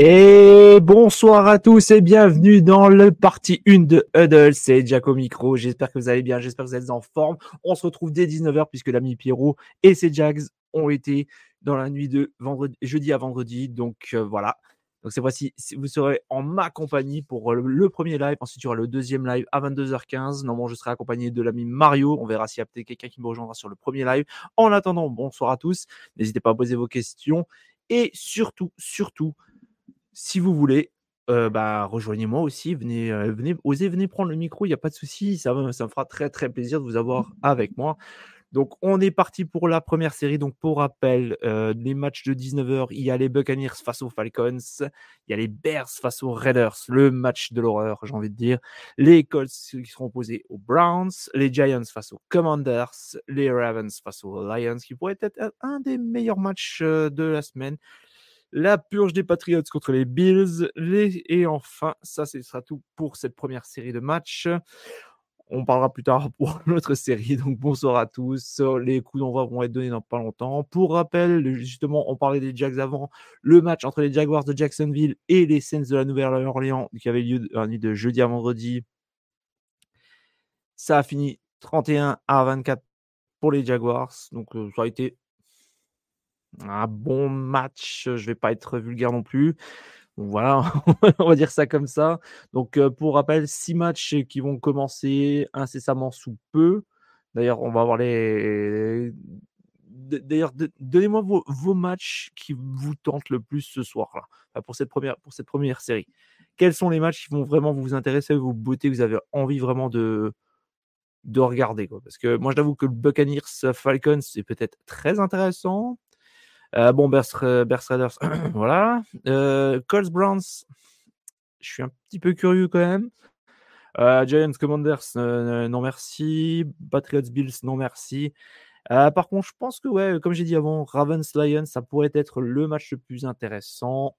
Et bonsoir à tous et bienvenue dans le partie 1 de Huddle. C'est Jaco Micro. J'espère que vous allez bien. J'espère que vous êtes en forme. On se retrouve dès 19h puisque l'ami Pierrot et ses Jags ont été dans la nuit de jeudi à vendredi. Donc euh, voilà. Donc cette fois-ci, vous serez en ma compagnie pour le, premier live. Ensuite, il y aura le deuxième live à 22h15. Normalement, je serai accompagné de l'ami Mario. On verra s'il y a peut-être quelqu'un qui me rejoindra sur le premier live. En attendant, bonsoir à tous. N'hésitez pas à poser vos questions. Et surtout, surtout, si vous voulez, euh, bah, rejoignez-moi aussi. Venez, euh, osez, venez prendre le micro. Il n'y a pas de souci. Ça, ça me fera très, très plaisir de vous avoir avec moi. Donc, on est parti pour la première série. Donc, pour rappel, euh, les matchs de 19h, il y a les Buccaneers face aux Falcons. Il y a les Bears face aux Raiders. Le match de l'horreur, j'ai envie de dire. Les Colts qui seront opposés aux Browns. Les Giants face aux Commanders. Les Ravens face aux Lions, qui pourrait être un des meilleurs matchs de la semaine la purge des Patriots contre les Bills, et enfin, ça, ce sera tout pour cette première série de matchs. On parlera plus tard pour notre série. Donc bonsoir à tous. Les coups d'envoi vont être donnés dans pas longtemps. Pour rappel, justement, on parlait des Jags avant. Le match entre les Jaguars de Jacksonville et les Saints de la Nouvelle-Orléans qui avait lieu de jeudi à vendredi. Ça a fini 31 à 24 pour les Jaguars. Donc euh, ça a été un bon match. Je vais pas être vulgaire non plus. voilà, on va dire ça comme ça. Donc, pour rappel, six matchs qui vont commencer incessamment sous peu. D'ailleurs, on va avoir les. D'ailleurs, donnez-moi vos, matchs qui vous tentent le plus ce soir-là, pour, cette première, pour cette première série. Quels sont les matchs qui vont vraiment vous intéresser, vous botter, vous avez envie vraiment de, de regarder quoi? Parce que moi, je t'avoue que le Buccaneers Falcons, c'est peut-être très intéressant. Euh, bon, Bears, Raiders, voilà. Euh, Browns, je suis un petit peu curieux quand même. Euh, Giants Commanders, non merci. Patriots Bills, non merci. par contre, je pense que, comme j'ai dit avant, Ravens Lions, ça pourrait être le match le plus intéressant.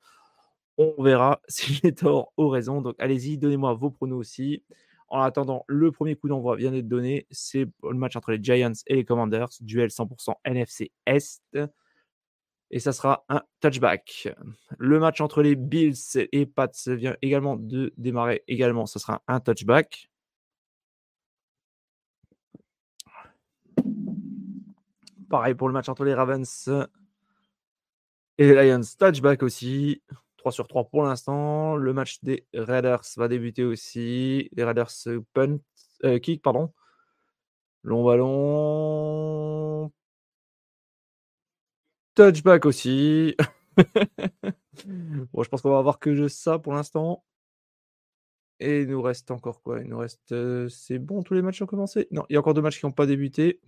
On verra si j'ai tort ou raison. Donc, allez-y, donnez-moi vos pronos aussi. En attendant, le premier coup d'envoi vient d'être donné. C'est le match entre les Giants et les Commanders. Duel 100% NFC Est et ça sera un touchback. Le match entre les Bills et Pats vient également de démarrer également, ça sera un touchback. Pareil pour le match entre les Ravens et les Lions, touchback aussi. 3 sur 3 pour l'instant. Le match des Raiders va débuter aussi. Les Raiders punt, euh, kick, pardon. Long ballon, Touchback aussi. bon, je pense qu'on va avoir que ça pour l'instant. Et il nous reste encore quoi? Il nous reste. Euh, c'est bon, tous les matchs ont commencé? Non, il y a encore deux matchs qui n'ont pas débuté.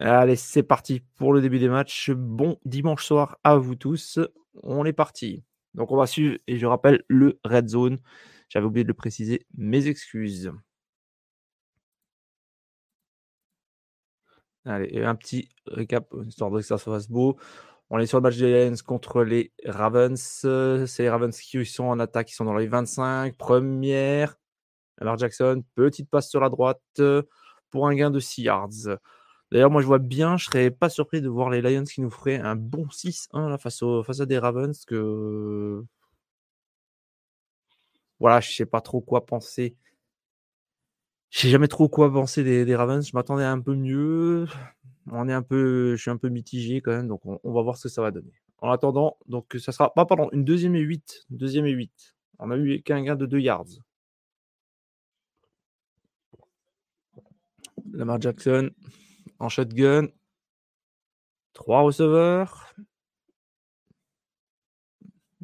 Allez, c'est parti pour le début des matchs. Bon dimanche soir à vous tous. On est parti. Donc on va suivre, et je rappelle, le Red Zone. J'avais oublié de le préciser. Mes excuses. Allez, un petit récap, histoire de que ça se fasse beau. On est sur le match des Lions contre les Ravens. C'est les Ravens qui sont en attaque, qui sont dans les 25. Première. Alors Jackson, petite passe sur la droite pour un gain de 6 yards. D'ailleurs, moi je vois bien, je serais pas surpris de voir les Lions qui nous feraient un bon 6-1 face, face à des Ravens que voilà, je sais pas trop quoi penser je sais jamais trop quoi penser des, Ravens. Je m'attendais un peu mieux. On est un peu, je suis un peu mitigé quand même, donc on, va voir ce que ça va donner. En attendant, donc ça sera pas, pardon, une deuxième et 8. Deuxième et 8. On a eu qu'un gain de 2 yards. Lamar Jackson. en shotgun. Trois receveurs.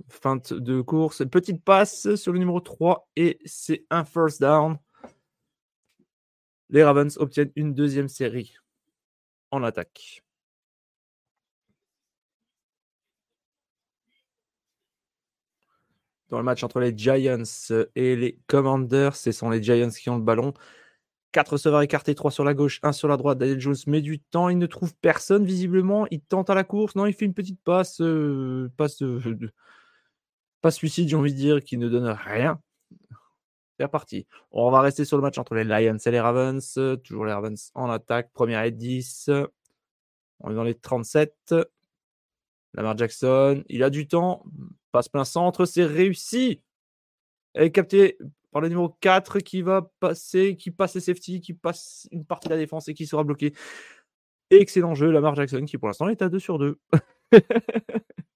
Feinte de course. Petite passe sur le numéro 3 et c'est un first down. Les Ravens obtiennent une deuxième série en attaque. Dans le match entre les Giants et les Commanders, ce sont les Giants qui ont le ballon. 4 receveurs écartés, 3 sur la gauche, 1 sur la droite. Daniel Jones met du temps, il ne trouve personne visiblement. Il tente à la course. Non, il fait une petite passe, euh, passe, passe suicide, j'ai envie de dire, qui ne donne rien. C'est. On va rester sur le match entre les Lions et les Ravens. Toujours les Ravens en attaque. Première et 10. On est dans les 37. Lamar Jackson, il a du temps. Passe plein centre, c'est réussi. Elle est captée par le numéro 4 qui va passer, qui passe les safety, qui passe une partie de la défense et qui sera bloqué. Excellent jeu, Lamar Jackson qui pour l'instant est à 2 sur 2.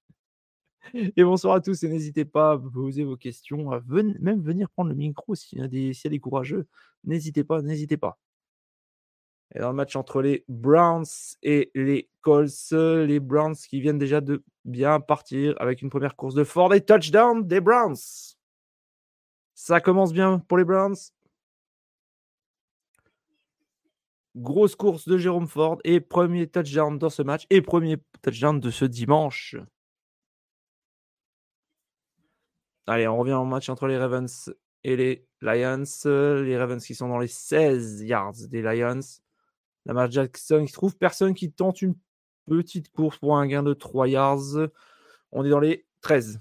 et bonsoir à tous et n'hésitez pas à poser vos questions, à même venir prendre le micro s'il y, a y a des courageux. N'hésitez pas, n'hésitez pas. Et dans le match entre les Browns et les Colts, les Browns qui viennent déjà de bien partir avec une première course de Ford et touchdown des Browns. Ça commence bien pour les Browns. Grosse course de Jérôme Ford et premier touchdown dans ce match et premier touchdown de ce dimanche. Allez, on revient au match entre les Ravens et les Lions. Les Ravens qui sont dans les 16 yards des Lions. Lamar Jackson qui trouve personne qui tente une petite course pour un gain de 3 yards. On est dans les 13.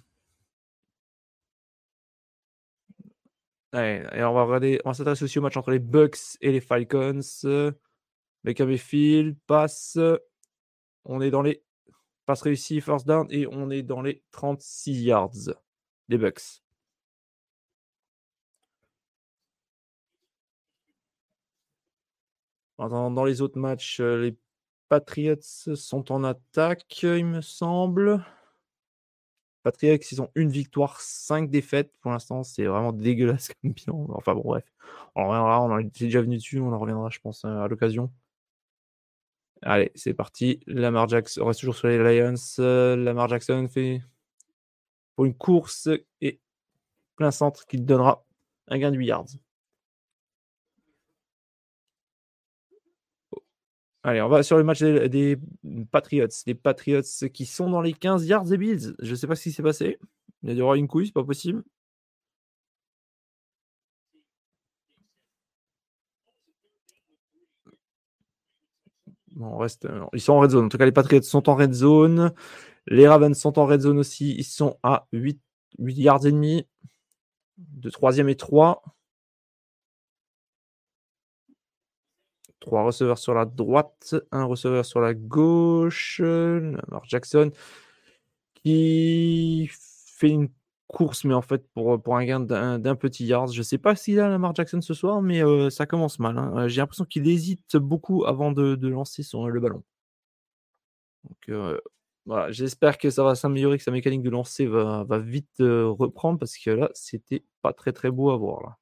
Allez, et on va regarder, on s'intéresser aussi au match entre les Bucks et les Falcons. Baker Mayfield passe. On est dans les passes réussies, first down, et on est dans les 36 yards des Bucks. Dans les autres matchs, euh, les Patriots sont en attaque, il me semble. Patriots, ils ont une victoire, cinq défaites. Pour l'instant, c'est vraiment dégueulasse comme bilan. Enfin bon, bref. On reviendra, on est déjà venu dessus, on en reviendra, je pense, à l'occasion. Allez, c'est parti. Lamar Jackson on reste toujours sur les Lions. Lamar Jackson fait pour une course et plein centre qui donnera un gain de 8 yards. Allez, on va sur le match des, Patriots. Les Patriots qui sont dans les 15 yards des Bills. Je ne sais pas ce qui s'est passé. Il y aura une couille, c'est pas possible. Bon, reste, ils sont en red zone. En tout cas, les Patriots sont en red zone. Les Ravens sont en red zone aussi. Ils sont à 8, 8 yards et demi. De troisième et 3. Trois receveurs sur la droite, un receveur sur la gauche. Lamar Jackson qui fait une course, mais en fait pour, pour un gain d'un petit yard. Je ne sais pas s'il a Lamar Jackson ce soir, mais euh, ça commence mal. Hein. Euh, j'ai l'impression qu'il hésite beaucoup avant de, lancer son, le ballon. Donc euh, voilà, j'espère que ça va s'améliorer, que sa mécanique de lancer va, va vite reprendre parce que là, c'était pas très très beau à voir. Là.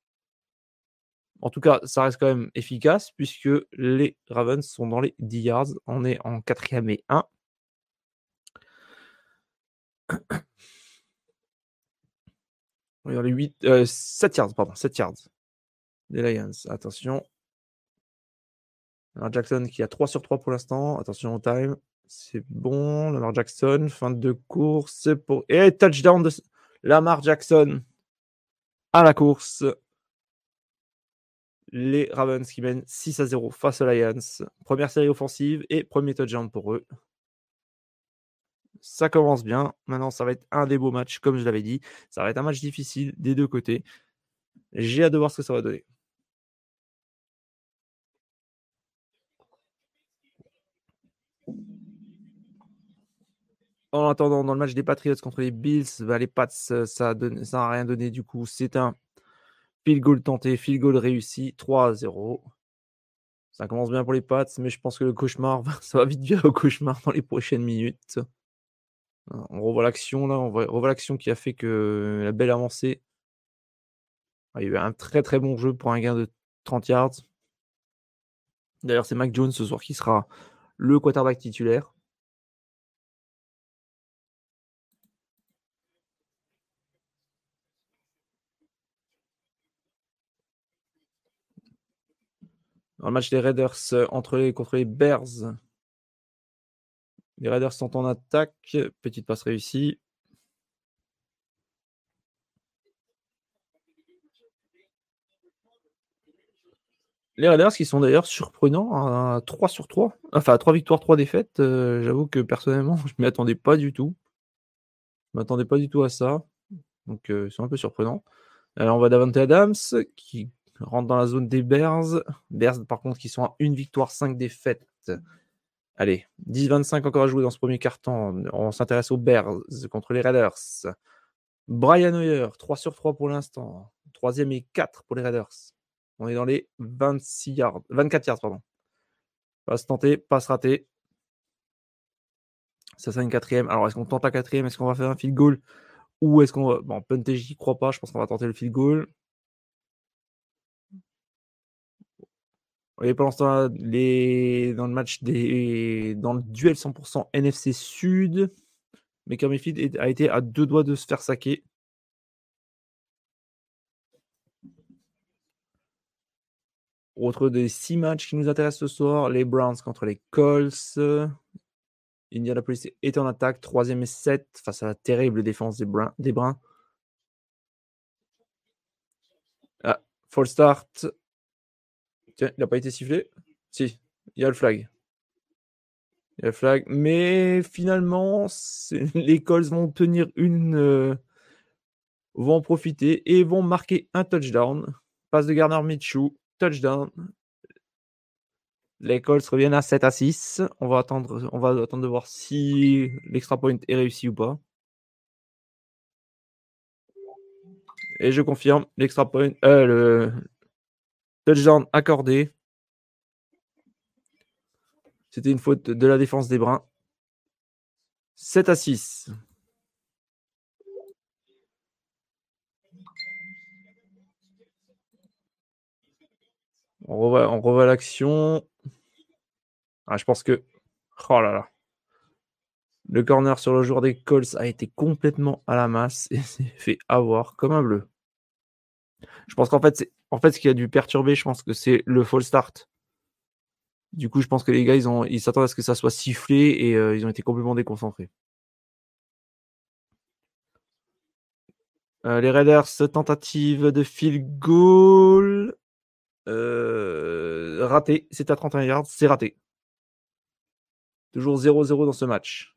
En tout cas, ça reste quand même efficace puisque les Ravens sont dans les 10 yards. On est en quatrième et 1. On est dans les 8, 7 euh, yards, pardon, 7 yards. Les Lions, attention. Lamar Jackson qui a 3 sur 3 pour l'instant. Attention au time. C'est bon. Lamar Jackson, fin de course. Et touchdown de Lamar Jackson à la course les Ravens qui mènent 6 à 0 face aux Lions. Première série offensive et premier touchdown pour eux. Ça commence bien. Maintenant, ça va être un des beaux matchs, comme je l'avais dit. Ça va être un match difficile des deux côtés. J'ai hâte de voir ce que ça va donner. En attendant, dans le match des Patriots contre les Bills, bah, les Pats, ça n'a rien donné du coup. C'est un Field goal tenté, field goal réussi, 3 à 0. Ça commence bien pour les Pats, mais je pense que le cauchemar, ça va vite virer au cauchemar dans les prochaines minutes. On revoit l'action là, on revoit l'action qui a fait que la belle avancée. Ah, il y a eu un très très bon jeu pour un gain de 30 yards. D'ailleurs, c'est Mac Jones ce soir qui sera le quarterback titulaire. Dans le match des Raiders euh, contre les Bears, les Raiders sont en attaque. Petite passe réussie. Les Raiders qui sont d'ailleurs surprenants à 3 sur 3. Enfin, à 3 victoires, 3 défaites. Euh, j'avoue que personnellement, je ne m'y attendais pas du tout. Je ne m'attendais pas du tout à ça. Donc, euh, sont un peu surprenants. Alors, on va Davante Adams qui rentre dans la zone des Bears. Bears, par contre, qui sont à 1 victoire, 5 défaites. Allez, 10-25 encore à jouer dans ce premier carton. On s'intéresse aux Bears contre les Raiders. Brian Hoyer, 3 sur 3 pour l'instant. Troisième et 4 pour les Raiders. On est dans les 26 yards, 24 yards, pardon. Passe tenter, passe raté. Ça, c'est une quatrième. Alors, est-ce qu'on tente la quatrième? Est-ce qu'on va faire un field goal? Ou est-ce qu'on va. Bon, punter, j'y crois pas. Je pense qu'on va tenter le field goal. Et pendant ce temps les... dans le match. Dans le duel 100% NFC Sud, Baker Mayfield a été à deux doigts de se faire saquer. Autre des six matchs qui nous intéressent ce soir, les Browns contre les Colts. Indianapolis est en attaque, troisième et 7 face à la terrible défense des, Bruns. Des Bruns. Ah, full start. Tiens, il n'a pas été sifflé? Si, il y a le flag. Il y a le flag. Mais finalement, les Colts vont tenir une. Euh, vont en profiter et vont marquer un touchdown. Passe de Garner Mitchell touchdown. Les Colts reviennent à 7 à 6. On va attendre, on va attendre de voir si l'extra point est réussi ou pas. Et je confirme, l'extra point, euh, le touchdown accordé. C'était une faute de la défense des Bruns. 7 à 6. On revoit, l'action. Ah, je pense que. Oh là là. Le corner sur le joueur des Colts a été complètement à la masse et s'est fait avoir comme un bleu. Je pense qu'en fait, en fait, ce qui a dû perturber, je pense que c'est le fall start. Du coup, je pense que les gars, ils, ont, s'attendent à ce que ça soit sifflé et euh, ils ont été complètement déconcentrés. Euh, les Raiders, tentative de field goal. Euh, raté, c'est à 31 yards, c'est raté. Toujours 0-0 dans ce match.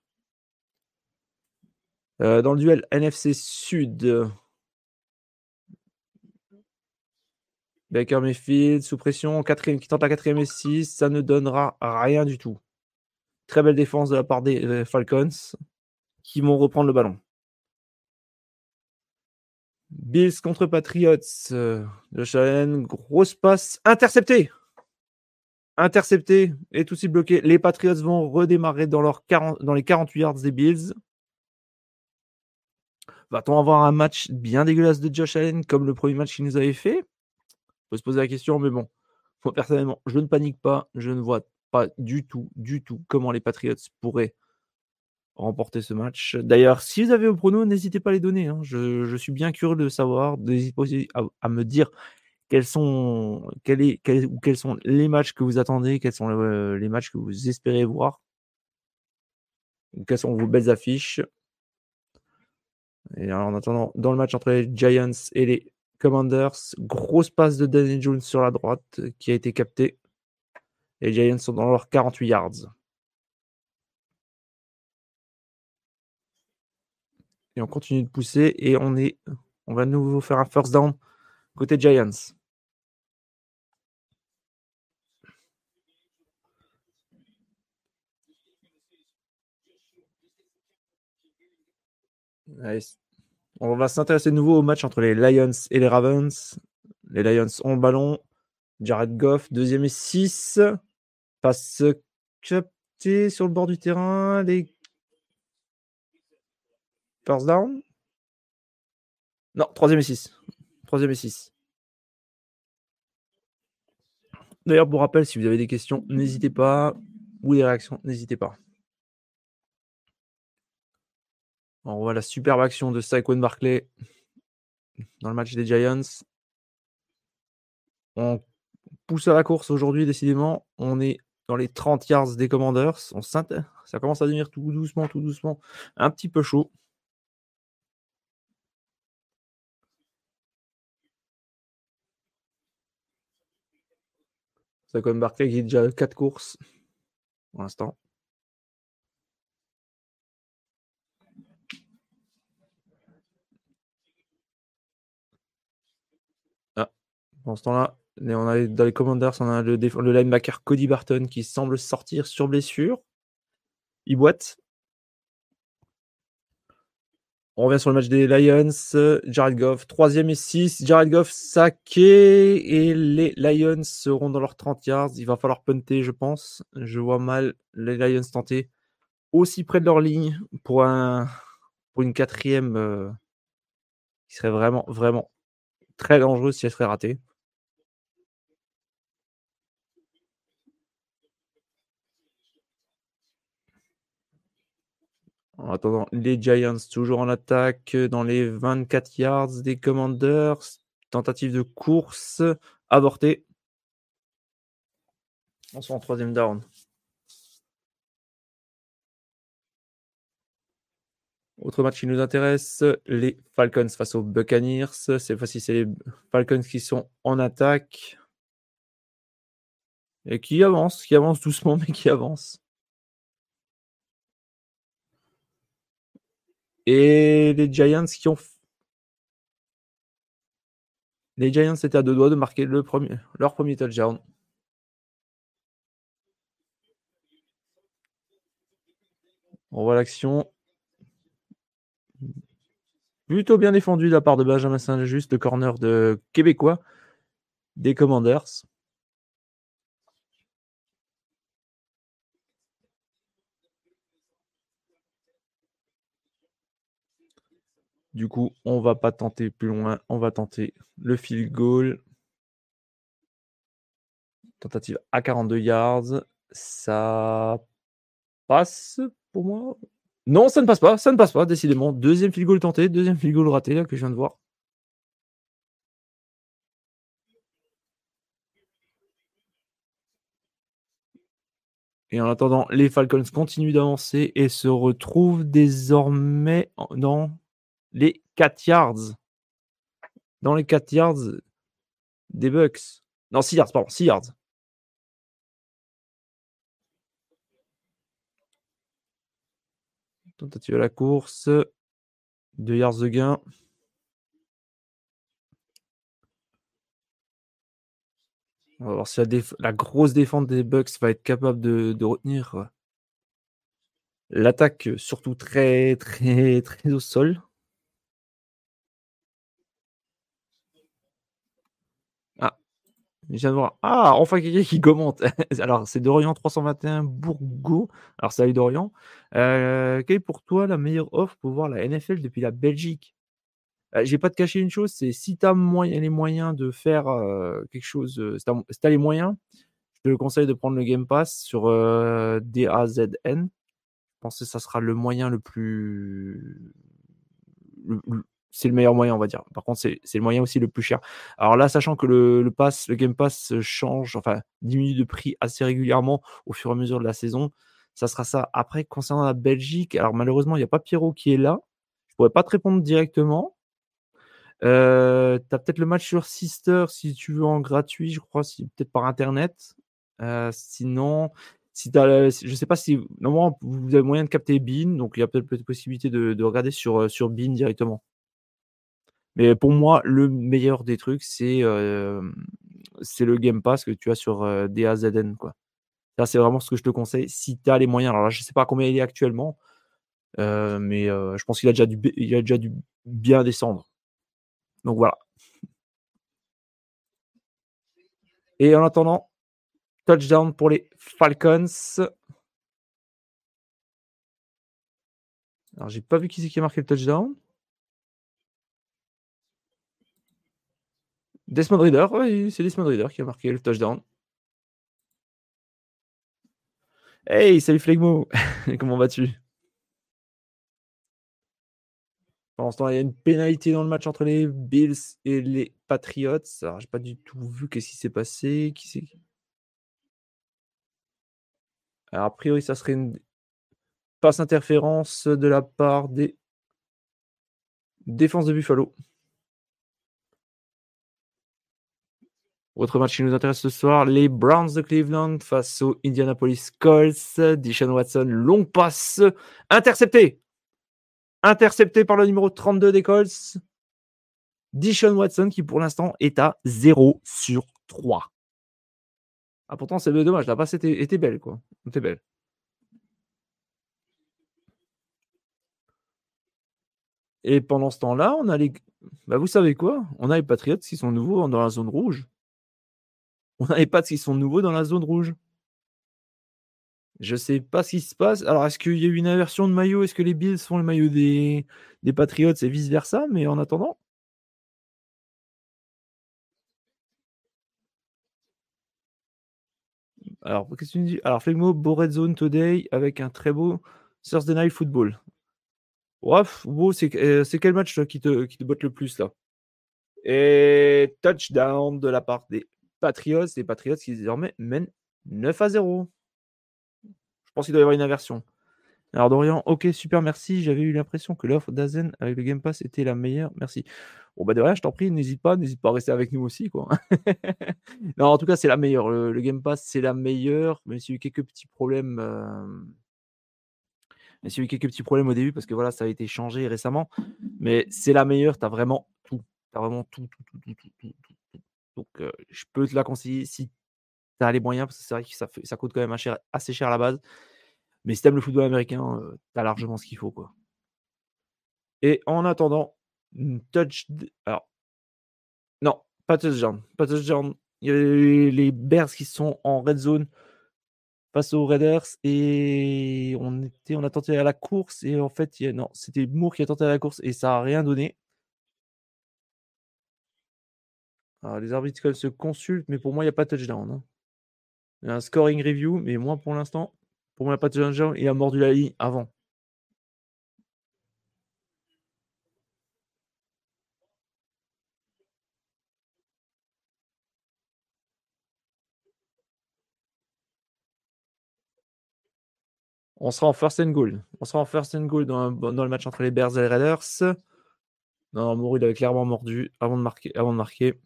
Dans le duel NFC Sud, Baker Mayfield sous pression, quatrième, qui tente la quatrième et 6, ça ne donnera rien du tout. Très belle défense de la part des euh, Falcons qui vont reprendre le ballon. Bills contre Patriots. Euh, Josh Allen, grosse passe interceptée. Interceptée et tout aussi bloqué. Les Patriots vont redémarrer dans, dans les 48 yards des Bills. Va-t-on avoir un match bien dégueulasse de Josh Allen comme le premier match qu'il nous avait fait? Peut se poser la question, mais bon, moi personnellement, je ne panique pas. Je ne vois pas du tout, du tout comment les Patriots pourraient remporter ce match. D'ailleurs, si vous avez vos pronos, n'hésitez pas à les donner. Hein. Je, suis bien curieux de savoir, n'hésitez à, me dire quels sont les matchs que vous attendez, quels sont euh, les matchs que vous espérez voir, quelles sont vos belles affiches. Et en attendant, dans le match entre les Giants et les Commanders, grosse passe de Danny Jones sur la droite qui a été captée. Les Giants sont dans leurs 48 yards. Et on continue de pousser et on est. On va de nouveau faire un first down côté Giants. On va s'intéresser de nouveau au match entre les Lions et les Ravens. Les Lions ont le ballon. Jared Goff, deuxième et 6. Passe capté sur le bord du terrain. Les First down Non, troisième et 6. Troisième et 6. D'ailleurs, pour rappel, si vous avez des questions, n'hésitez pas. Ou des réactions, n'hésitez pas. On voit la superbe action de Saquon Barclay dans le match des Giants. On pousse à la course aujourd'hui, décidément. On est dans les 30 yards des Commanders. Ça commence à devenir tout doucement, tout doucement, un petit peu chaud. Saquon Barclay qui a déjà 4 courses pour l'instant. Pendant ce temps-là, on a dans les Commanders, on a le, linebacker Cody Barton qui semble sortir sur blessure. Il boite. On revient sur le match des Lions. Jared Goff, troisième et 6. Jared Goff saqué et les Lions seront dans leurs 30 yards. Il va falloir punter, je pense. Je vois mal les Lions tenter aussi près de leur ligne pour une quatrième euh, qui serait vraiment, vraiment très dangereuse si elle serait ratée. En attendant, les Giants toujours en attaque dans les 24 yards des Commanders. Tentative de course avortée. On sera en troisième down. Autre match qui nous intéresse, les Falcons face aux Buccaneers. Cette fois-ci, c'est les Falcons qui sont en attaque. Et qui avancent, qui avancent doucement, mais qui avancent. Et les Giants qui ont. Les Giants étaient à deux doigts de marquer leur premier touchdown. On voit l'action. Plutôt bien défendu de la part de Benjamin Saint-Just, le corner de Québécois des Commanders. Du coup, on va pas tenter plus loin. On va tenter le field goal. Tentative à 42 yards. Ça passe pour moi? Non, ça ne passe pas. Ça ne passe pas, décidément. Deuxième field goal tenté. Deuxième field goal raté, là, que je viens de voir. Et en attendant, les Falcons continuent d'avancer et se retrouvent désormais dans les 4 yards. Dans les 4 yards des Bucks. Non, 6 yards, pardon, 6 yards. Tentative à la course. 2 yards de gain. On va voir si la, grosse défense des Bucks va être capable de, de retenir l'attaque, surtout très, très, très au sol. Je viens de voir. Ah, enfin quelqu'un qui commente. Alors, c'est Dorian 321 Bourgo. Alors, salut Dorian. Euh, quelle est pour toi la meilleure offre pour voir la NFL depuis la Belgique? Je euh, J'ai pas de cacher une chose, c'est si tu as les moyens de faire euh, quelque chose, si tu as, les moyens, je te conseille de prendre le Game Pass sur DAZN. Je pense que ça sera le moyen le plus c'est le meilleur moyen, on va dire. Par contre, c'est le moyen aussi le plus cher. Alors là, sachant que le, pass, le Game Pass change, enfin, diminue de prix assez régulièrement au fur et à mesure de la saison, ça sera ça. Après, concernant la Belgique, alors malheureusement, il n'y a pas Pierrot qui est là. Je ne pourrais pas te répondre directement. Euh, tu as peut-être le match sur Sister si tu veux en gratuit, je crois, si, peut-être par Internet. Euh, sinon, si je sais pas si normalement vous avez moyen de capter Bean, donc il y a peut-être possibilité de, de regarder sur, sur Bean directement. Mais pour moi, le meilleur des trucs, c'est le Game Pass que tu as sur DAZN. Quoi. Ça, c'est vraiment ce que je te conseille si tu as les moyens. Alors là, je ne sais pas combien il est actuellement, mais je pense qu'il a, déjà a déjà dû bien descendre. Donc voilà. Et en attendant, touchdown pour les Falcons. Alors, j'ai pas vu qui c'est qui a marqué le touchdown. Desmond Reader, oui, c'est Desmond Reader qui a marqué le touchdown. Hey, salut Flegmo Comment vas-tu? Pendant ce temps, il y a une pénalité dans le match entre les Bills et les Patriots. Alors, j'ai pas du tout vu qu'est-ce qui s'est passé. Alors, a priori, ça serait une passe interférence de la part des défenses de Buffalo. Autre match qui nous intéresse ce soir, les Browns de Cleveland face aux Indianapolis Colts. Dishon Watson, long passe, intercepté. Intercepté par le numéro 32 des Colts. Dishon Watson qui pour l'instant est à 0 sur 3. Ah pourtant c'est dommage, la passe était, belle quoi. Et pendant ce temps-là, on a les. Bah, vous savez quoi? On a les Patriots qui sont nouveaux dans la zone rouge. On n'avait pas s'ils sont nouveaux dans la zone rouge. Je sais pas ce qui se passe. Alors, est-ce qu'il y a eu une inversion de maillot? Est-ce que les Bills font le maillot des, des Patriots et vice-versa? Mais en attendant. Alors, qu'est-ce que tu dis? Alors, Flegmo, beau red zone today avec un très beau Thursday Night Football. Ouf, beau, euh, c'est quel match qui, te, qui te botte le plus là? Et touchdown de la part des Patriots, les Patriots qui désormais mènent 9 à 0. Je pense qu'il doit y avoir une inversion. Alors Dorian, ok, super, merci. J'avais eu l'impression que l'offre d'Azen avec le Game Pass était la meilleure. Merci. Bon bah de rien, je t'en prie, n'hésite pas, n'hésite pas à rester avec nous aussi, quoi. non, en tout cas, c'est la meilleure. Le, Game Pass, c'est la meilleure, mais s'il y a eu quelques petits problèmes. Euh... Mais s'il y a eu quelques petits problèmes au début, parce que voilà, ça a été changé récemment. Mais c'est la meilleure, tu as vraiment tout. Tu as vraiment tout, tout, tout, tout, tout, tout, donc, je peux te la conseiller si tu as les moyens, parce que c'est vrai que ça, coûte quand même assez cher à la base. Mais si tu aimes le football américain, tu as largement ce qu'il faut. Quoi. Et en attendant, touch. Alors, non, pas touchdown. Pas touchdown. Il y avait les Bears qui sont en red zone face aux Raiders et on était on a tenté à la course et en fait non c'était Moore qui a tenté la course et ça n'a rien donné les arbitres se consultent, mais pour moi, il n'y a pas de touchdown. Hein. Il y a un scoring review, mais moi, pour l'instant, pour moi, il n'y a pas de touchdown. Il a mordu la ligne avant. On sera en first and goal. On sera en first and goal dans, le match entre les Bears et les Raiders. Non, Mourou, il avait clairement mordu avant de marquer. Avant de marquer.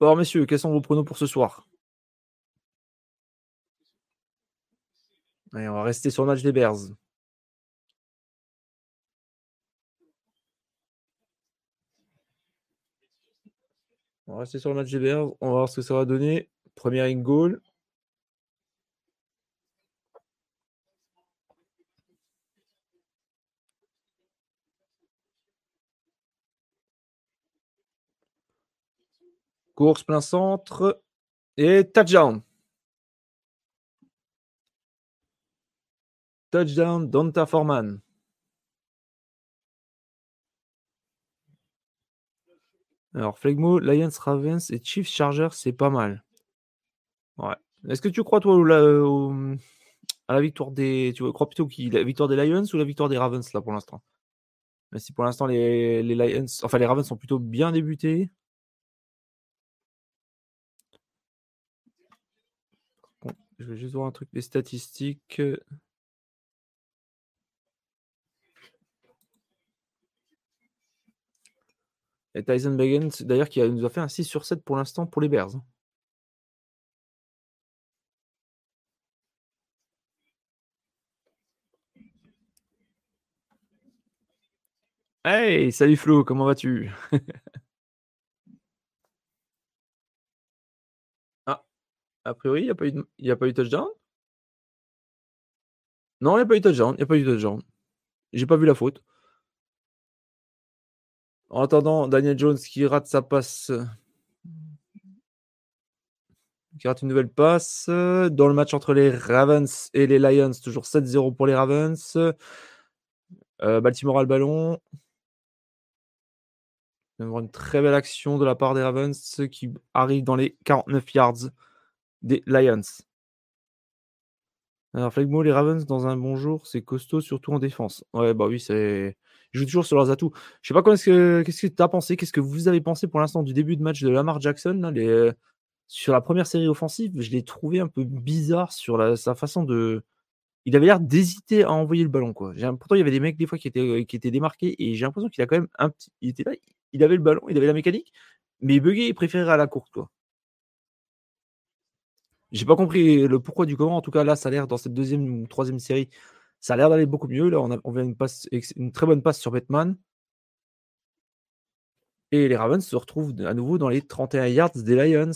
Alors, messieurs, quels sont vos pronos pour ce soir? Allez, on va rester sur le match des Bears. On va rester sur le match des Bears. On va voir ce que ça va donner. Première in goal. Course plein centre. Et touchdown. Touchdown, Donta Foreman. Alors, Flegmo, Lions, Ravens et Chiefs Chargers, c'est pas mal. Ouais. Est-ce que tu crois, toi, à la victoire des. Tu crois plutôt qui La victoire des Lions ou la victoire des Ravens, là, pour l'instant? Si pour l'instant, les, les Lions. Enfin, les Ravens sont plutôt bien débutés. Je vais juste voir un truc des statistiques. Et Tyson Baggins, d'ailleurs, qui nous a fait un 6 sur 7 pour l'instant pour les Bears. Hein. Hey, salut Flo, comment vas-tu? A priori, il n'y a, pas eu de... a pas eu touchdown? Non, il n'y a pas eu touchdown. Il n'y a pas eu touchdown. J'ai pas vu la faute. En attendant, Daniel Jones qui rate sa passe. Qui rate une nouvelle passe. Dans le match entre les Ravens et les Lions, toujours 7-0 pour les Ravens. Euh, Baltimore a le ballon. Une très belle action de la part des Ravens qui arrive dans les 49 yards des Lions. Alors, Flegmo, les Ravens, dans un bon jour, c'est costaud, surtout en défense. Ouais, bah oui, c'est. Ils jouent toujours sur leurs atouts. Je sais pas qu'est-ce que tu as pensé, qu'est-ce que vous avez pensé pour l'instant du début de match de Lamar Jackson là, les... Sur la première série offensive, je l'ai trouvé un peu bizarre sur la... sa façon de. Il avait l'air d'hésiter à envoyer le ballon. Quoi. Pourtant, il y avait des mecs des fois qui étaient, qui étaient démarqués et j'ai l'impression qu'il a quand même un petit. Il était là, il avait le ballon, il avait la mécanique, mais il buguait, il préférait à la courte. Quoi. J'ai pas compris le pourquoi du comment. En tout cas, là, ça a l'air dans cette deuxième ou troisième série, ça a l'air d'aller beaucoup mieux. Là, on, a, on vient une, passe, une très bonne passe sur Batman. Et les Ravens se retrouvent à nouveau dans les 31 yards des Lions.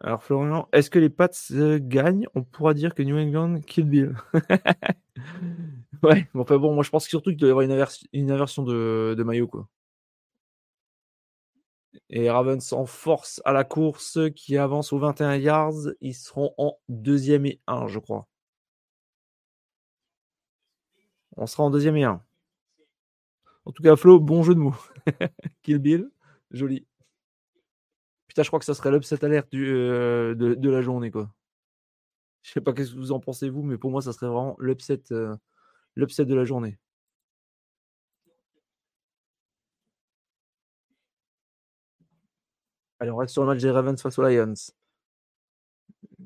Alors Florian, est-ce que les Pats euh, gagnent? On pourra dire que New England kill Bill. ouais, bon, enfin bon, moi je pense surtout qu'il doit y avoir une, inversion de, de maillot quoi. Et Ravens en force à la course qui avance aux 21 yards. Ils seront en deuxième et 1, je crois. On sera en deuxième et 1. En tout cas, Flo, bon jeu de mots. Kill Bill, joli. Putain, je crois que ça serait l'upset alerte du, euh, de, la journée, quoi. Je sais pas ce que vous en pensez, vous, mais pour moi, ça serait vraiment l'upset, euh, l'upset de la journée. Allez, on reste sur le match des Ravens face aux Lions.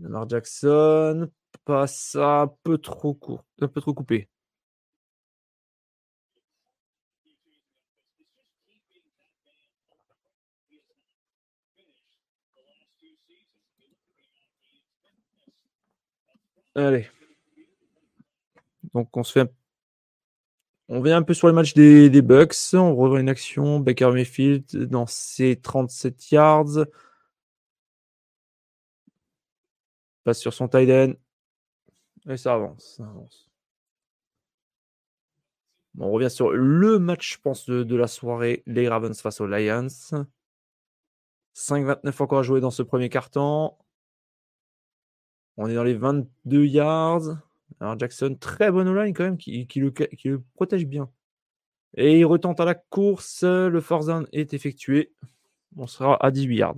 Lamar Jackson passe un peu trop court, un peu trop coupé. Allez. Donc on se fait on vient un peu sur le match des, Bucks. On revoit une action. Baker Mayfield dans ses 37 yards. Passe sur son tight end. Et ça avance. on revient sur le match, je pense, de, la soirée. Les Ravens face aux Lions. 5-29 encore à jouer dans ce premier carton. On est dans les 22 yards. Alors Jackson, très bonne line quand même, qui, le, protège bien. Et il retente à la course. Le down est effectué. On sera à 18 yards.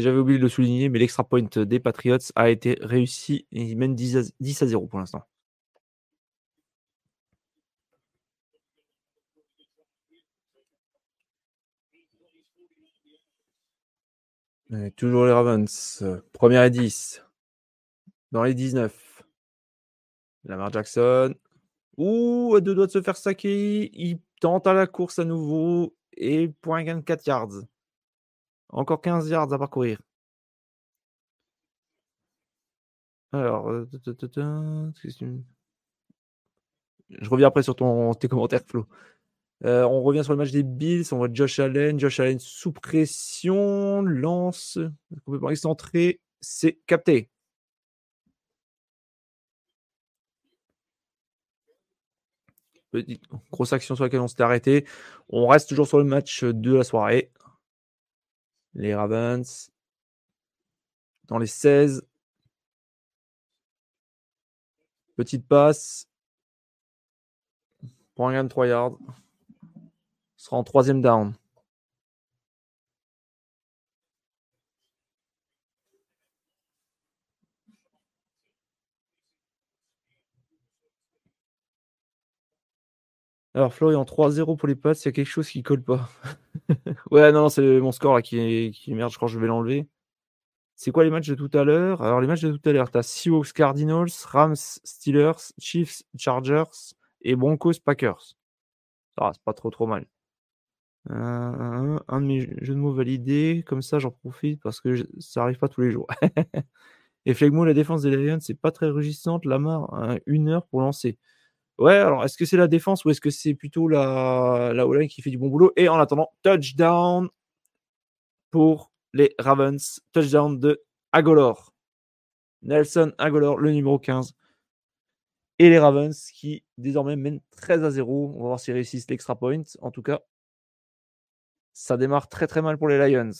J'avais oublié de le souligner, mais l'extra point des Patriots a été réussi et ils mènent 10 à, 0 pour l'instant. toujours les Ravens. Première et 10. Dans les 19. Lamar Jackson. Ouh, à deux doigts de se faire saquer. Il tente à la course à nouveau. Et point gain 4 yards. Encore 15 yards à parcourir. Alors, euh, je reviens après sur ton, tes commentaires, Flo. Euh, on revient sur le match des Bills. On voit Josh Allen. Josh Allen sous pression. Lance. Complètement excentré. C'est capté. Petite grosse action sur laquelle on s'était arrêté. On reste toujours sur le match de la soirée. Les Ravens. Dans les 16. Petite passe. Pour un gain de 3 yards. Ce sera en troisième down. Alors Florian, 3-0 pour les Pats, il y a quelque chose qui colle pas. ouais, non, c'est mon score là qui, qui merde, je crois que je vais l'enlever. C'est quoi les matchs de tout à l'heure? Alors, les matchs de tout à l'heure, tu as Seahawks, Cardinals, Rams, Steelers, Chiefs, Chargers et Broncos, Packers. Ah, c'est pas trop trop mal. Euh, un de mes jeux de mots validés, comme ça j'en profite parce que ça arrive pas tous les jours. et Flegmo, la défense des Lions, c'est pas très rugissante. Lamar, une heure pour lancer. Ouais, alors est-ce que c'est la défense ou est-ce que c'est plutôt la, la O-line qui fait du bon boulot? Et en attendant, touchdown pour les Ravens. Touchdown de Agolor. Nelson Agolor, le numéro 15. Et les Ravens qui désormais mènent 13 à 0. On va voir s'ils réussissent l'extra point. En tout cas, ça démarre très très mal pour les Lions.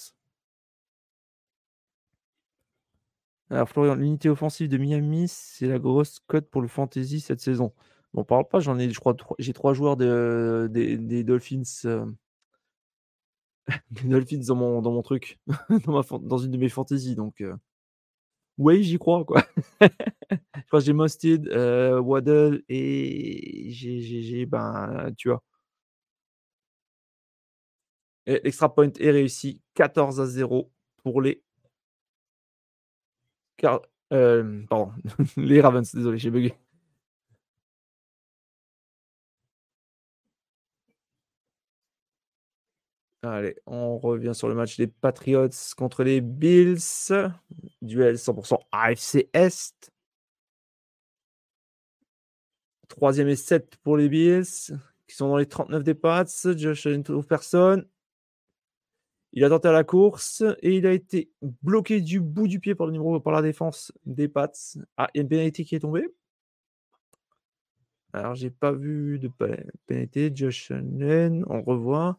Alors Florian, l'unité offensive de Miami, c'est la grosse cote pour le fantasy cette saison. Bon, parle pas, j'en ai, je crois, j'ai trois joueurs de, des, Dolphins. Euh, des Dolphins dans mon, dans mon truc, dans, une de mes fantaisies. Donc, euh, oui, j'y crois, quoi. je crois que j'ai Mosted, euh, Waddle et j'ai, ben, tu vois. L'extra point est réussi, 14 à 0 pour les. Euh, pardon, les Ravens, désolé, j'ai bugué. Allez, on revient sur le match des Patriots contre les Bills. Duel 100% AFC Est. Troisième et 7 pour les Bills, qui sont dans les 39 des Pats. Josh ne trouve personne. Il a tenté à la course et il a été bloqué du bout du pied par le numéro par la défense des Pats. Ah, il y a une pénalité qui est tombée. Alors, j'ai pas vu de pénalité. Josh Allen, on revoit.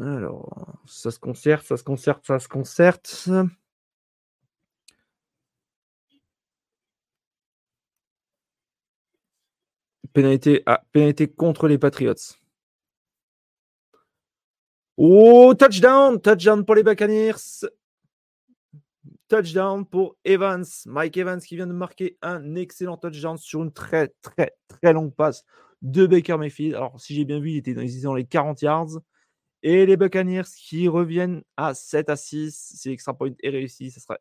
Alors, ça se concerte, ça se concerte, ça se concerte. Pénalité, contre les Patriots. Oh, touchdown! Touchdown pour les Buccaneers. Touchdown pour Evans. Mike Evans qui vient de marquer un excellent touchdown sur une très, très, très longue passe de Baker Mayfield. Alors, si j'ai bien vu, il était dans, les 40 yards. Et les Buccaneers qui reviennent à 7 à 6. Si l'extra point est réussi, ça sera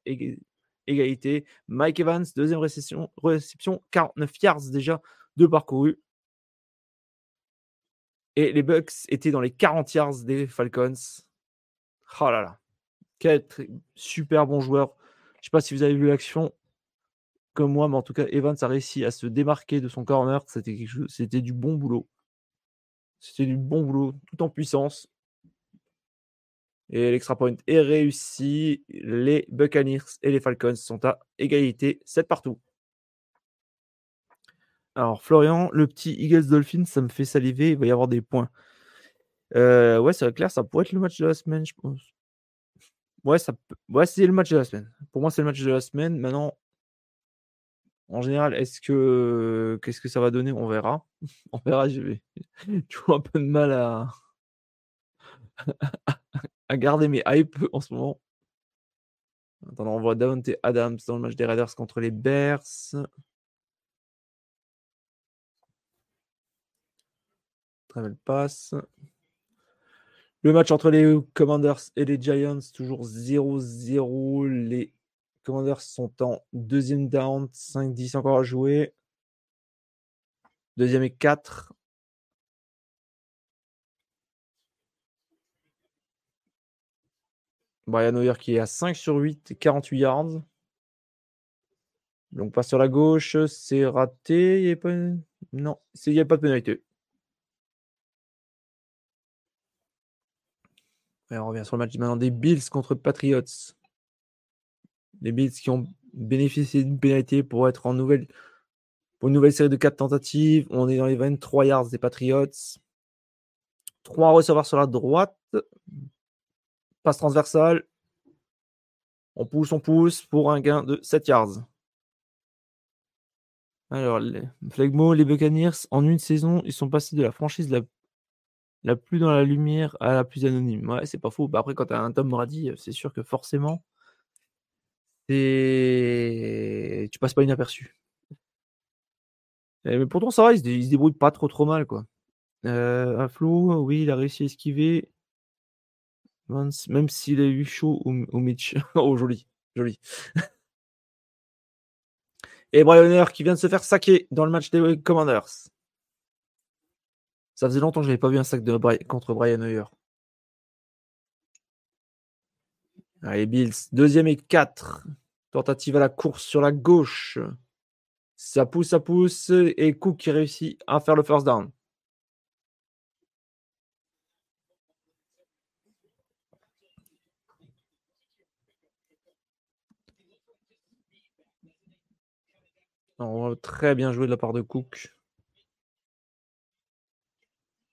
égalité. Mike Evans, deuxième réception, réception 49 yards déjà de parcouru. Et les Bucks étaient dans les 40 yards des Falcons. Oh là là. Quel super bon joueur. Je ne sais pas si vous avez vu l'action comme moi, mais en tout cas, Evans a réussi à se démarquer de son corner. C'était c'était du bon boulot. C'était du bon boulot, tout en puissance. Et l'extra point est réussi. Les Buccaneers et les Falcons sont à égalité, 7 partout. Alors, Florian, le petit Eagles Dolphins, ça me fait saliver. Il va y avoir des points. Euh, ouais, c'est clair, ça pourrait être le match de la semaine, je pense. Ouais, ça ouais, c'est le match de la semaine. Pour moi, c'est le match de la semaine. Maintenant, en général, est-ce que qu'est-ce que ça va donner? On verra. On verra. Tu vois un peu de mal à à garder mes hype en ce moment. Attends, on voit Davante Adams dans le match des Raiders contre les Bears. Travel passe. Le match entre les Commanders et les Giants, toujours 0-0. Les Commanders sont en deuxième down, 5-10 encore à jouer. Deuxième et 4. Brian Hoyer qui est à 5 sur 8, 48 yards. Donc passe sur la gauche, c'est raté. Pas... Non, il n'y a pas de pénalité. on revient sur le match maintenant des Bills contre Patriots. Les Bills qui ont bénéficié d'une pénalité pour être en nouvelle, pour nouvelle série de 4 tentatives. On est dans les 23 yards des Patriots. 3 receveurs sur la droite. Transversale. On pousse, on pousse pour un gain de 7 yards. Alors, les Flegmo, les Buccaneers, en une saison, ils sont passés de la franchise la, la plus dans la lumière à la plus anonyme. Ouais, c'est pas faux. Bah, après, quand tu un Tom Brady, c'est sûr que forcément, tu passes pas inaperçu. Mais pourtant, ça va, ils se, débrouillent pas trop trop mal, quoi. Euh, un flou, oui, il a réussi à esquiver même s'il a eu chaud au, Mitch. oh, joli, joli. Et Brian qui vient de se faire saquer dans le match des Commanders. Ça faisait longtemps que je n'avais pas vu un sac de contre Brian Hoyer. Allez, Bills, deuxième et 4. Tentative à la course sur la gauche. Ça pousse, ça pousse. Et Cook qui réussit à faire le first down. Très bien joué de la part de Cook.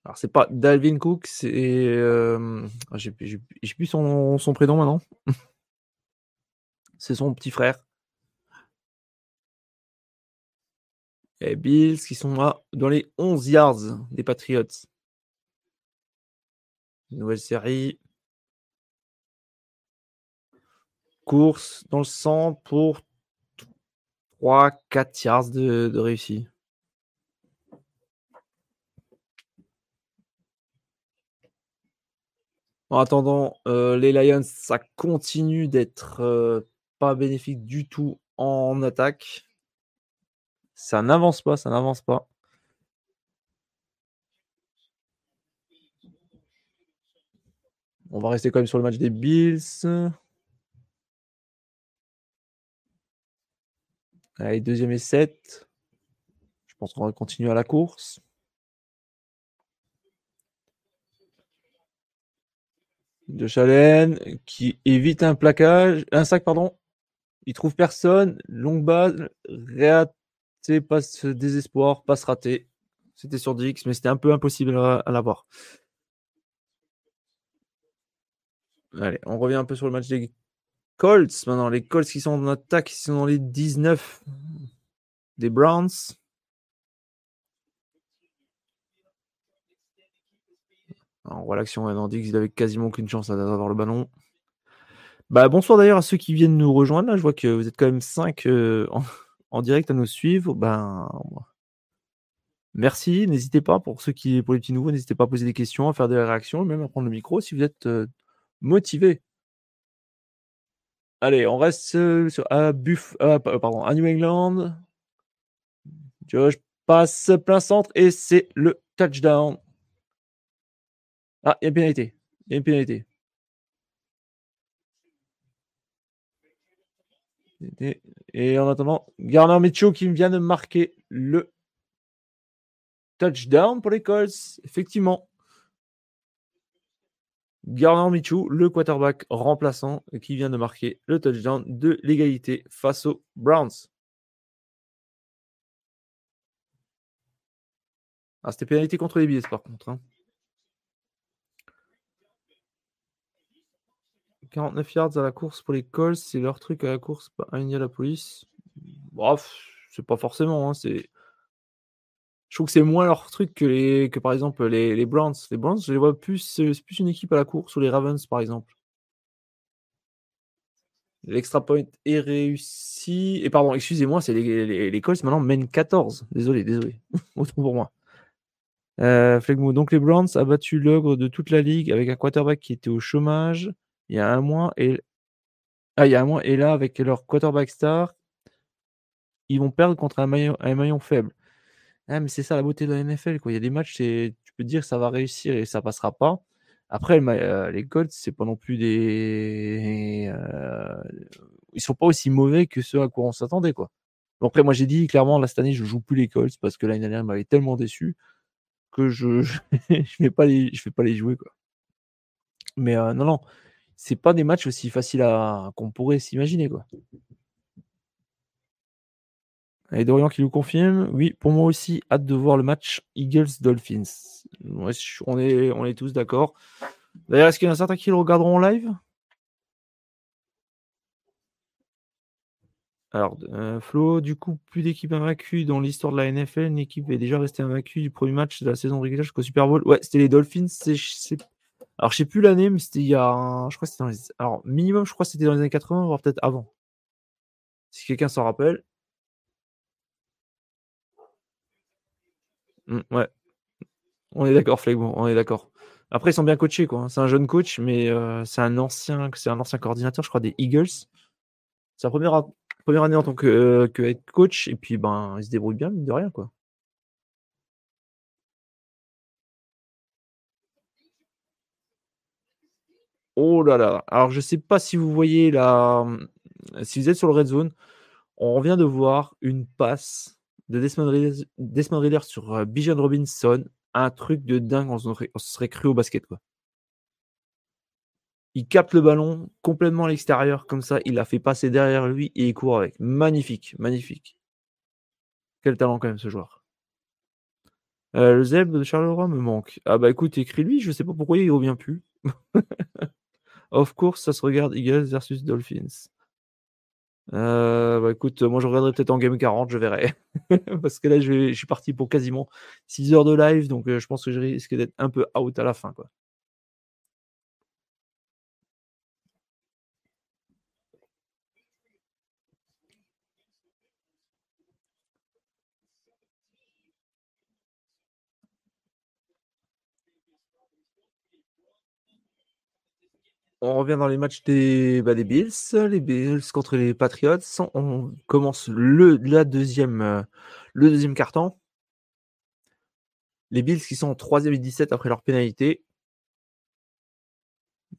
Alors, c'est pas Dalvin Cook, c'est. Euh... Ah, j'ai plus son, son prénom maintenant. c'est son petit frère. Et Bills qui sont là dans les 11 yards des Patriots. Nouvelle série. Course dans le sang pour 3-4 yards de, de réussi. En attendant, euh, les Lions, ça continue d'être euh, pas bénéfique du tout en attaque. Ça n'avance pas, ça n'avance pas. On va rester quand même sur le match des Bills. Allez, deuxième et 7. Je pense qu'on va continuer à la course. De Chalen qui évite un plaquage, un sac, pardon. Il trouve personne. Longue balle, raté, passe désespoir, passe raté. C'était sur Dix, mais c'était un peu impossible à, à l'avoir. Allez, on revient un peu sur le match des Colts maintenant. Les Colts qui sont en attaque, qui sont dans les 19 des Browns. Voit l'action, on dit qu'il avait quasiment aucune chance d'avoir le ballon. Bah, bonsoir d'ailleurs à ceux qui viennent nous rejoindre. Je vois que vous êtes quand même 5 euh, en, direct à nous suivre. Ben, merci. N'hésitez pas pour ceux qui, pour les petits nouveaux, n'hésitez pas à poser des questions, à faire des réactions, même à prendre le micro si vous êtes euh, motivé. Allez, on reste euh, sur, à, Buff, pardon, à New England. Josh passe plein centre et c'est le touchdown. Ah, il y a une pénalité. Il y a une pénalité. Et en attendant, Garner Mitchell qui vient de marquer le touchdown pour les Colts. Effectivement. Garner Mitchell, le quarterback remplaçant, qui vient de marquer le touchdown de l'égalité face aux Browns. Ah, c'était pénalité contre les billets par contre. Hein. 49 yards à la course pour les Colts, c'est leur truc à la course, pas à la police. Bref, c'est pas forcément. Hein, c'est... Je trouve que c'est moins leur truc que, les, que par exemple les, les Browns. Les Browns, je les vois plus, c'est plus une équipe à la course ou les Ravens par exemple. L'extra point est réussi. Et pardon, excusez-moi, c'est les, les, Colts maintenant mènent 14. Désolé, désolé. Autant pour moi. Euh, Donc les Browns a battu l'ogre de toute la ligue avec un quarterback qui était au chômage il y a un mois et ah, il y a un mois et là avec leur quarterback star, ils vont perdre contre un maillon, un maillon faible. Ah, mais c'est ça la beauté de la NFL quoi. Il y a des matchs, tu peux dire que ça va réussir et ça passera pas. Après, euh, les Colts, c'est pas non plus des. Euh, ils sont pas aussi mauvais que ceux à quoi on s'attendait, quoi. après, moi, j'ai dit clairement, là, cette année, je joue plus les Colts parce que l'année dernière, ils m'avaient tellement déçu que je je vais pas les, je vais pas les jouer, quoi. Mais euh, non, non, c'est pas des matchs aussi faciles qu'on pourrait s'imaginer, quoi. Et Dorian qui nous confirme. Oui, pour moi aussi, hâte de voir le match Eagles-Dolphins. on, est, on est tous d'accord. D'ailleurs, est-ce qu'il y en a certains qui le regarderont en live? Alors, euh, Flo, du coup, plus d'équipes invaincues dans l'histoire de la NFL. Une équipe est déjà restée invaincue du premier match de la saison régulière jusqu'au Super Bowl. Ouais, c'était les Dolphins. Alors, je sais plus l'année, mais c'était il y a. Je crois que c'était dans les. Alors, minimum, je crois que c'était dans les années 80, voire peut-être avant. Si quelqu'un s'en rappelle. Mmh, ouais. On est d'accord, Flegbo, on est d'accord. Après, ils sont bien coachés, quoi. Hein. C'est un jeune coach, mais euh, c'est un ancien, c'est un ancien coordinateur, je crois, des Eagles. C'est sa première, première année en tant que, euh, que head coach, et puis ben, il se débrouille bien, mine de rien, quoi. Oh là là. Alors, je ne sais pas si vous voyez là, hum, si vous êtes sur le red zone, on vient de voir une passe de Desmond Reader, sur euh, Bijan Robinson. Un truc de dingue, on se serait, cru au basket. Quoi. Il capte le ballon complètement à l'extérieur, comme ça, il l'a fait passer derrière lui et il court avec. Magnifique, magnifique. Quel talent quand même ce joueur. Euh, le Zeb de Charleroi me manque. Ah bah écoute, écris-lui, je sais pas pourquoi il revient plus. of course, ça se regarde Eagles versus Dolphins. Euh, bah écoute, moi je regarderai peut-être en game 40, je verrai. Parce que là, je, suis parti pour quasiment 6 heures de live, donc euh, je pense que je risque d'être un peu out à la fin. Quoi. On revient dans les matchs des, bah, des Bills, les Bills contre les Patriots. On commence le, la deuxième, euh, le deuxième carton. Les Bills qui sont en 3 et 17 après leur pénalité.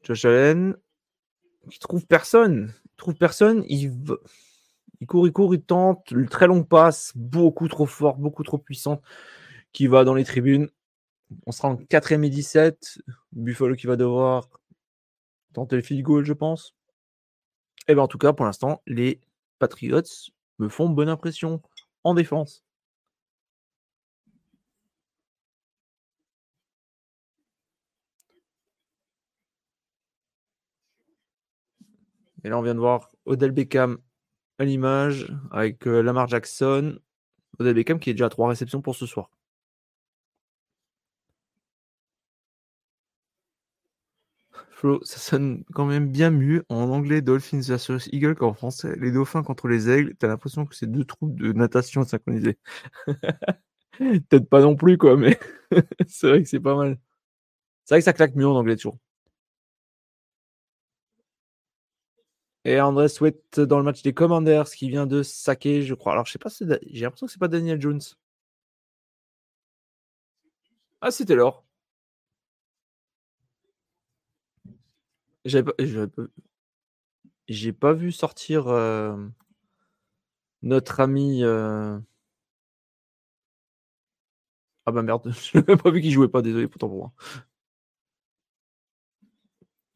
Josh Allen qui trouve personne. Il trouve personne. Il, il court, il court, il tente. Le très longue passe, beaucoup trop fort, beaucoup trop puissante, qui va dans les tribunes. On sera en 4 et 17. Buffalo qui va devoir tenter le field goal, je pense. Et eh bien en tout cas, pour l'instant, les Patriots me font bonne impression en défense. Et là, on vient de voir Odell Beckham à l'image avec euh, Lamar Jackson. Odell Beckham qui est déjà à trois réceptions pour ce soir. Flo, ça sonne quand même bien mieux en anglais Dolphins versus Eagles qu'en français. Les dauphins contre les aigles, t'as l'impression que c'est deux troupes de natation synchronisées. Peut-être pas non plus, quoi, mais c'est vrai que c'est pas mal. C'est vrai que ça claque mieux en anglais toujours. Et André Sweat dans le match des Commanders qui vient de saquer, je crois. Alors, je sais pas, si j'ai l'impression que c'est pas Daniel Jones. Ah, c'était l'or. J'ai pas, j'ai pas vu sortir notre ami. Ah bah merde, je n'avais pas vu qu'il jouait pas, désolé, pourtant pour moi.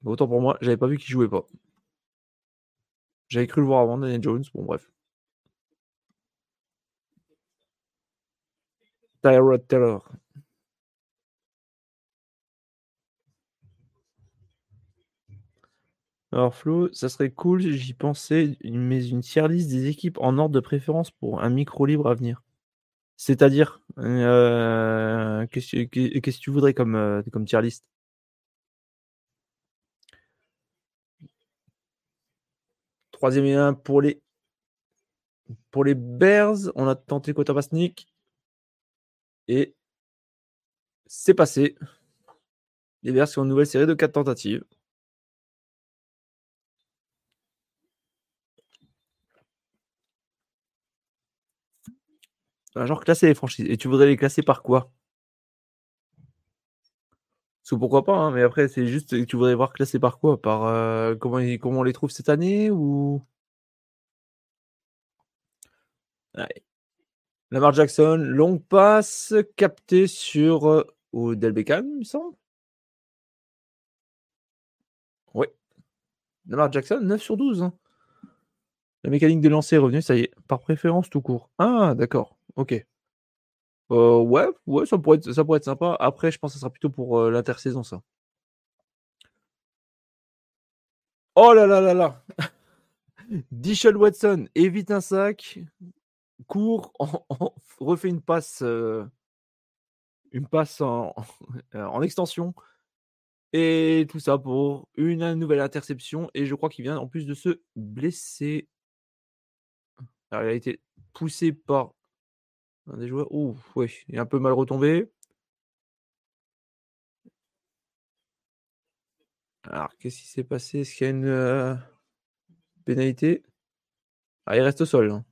Autant pour moi, j'avais pas vu qu'il jouait pas. J'avais cru le voir avant Daniel Jones, bon bref. Tyrod Taylor. Alors Flo, ça serait cool, j'y pensais, mais une tier list des équipes en ordre de préférence pour un micro libre à venir. C'est-à-dire, euh, qu'est-ce que tu voudrais comme, euh, comme tier list? Troisième et un pour les pour les Bears, on a tenté Sneak. et c'est passé. Les Bears sont une nouvelle série de quatre tentatives. Genre classer les franchises. Et tu voudrais les classer par quoi? Parce pourquoi pas, hein, mais après, c'est juste que tu voudrais voir classer par quoi? Par euh, comment, comment on les trouve cette année ou? Lamar Jackson, longue passe captée sur euh, Beckham, il me semble. Oui. Lamar Jackson, 9 sur 12. Hein. La mécanique de lancer est revenue, ça y est, par préférence tout court. Ah, d'accord. OK. Ouais, ouais, ça pourrait être sympa. Après, je pense que ça sera plutôt pour, l'intersaison, ça. Oh là là là là! Dishon Watson évite un sac, court, refait une passe, une passe en en extension et tout ça pour une nouvelle interception et je crois qu'il vient en plus de se blesser. Alors il a été poussé par un des joueurs. Ouh, ouais, il est un peu mal retombé. Alors, qu'est-ce qui s'est passé? Est-ce qu'il y a une euh, pénalité? Ah, il reste au sol. Hein.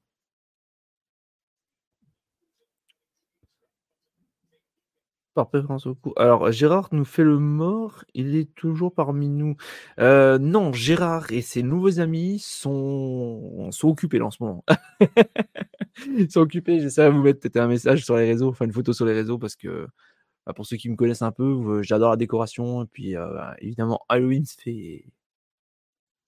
Par préférence au coup. Alors, Gérard nous fait le mort. Il est toujours parmi nous. Euh, non, Gérard et ses nouveaux amis sont, sont occupés là en ce moment. Ils sont occupés. J'essaie de vous mettre peut-être un message sur les réseaux, enfin une photo sur les réseaux parce que bah, pour ceux qui me connaissent un peu, euh, j'adore la décoration. Et puis, euh, évidemment, Halloween, fait.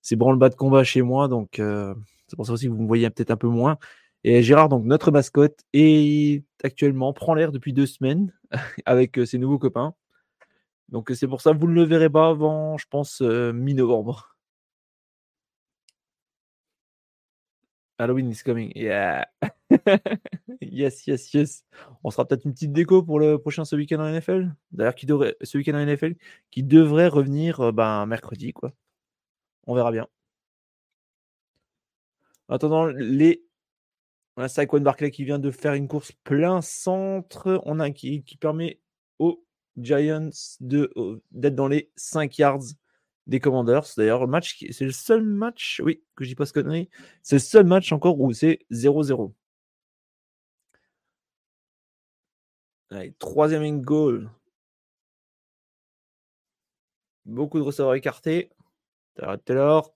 C'est branle-bas de combat chez moi. Donc, c'est pour ça aussi que vous me voyez peut-être un peu moins. Et Gérard, donc notre mascotte, est actuellement prend l'air depuis deux semaines avec euh, ses nouveaux copains. Donc c'est pour ça que vous ne le verrez pas avant, je pense, euh, mi-novembre. Halloween is coming. Yeah. yes, yes, yes. On sera peut-être une petite déco pour le prochain ce week-end en NFL. D'ailleurs, qui devrait ce week-end en NFL qui devrait revenir euh, ben, mercredi, quoi. On verra bien. En attendant, les on a Saquon Barclay qui vient de faire une course plein centre. On a un qui, qui permet aux Giants d'être dans les 5 yards des Commanders. D'ailleurs, le match, c'est le seul match, oui, que je dis pas ce connerie, c'est le seul match encore où c'est 0-0. Allez, troisième goal. Beaucoup de receveurs écartés. Taylor.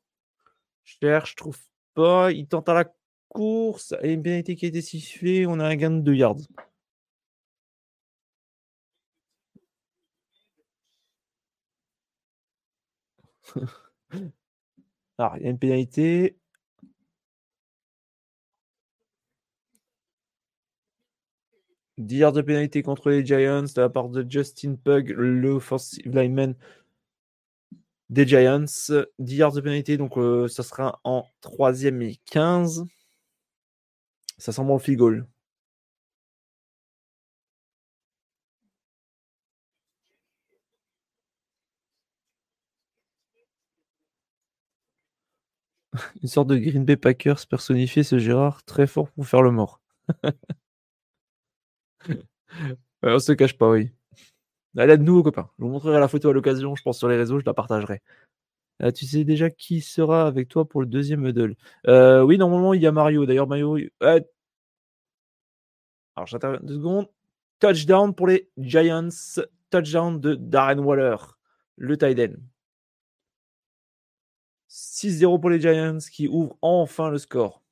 Cherche, trouve pas. Il tente à la course. Et une pénalité qui a été sifflée. On a un gain de 2 yards. Alors, il y a une pénalité. Yards de pénalité contre les Giants de la part de Justin Pug, le offensive lineman des Giants. 10 yards de pénalité, donc euh, ça sera en troisième et 15. Ça sent bon le. Une sorte de Green Bay Packers personnifié, ce Gérard, très fort pour faire le mort. on se cache pas, oui. Allez, de nouveau, copain. Je vous montrerai la photo à l'occasion, je pense, sur les réseaux, je la partagerai. Euh, tu sais déjà qui sera avec toi pour le deuxième huddle euh, Oui, normalement, il y a Mario. D'ailleurs, Mario. Alors, j'interviens deux secondes. Touchdown pour les Giants. Touchdown de Darren Waller, le tight 6-0 pour les Giants qui ouvrent enfin le score.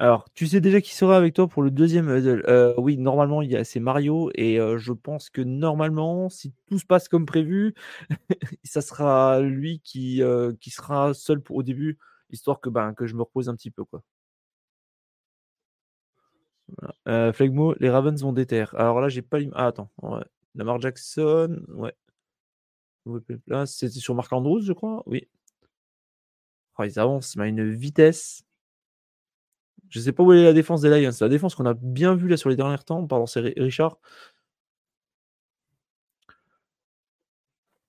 Alors, tu sais déjà qui sera avec toi pour le deuxième euh, Oui, normalement, il y a, c'est Mario. Et euh, je pense que normalement, si tout se passe comme prévu, ça sera lui qui, euh, qui sera seul pour, au début, histoire que, ben, que je me repose un petit peu. Quoi. Flegmo, les Ravens vont déterre. Alors là, j'ai pas. Ah, attends. Lamar Jackson, ouais. Là, c'était sur Marc Andrews, je crois. Oui. Oh, ils avancent, mais à une vitesse. Je ne sais pas où est la défense des Lions. La défense qu'on a bien vue là sur les derniers temps, pardon, c'est Richard.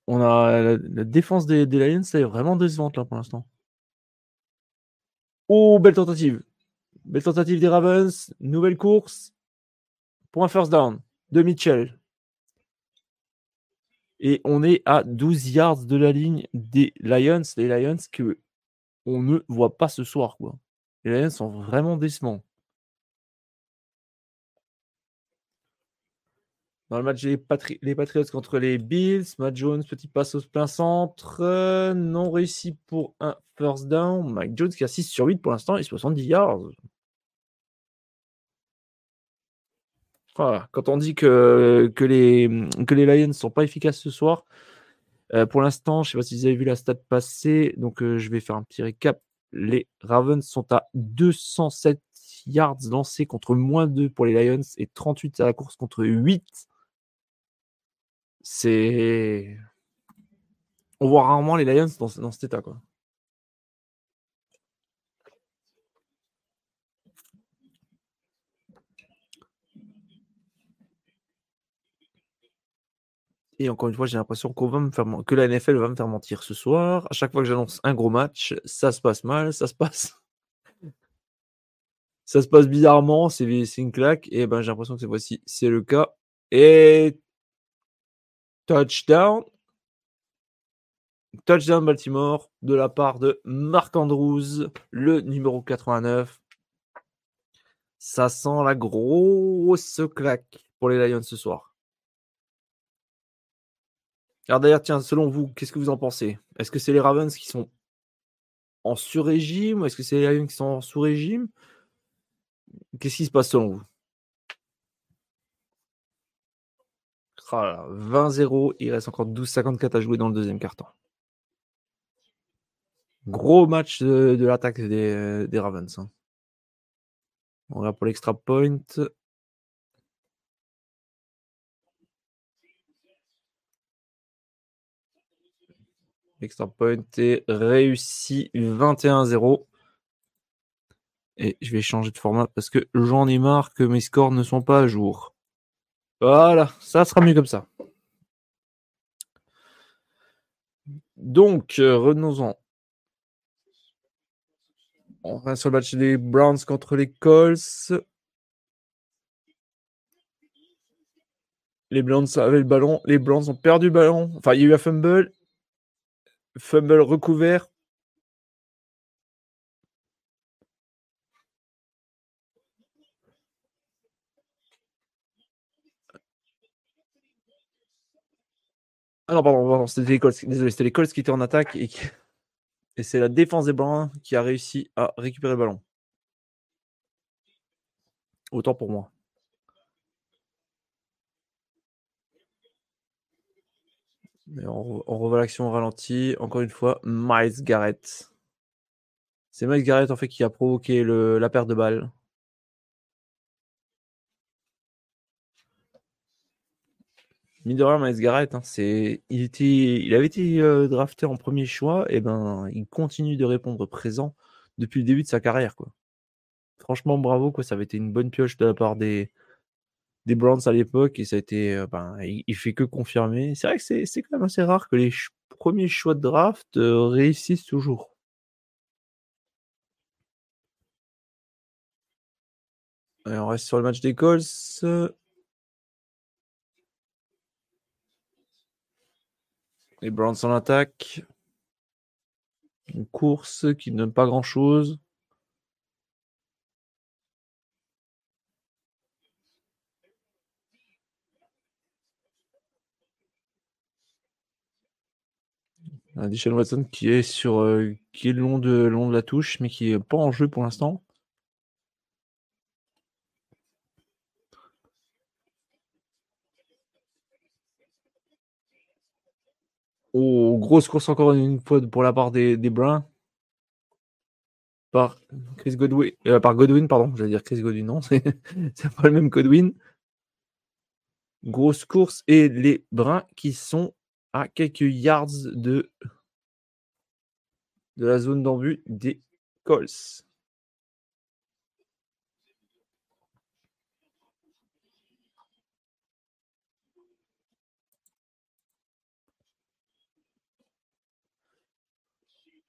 On a la, défense des, Lions, c'est vraiment décevante là pour l'instant. Oh, belle tentative. Belle tentative des Ravens. Nouvelle course. Point first down de Mitchell. Et on est à 12 yards de la ligne des Lions. Les Lions que on ne voit pas ce soir. Quoi. Les Lions sont vraiment décevants. Dans le match des les Patriots contre les Bills, Matt Jones, petit passe au plein centre, non réussi pour un first down. Mike Jones qui a 6 sur 8 pour l'instant et 70 yards. Quand on dit que, que, les, que les Lions ne sont pas efficaces ce soir, euh, pour l'instant, je ne sais pas si vous avez vu la stat passer, donc euh, je vais faire un petit récap. Les Ravens sont à 207 yards lancés contre moins 2 pour les Lions et 38 à la course contre 8. C'est. On voit rarement les Lions dans, dans cet état. Quoi. Et encore une fois, j'ai l'impression qu'on va me faire que la NFL va me faire mentir ce soir. À chaque fois que j'annonce un gros match, ça se passe mal, ça se passe. ça se passe bizarrement, c'est une claque. Et ben j'ai l'impression que cette fois-ci, c'est le cas. Et touchdown. Touchdown Baltimore de la part de Marc Andrews, le numéro 89. Ça sent la grosse claque pour les Lions ce soir. Alors d'ailleurs, tiens, selon vous, qu'est-ce que vous en pensez? Est-ce que c'est les Ravens qui sont en sur-régime ou est-ce que c'est les Lions qui sont en sous-régime? Qu'est-ce qui se passe selon vous? 20-0, il reste encore 12-54 à jouer dans le deuxième carton. Gros match de, l'attaque des, des, Ravens. Hein. On regarde pour l'extra point. L'extra point est réussi 21-0. Et je vais changer de format parce que j'en ai marre que mes scores ne sont pas à jour. Voilà, ça sera mieux comme ça. Donc, euh, revenons-en. On va sur le match des Browns contre les Colts. Les Browns avaient le ballon. Les Browns ont perdu le ballon. Enfin, il y a eu un fumble. Fumble recouvert? Ah non, pardon, c'était les Colts. Désolé, c'était les Colts qui étaient en attaque et, et c'est la défense des Browns qui a réussi à récupérer le ballon. Autant pour moi. On, revoit l'action au ralenti. Encore une fois, Miles Garrett. C'est Miles Garrett en fait qui a provoqué la perte de balle. Mine Miles Garrett, hein, c'est, il, avait été euh, drafté en premier choix, et ben il continue de répondre présent depuis le début de sa carrière. Franchement, bravo, quoi. ça avait été une bonne pioche de la part des, des Browns à l'époque, et ça a été, euh, ben, il, fait que confirmer. C'est vrai que c'est, quand même assez rare que les premiers choix de draft euh, réussissent toujours. on reste sur le match des Colts. Les Browns en attaque. Une course qui ne donne pas grand-chose. Un Watson qui est sur euh, qui est le long de, long de la touche, mais qui n'est pas en jeu pour l'instant. Oh, grosse course encore une fois pour la part des, des Bruns. Par Chris Godwin. Euh, par Godwin, pardon. J'allais dire Chris Godwin, non, c'est pas le même Godwin. Grosse course et les Bruns qui sont à quelques yards de, la zone d'embut des Colts.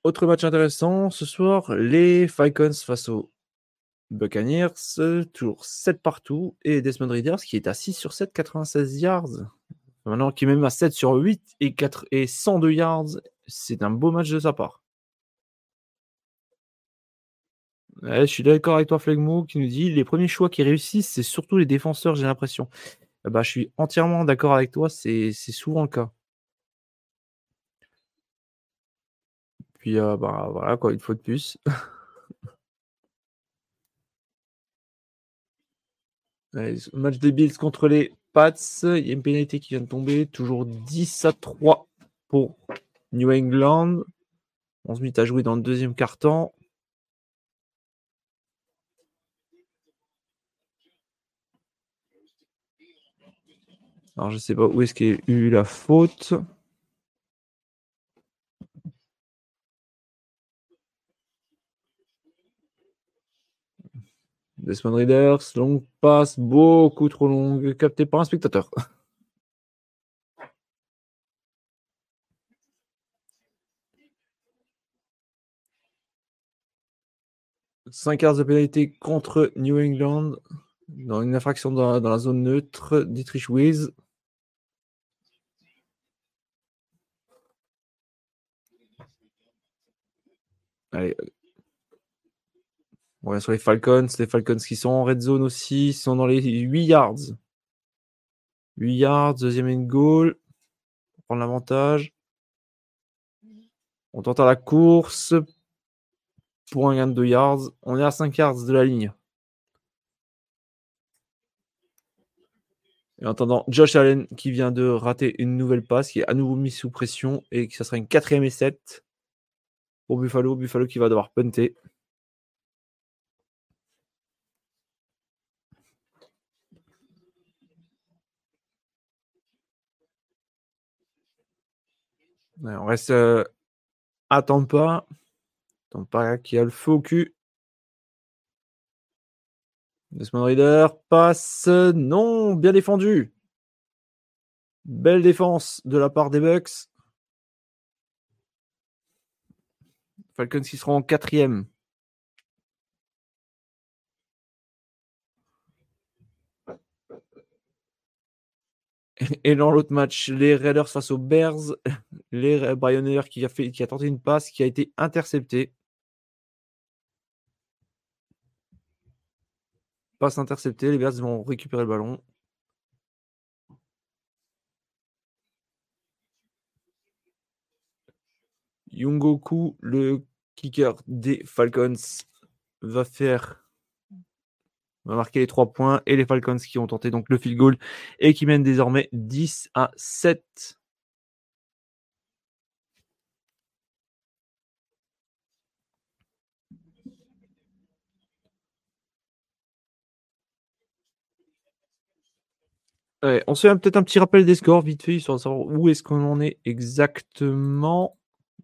Autre match intéressant ce soir, les Falcons face aux Buccaneers, toujours 7 partout, et Desmond Readers qui est à 6 sur 7, 96 yards. Maintenant qui est même à 7 sur 8 et, 4, et 102 yards, c'est un beau match de sa part. je suis d'accord avec toi, Flegmo, qui nous dit les premiers choix qui réussissent, c'est surtout les défenseurs, j'ai l'impression. Bah, je suis entièrement d'accord avec toi, c'est souvent le cas. Puis euh, bah, voilà quoi, une fois de plus. match des Bills contre les Pats. Il y a une pénalité qui vient de tomber. Toujours 10 à 3 pour New England. 11 minutes à jouer dans le deuxième quart-temps. Alors je sais pas où est-ce qu'il y a eu la faute. Desmond Readers, longue passe, beaucoup trop longue, capté par un spectateur. 5 heures de pénalité contre New England dans une infraction dans, la zone neutre. Dietrich Wiz. Allez, on sur les Falcons. Les Falcons qui sont en red zone aussi. Ils sont dans les 8 yards. 8 yards, deuxième and goal. Pour prendre l'avantage. On tente à la course. Pour un gain de 2 yards. On est à 5 yards de la ligne. Et en attendant, Josh Allen qui vient de rater une nouvelle passe, qui est à nouveau mis sous pression et que ça sera une quatrième et 7. pour Buffalo. Buffalo qui va devoir punter. On reste euh, à Tampa. Tampa qui a le feu au cul. Desmond Reader passe. Non, bien défendu. Belle défense de la part des Bucks. Falcons qui seront en quatrième. Et dans l'autre match, les Raiders face aux Bears, les Brian qui a, qui a tenté une passe qui a été interceptée. Passe interceptée, les Bears vont récupérer le ballon. Yungoku, le kicker des Falcons, va faire va marquer les trois points et les Falcons qui ont tenté donc le field goal et qui mènent désormais 10 à 7. on se fait peut-être un petit rappel des scores vite fait, sur savoir où est-ce qu'on en est exactement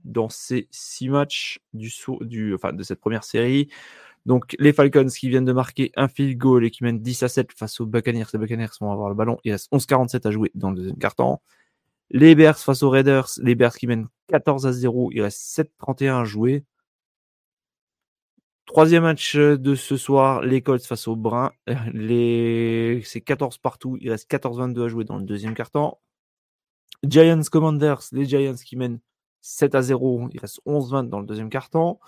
dans ces six matchs du, enfin, de cette première série. Donc les Falcons qui viennent de marquer un field goal et qui mènent 10 à 7 face aux Buccaneers. Les Buccaneers vont avoir le ballon. Il reste 11-47 à jouer dans le deuxième quart-temps. Les Bears face aux Raiders. Les Bears qui mènent 14 à 0. Il reste 7-31 à jouer. Troisième match de ce soir, les Colts face aux Bruns. Les... C'est 14 partout. Il reste 14-22 à jouer dans le deuxième quart-temps. Giants Commanders. Les Giants qui mènent 7 à 0. Il reste 11-20 dans le deuxième quart-temps.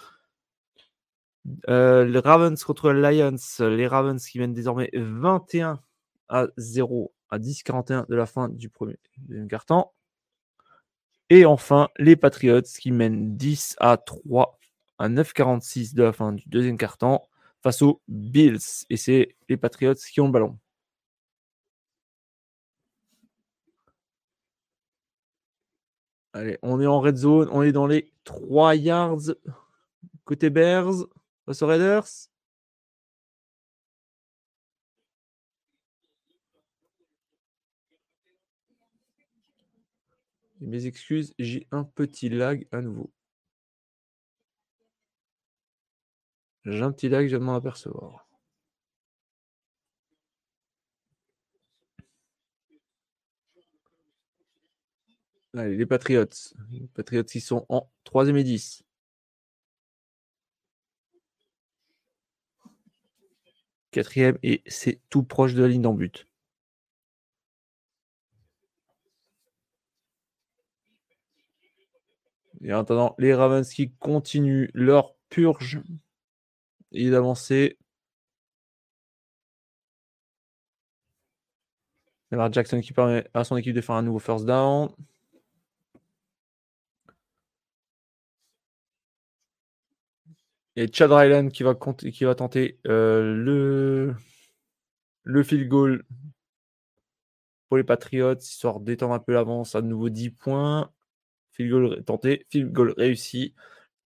Euh, les Ravens contre les Lions. Les Ravens qui mènent désormais 21 à 0 à 10-41 de la fin du premier quart-temps. Et enfin, les Patriots qui mènent 10 à 3 à 9-46 de la fin du deuxième quart-temps face aux Bills. Et c'est les Patriots qui ont le ballon. Allez, on est en red zone, on est dans les 3 yards côté Bears. Face Raiders? Mes excuses, j'ai un petit lag à nouveau. J'ai un petit lag, je de m'en apercevoir. Allez, les Patriots. Les Patriots qui sont en 3 et 10. Et c'est tout proche de la ligne d'en but. Et en attendant, les Ravens qui continuent leur purge et d'avancer. Lamar Jackson qui permet à son équipe de faire un nouveau first down. Et Chad Ryland qui va, qui va tenter euh, le, le field goal pour les Patriots, histoire d'étendre un peu l'avance à nouveau 10 points. Field goal tenté, field goal réussi.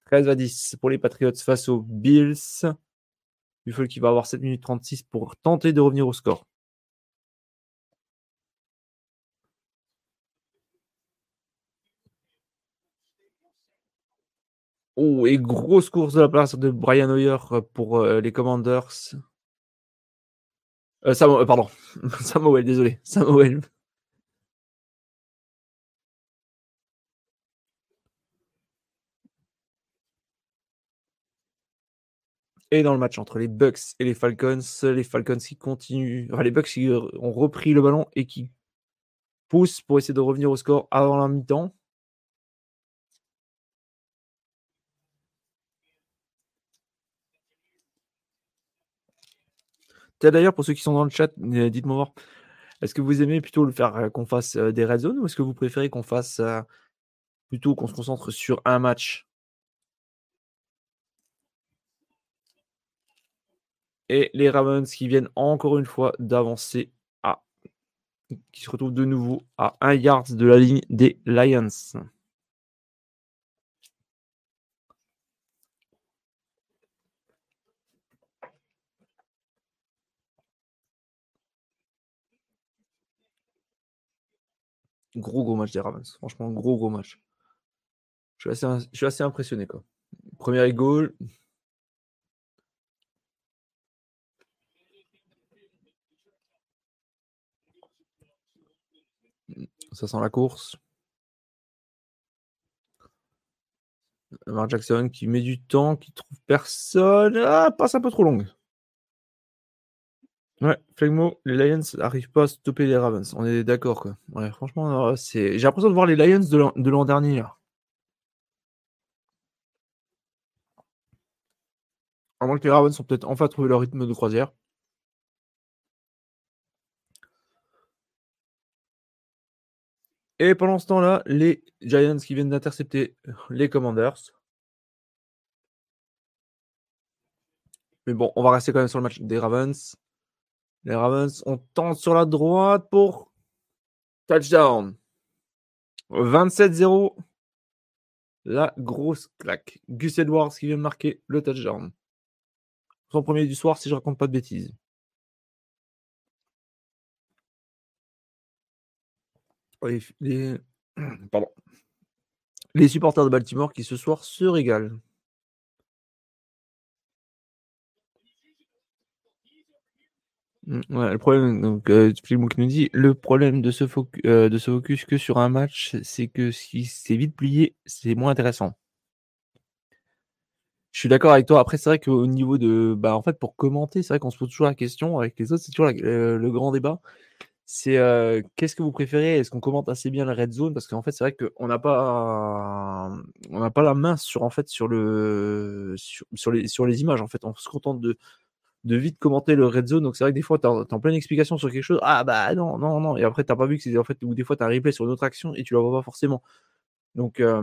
13 à 10 pour les Patriots face aux Bills. Buffalo qui va avoir 7 minutes 36 pour tenter de revenir au score. Oh, et grosse course de la place de Brian Hoyer pour euh, les Commanders. Euh, euh, pardon, Samuel, désolé, Samuel. Et dans le match entre les Bucks et les Falcons, les Falcons qui continuent, les Bucks qui ont repris le ballon et qui poussent pour essayer de revenir au score avant la mi-temps. D'ailleurs, pour ceux qui sont dans le chat, euh, dites-moi voir. Est-ce que vous aimez plutôt le faire euh, qu'on fasse euh, des red zones ou est-ce que vous préférez qu'on fasse plutôt qu'on se concentre sur un match? Et les Ravens qui viennent encore une fois d'avancer à. qui se retrouvent de nouveau à 1 yard de la ligne des Lions. Gros, gros match des Ravens. Franchement, gros, gros match. Je suis assez, impressionné. Quoi. Premier goal. Ça sent la course. Mark Jackson qui met du temps, qui trouve personne. Ah, passe un peu trop longue. Ouais, Flegmo, les Lions n'arrivent pas à stopper les Ravens. On est d'accord, quoi. Ouais, franchement, c'est... j'ai l'impression de voir les Lions de l'an dernier. À moins que les Ravens ont peut-être enfin trouvé leur rythme de croisière. Et pendant ce temps-là, les Giants qui viennent d'intercepter les Commanders. Mais bon, on va rester quand même sur le match des Ravens. Les Ravens, on tente sur la droite pour touchdown. 27-0. La grosse claque. Gus Edwards qui vient marquer le touchdown. Son premier du soir, si je raconte pas de bêtises. Pardon. les supporters de Baltimore qui ce soir se régalent. Ouais, le problème, donc, euh, nous dit, le problème de focus, euh, focus que sur un match, c'est que si c'est vite plié, c'est moins intéressant. Je suis d'accord avec toi. Après, c'est vrai qu'au niveau de, bah, en fait, pour commenter, c'est vrai qu'on se pose toujours la question avec les autres, c'est toujours le grand débat. C'est euh, qu'est-ce que vous préférez? Est-ce qu'on commente assez bien la red zone? Parce qu'en fait, c'est vrai qu'on n'a pas, on n'a pas la main sur en fait sur le, sur, les, sur les images. En fait, on se contente de de vite commenter le red zone. Donc c'est vrai que des fois, tu en pleine explication sur quelque chose. Ah bah non, non, non. Et après, tu pas vu que c'est en fait, ou des fois, tu as un replay sur une autre action et tu la vois pas forcément. Donc, euh,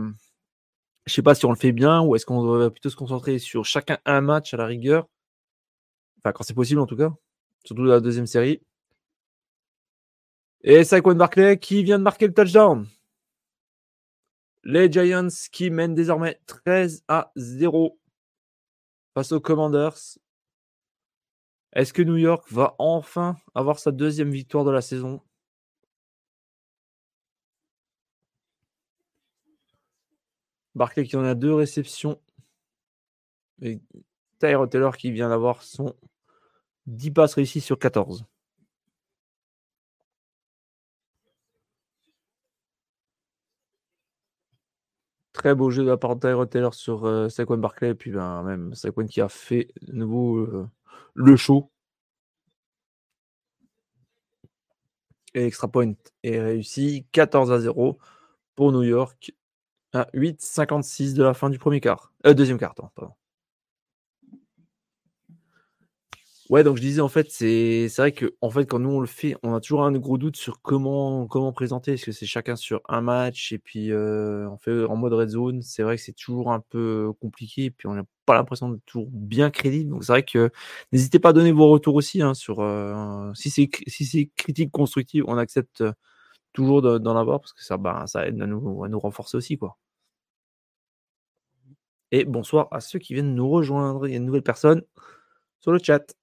je sais pas si on le fait bien ou est-ce qu'on devrait plutôt se concentrer sur chacun un match à la rigueur. Enfin, quand c'est possible en tout cas. Surtout la deuxième série. Et Saquon Barclay qui vient de marquer le touchdown. Les Giants qui mènent désormais 13 à 0 face aux Commanders. Est-ce que New York va enfin avoir sa deuxième victoire de la saison? Barclay qui en a deux réceptions. Et Tyre Taylor qui vient d'avoir son 10 passes réussies sur 14. Très beau jeu de la part de Tyre Taylor sur euh, Saquon Barclay. Et puis ben, même Saquon qui a fait de nouveau euh, le show. Et l'extra point est réussi. 14 à 0 pour New York. À 8,56 de la fin du premier quart. Euh, deuxième quart, pardon. Ouais, donc je disais en fait, c'est vrai que en fait, quand nous on le fait, on a toujours un gros doute sur comment, comment présenter. Est-ce que c'est chacun sur un match et puis euh, on fait en mode red zone? C'est vrai que c'est toujours un peu compliqué et puis on n'a pas l'impression de toujours bien crédible. Donc c'est vrai que n'hésitez pas à donner vos retours aussi hein, sur euh, si c'est si c'est critique constructive, on accepte toujours d'en avoir parce que ça, bah, ça aide à nous, à nous renforcer aussi quoi. Et bonsoir à ceux qui viennent nous rejoindre. Il y a une nouvelle personne sur le chat.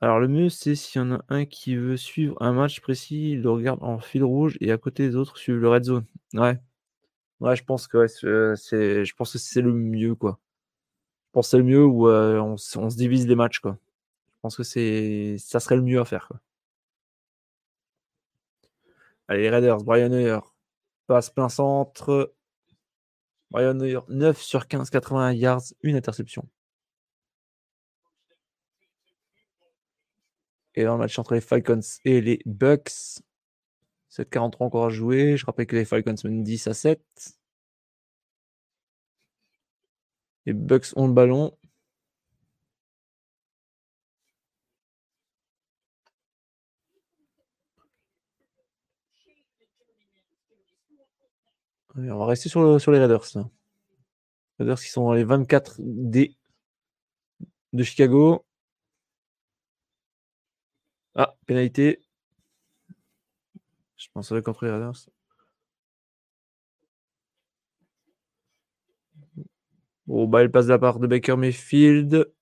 Alors le mieux, c'est s'il y en a un qui veut suivre un match précis, il le regarde en fil rouge et à côté des autres suivent le red zone. Ouais. Ouais, je pense que c'est je pense que c'est le mieux quoi. Je pense que c'est le mieux où euh, on, se divise les matchs quoi. Je pense que c'est ça serait le mieux à faire quoi. Allez, Raiders, Brian Hoyer passe plein centre. Brian Hoyer 9 sur 15, 80 yards, une interception. Et le match entre les Falcons et les Bucks, 7-43 encore à jouer. Je rappelle que les Falcons mènent 10 à 7. Les Bucks ont le ballon. on va rester sur, sur les Raiders. Raiders qui sont dans les 24 D de Chicago. Ah, pénalité. Je pensais contre les Raiders. Bon, bah, elle passe de la part de Baker Mayfield.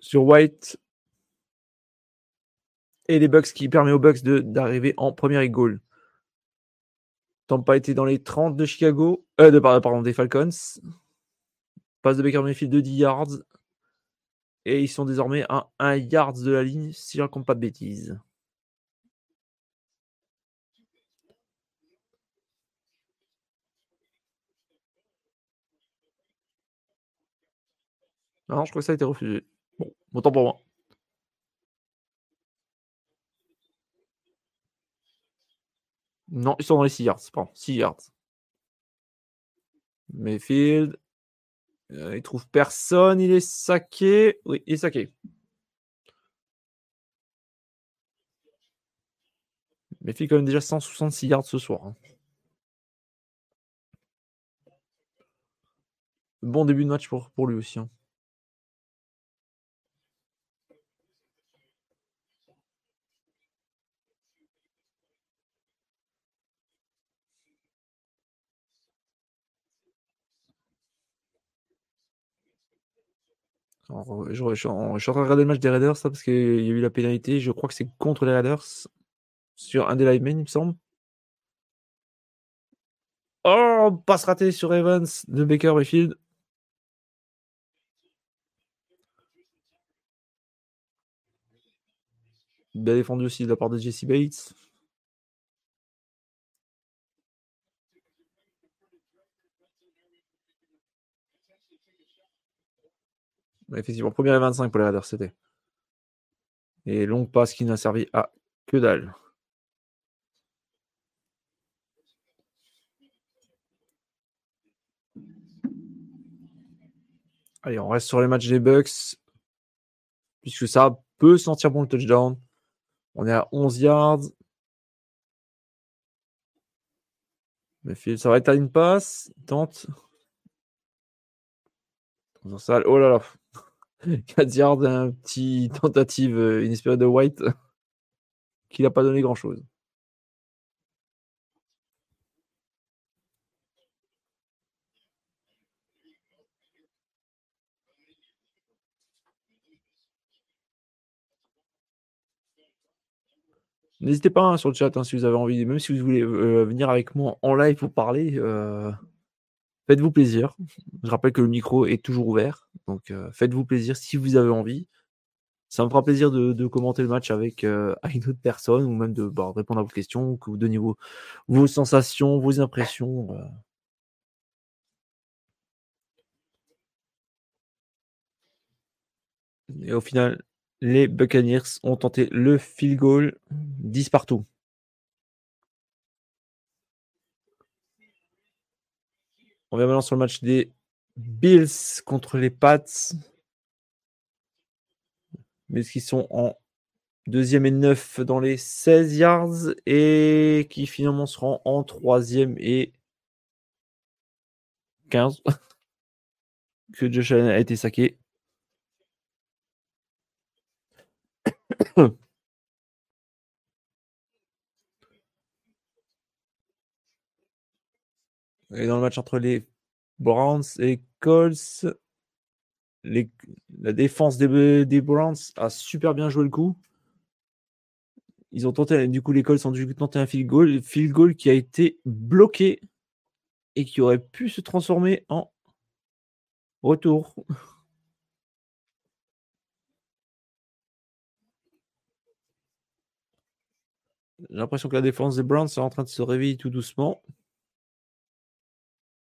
Sur White. Et les Bucks qui permet aux Bucks d'arriver en première goal. Tampa été dans les 30 de Chicago. Euh, de, pardon, des Falcons. Passe de Baker Mayfield de 10 yards. Et ils sont désormais à 1 yard de la ligne, si je ne raconte pas de bêtises. Non, je crois que ça a été refusé. Bon, autant pour moi. Non, ils sont dans les 6 yards. Pardon, 6 yards. Mayfield. Euh, il trouve personne. Il est saqué. Oui, il est saqué. Mayfield quand même déjà 166 yards ce soir. Hein. Bon début de match pour, pour lui aussi. Hein. Je, suis en train de regarder le match des Raiders, ça, parce qu'il y a eu la pénalité. Je crois que c'est contre les Raiders. Sur un des linemen, il me semble. Oh, passe raté sur Evans de Baker Mayfield. Bien défendu aussi de la part de Jesse Bates. Effectivement, première et 25 pour les Raiders, c'était. Et longue passe qui n'a servi à que dalle. Allez, on reste sur les matchs des Bucks. Puisque ça peut sentir bon le touchdown. On est à 11 yards. Mais ça va être à une passe. tente. Oh là là. 4 yards, un petit tentative euh, inespérée de White qui n'a pas donné grand chose. N'hésitez pas hein, sur le chat hein, si vous avez envie, même si vous voulez euh, venir avec moi en live pour parler. Euh, Faites-vous plaisir. Je rappelle que le micro est toujours ouvert. Donc euh, faites-vous plaisir si vous avez envie. Ça me fera plaisir de, commenter le match avec, euh, une autre personne ou même de bah, répondre à vos questions, que vous donniez vos, vos sensations, vos impressions. Euh. Et au final, les Buccaneers ont tenté le field goal 10 partout. On vient maintenant sur le match des Bills contre les Pats. Mais qui sont en deuxième et neuf dans les 16 yards et qui finalement seront en troisième et 15. que Josh Allen a été saqué. Et dans le match entre les Browns et Colts, la défense des, Browns a super bien joué le coup. Ils ont tenté, du coup, les Colts ont dû tenter un field goal, field goal qui a été bloqué et qui aurait pu se transformer en retour. J'ai l'impression que la défense des Browns est en train de se réveiller tout doucement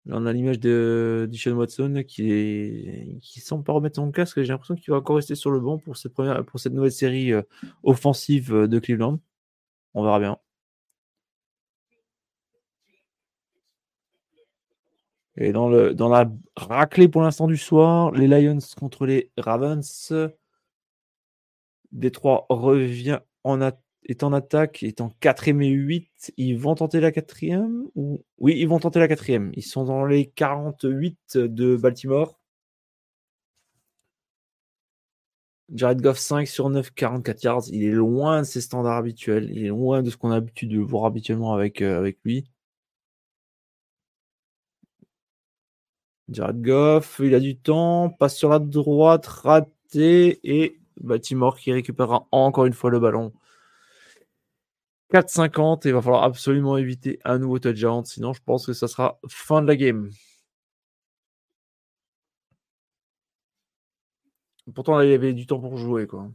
on a l'image de Dishon Watson qui semble pas remettre son casque. J'ai l'impression qu'il va encore rester sur le banc pour cette première pour cette nouvelle série euh, offensive euh, de Cleveland. On verra bien. Et dans, le, dans la raclée pour l'instant du soir, les Lions contre les Ravens. Détroit revient en, attaque est en attaque, est en 4 et 8. Ils vont tenter la quatrième ou... Oui, ils vont tenter la quatrième. Ils sont dans les 48 de Baltimore. Jared Goff 5 sur 9, 44 yards. Il est loin de ses standards habituels. Il est loin de ce qu'on a l'habitude de voir habituellement avec, euh, avec lui. Jared Goff, il a du temps, passe sur la droite, raté et Baltimore qui récupérera encore une fois le ballon 4,50 et il va falloir absolument éviter un nouveau touchdown. Sinon, je pense que ça sera fin de la game. Pourtant, il y avait du temps pour jouer, quoi.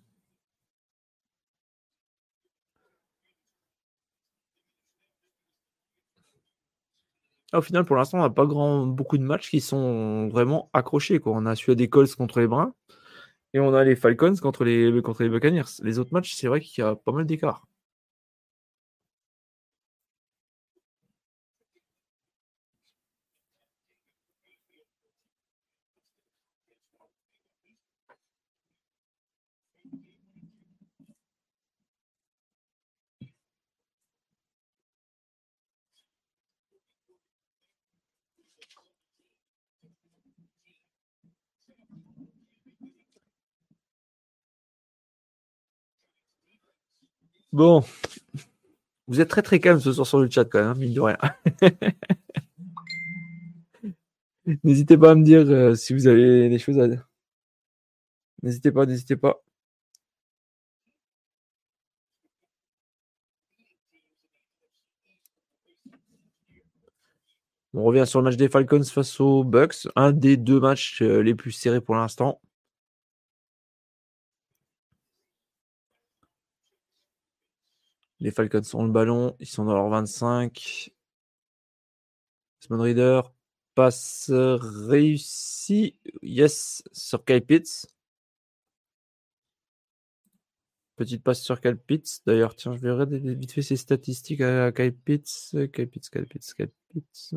Au final, pour l'instant, on n'a pas grand, beaucoup de matchs qui sont vraiment accrochés. Quoi. On a celui des Colts contre les Bruns et on a les Falcons contre les, contre les Buccaneers. Les autres matchs, c'est vrai qu'il y a pas mal d'écart. Bon. Vous êtes très très calme ce soir sur le chat quand même, hein, mine de rien. n'hésitez pas à me dire euh, si vous avez des choses à dire. N'hésitez pas, n'hésitez pas. On revient sur le match des Falcons face aux Bucks, un des deux matchs euh, les plus serrés pour l'instant. Les Falcons ont le ballon, ils sont dans leur 25. Small Reader, passe réussi. Yes, sur Kyle Pitts. Petite passe sur Kyle Pitts. D'ailleurs, tiens, je verrai vite fait ses statistiques à Kyle Pitts. Kyle Pitts, Kyle Pitts.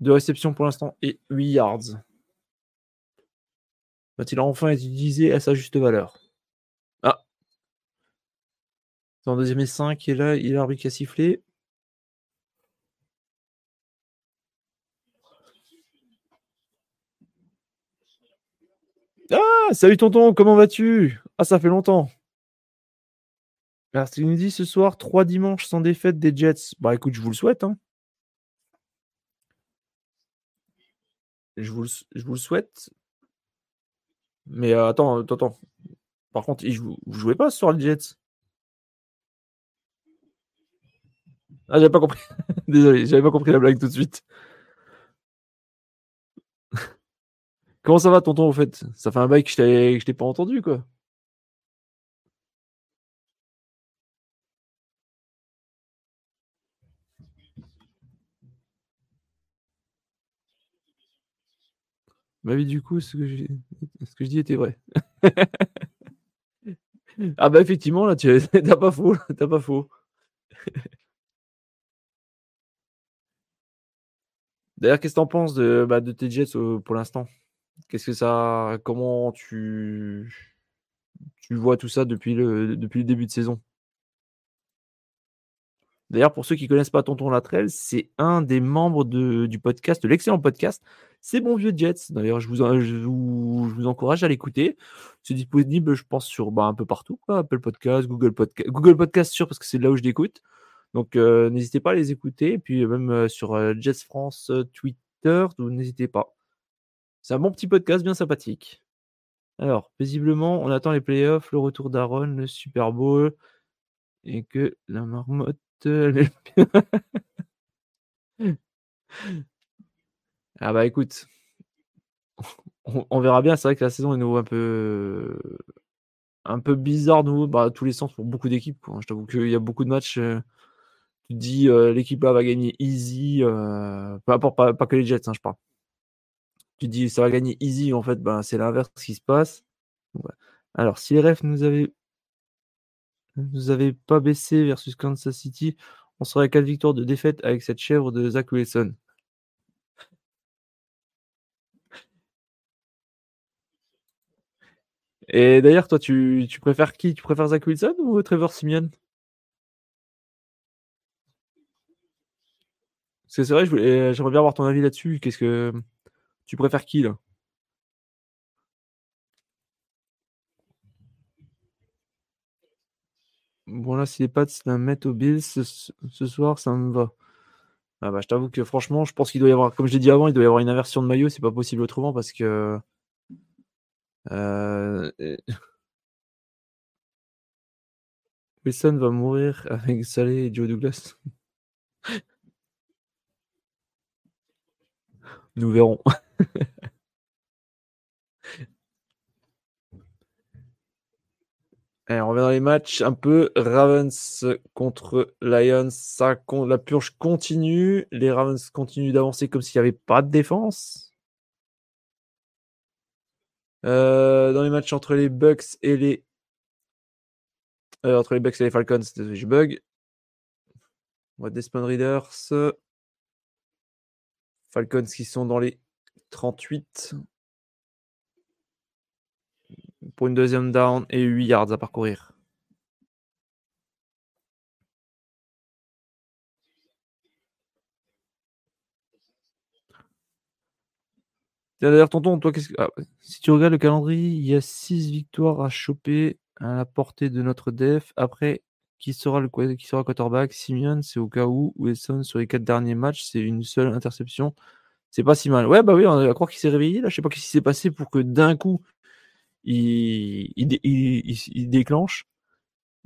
Deux réceptions pour l'instant et 8 yards. Va-t-il enfin utilisé à sa juste valeur? C'est en deuxième et 5, et là, il a l'arbitre qui a sifflé. Ah, salut tonton, comment vas-tu? Ah, ça fait longtemps. Alors, tu nous dit ce soir, trois dimanches sans défaite des Jets. Bah écoute, je vous le souhaite. Hein. Je, vous le, le souhaite. Mais euh, attends, attends, attends. Par contre, vous, vous jouez pas ce soir les Jets? Ah, j'avais pas compris. Désolé, j'avais pas compris la blague tout de suite. Comment ça va, tonton, au fait? Ça fait un bail que je t'ai pas entendu, quoi. Ma vie, du coup, ce que, ce que je dis était vrai. ah bah effectivement, là, t'as pas faux, t'as pas faux. D'ailleurs, qu'est-ce que tu en penses de, bah, de tes Jets pour l'instant? Qu'est-ce que ça. Comment tu, tu vois tout ça depuis le, depuis le début de saison? D'ailleurs, pour ceux qui ne connaissent pas Tonton Latrell, c'est un des membres de, du podcast, de l'excellent podcast C'est bon vieux Jets. D'ailleurs, je vous, je, vous, encourage à l'écouter. C'est disponible, je pense, sur bah, un peu partout. Apple Podcast, Google Podcast. Google Podcast, sûr, parce que c'est là où je l'écoute. Donc, euh, n'hésitez pas à les écouter. Et puis, même euh, sur euh, Jets France Twitter, n'hésitez pas. C'est un bon petit podcast bien sympathique. Alors, paisiblement, on attend les playoffs, le retour d'Aaron, le Super Bowl, et que la marmotte. ah bah écoute, on, verra bien. C'est vrai que la saison est nouveau un peu, un peu bizarre, nouveau, bah, tous les sens pour beaucoup d'équipes. Je t'avoue qu'il y a beaucoup de matchs tu dis l'équipe A va gagner easy, importe, pas, que les Jets, hein, je parle. Tu dis ça va gagner easy, en fait, ben, c'est l'inverse qui se passe. Alors, si les refs nous avaient, nous avaient pas baissé versus Kansas City, on serait à 4 victoires de défaite avec cette chèvre de Zach Wilson. Et d'ailleurs, toi, tu, tu, préfères qui? Tu préfères Zach Wilson ou Trevor Simeon? C'est vrai, j'aimerais bien avoir ton avis là-dessus. Qu'est-ce que tu préfères qui là? Bon là, si les Pats la mettent au Bills ce, soir, ça me va. Ah bah, je t'avoue que franchement, je pense qu'il doit y avoir, comme je l'ai dit avant, il doit y avoir une inversion de maillot. C'est pas possible autrement parce que. Euh, Wilson va mourir avec Saleh et Joe Douglas. Nous verrons. Allez, on revient dans les matchs un peu. Ravens contre Lions. Ça, la purge continue. Les Ravens continuent d'avancer comme s'il n'y avait pas de défense. Euh, dans les matchs entre les Bucks et les. Euh, entre les Bucks et les Falcons, désolé, je bug. Va Desmond Readers. Falcons qui sont dans les 38 pour une deuxième down et 8 yards à parcourir. D'ailleurs, tonton, toi, qu'est-ce que... Ah, si tu regardes le calendrier, il y a 6 victoires à choper à la portée de notre def. Après, qui sera le qui sera quarterback Simeon, c'est au cas où. Wilson, sur les 4 derniers matchs, c'est une seule interception. C'est pas si mal. Ouais, bah oui, on va croire qu'il s'est réveillé. Là, je sais pas ce qui s'est passé pour que d'un coup, il, il, déclenche.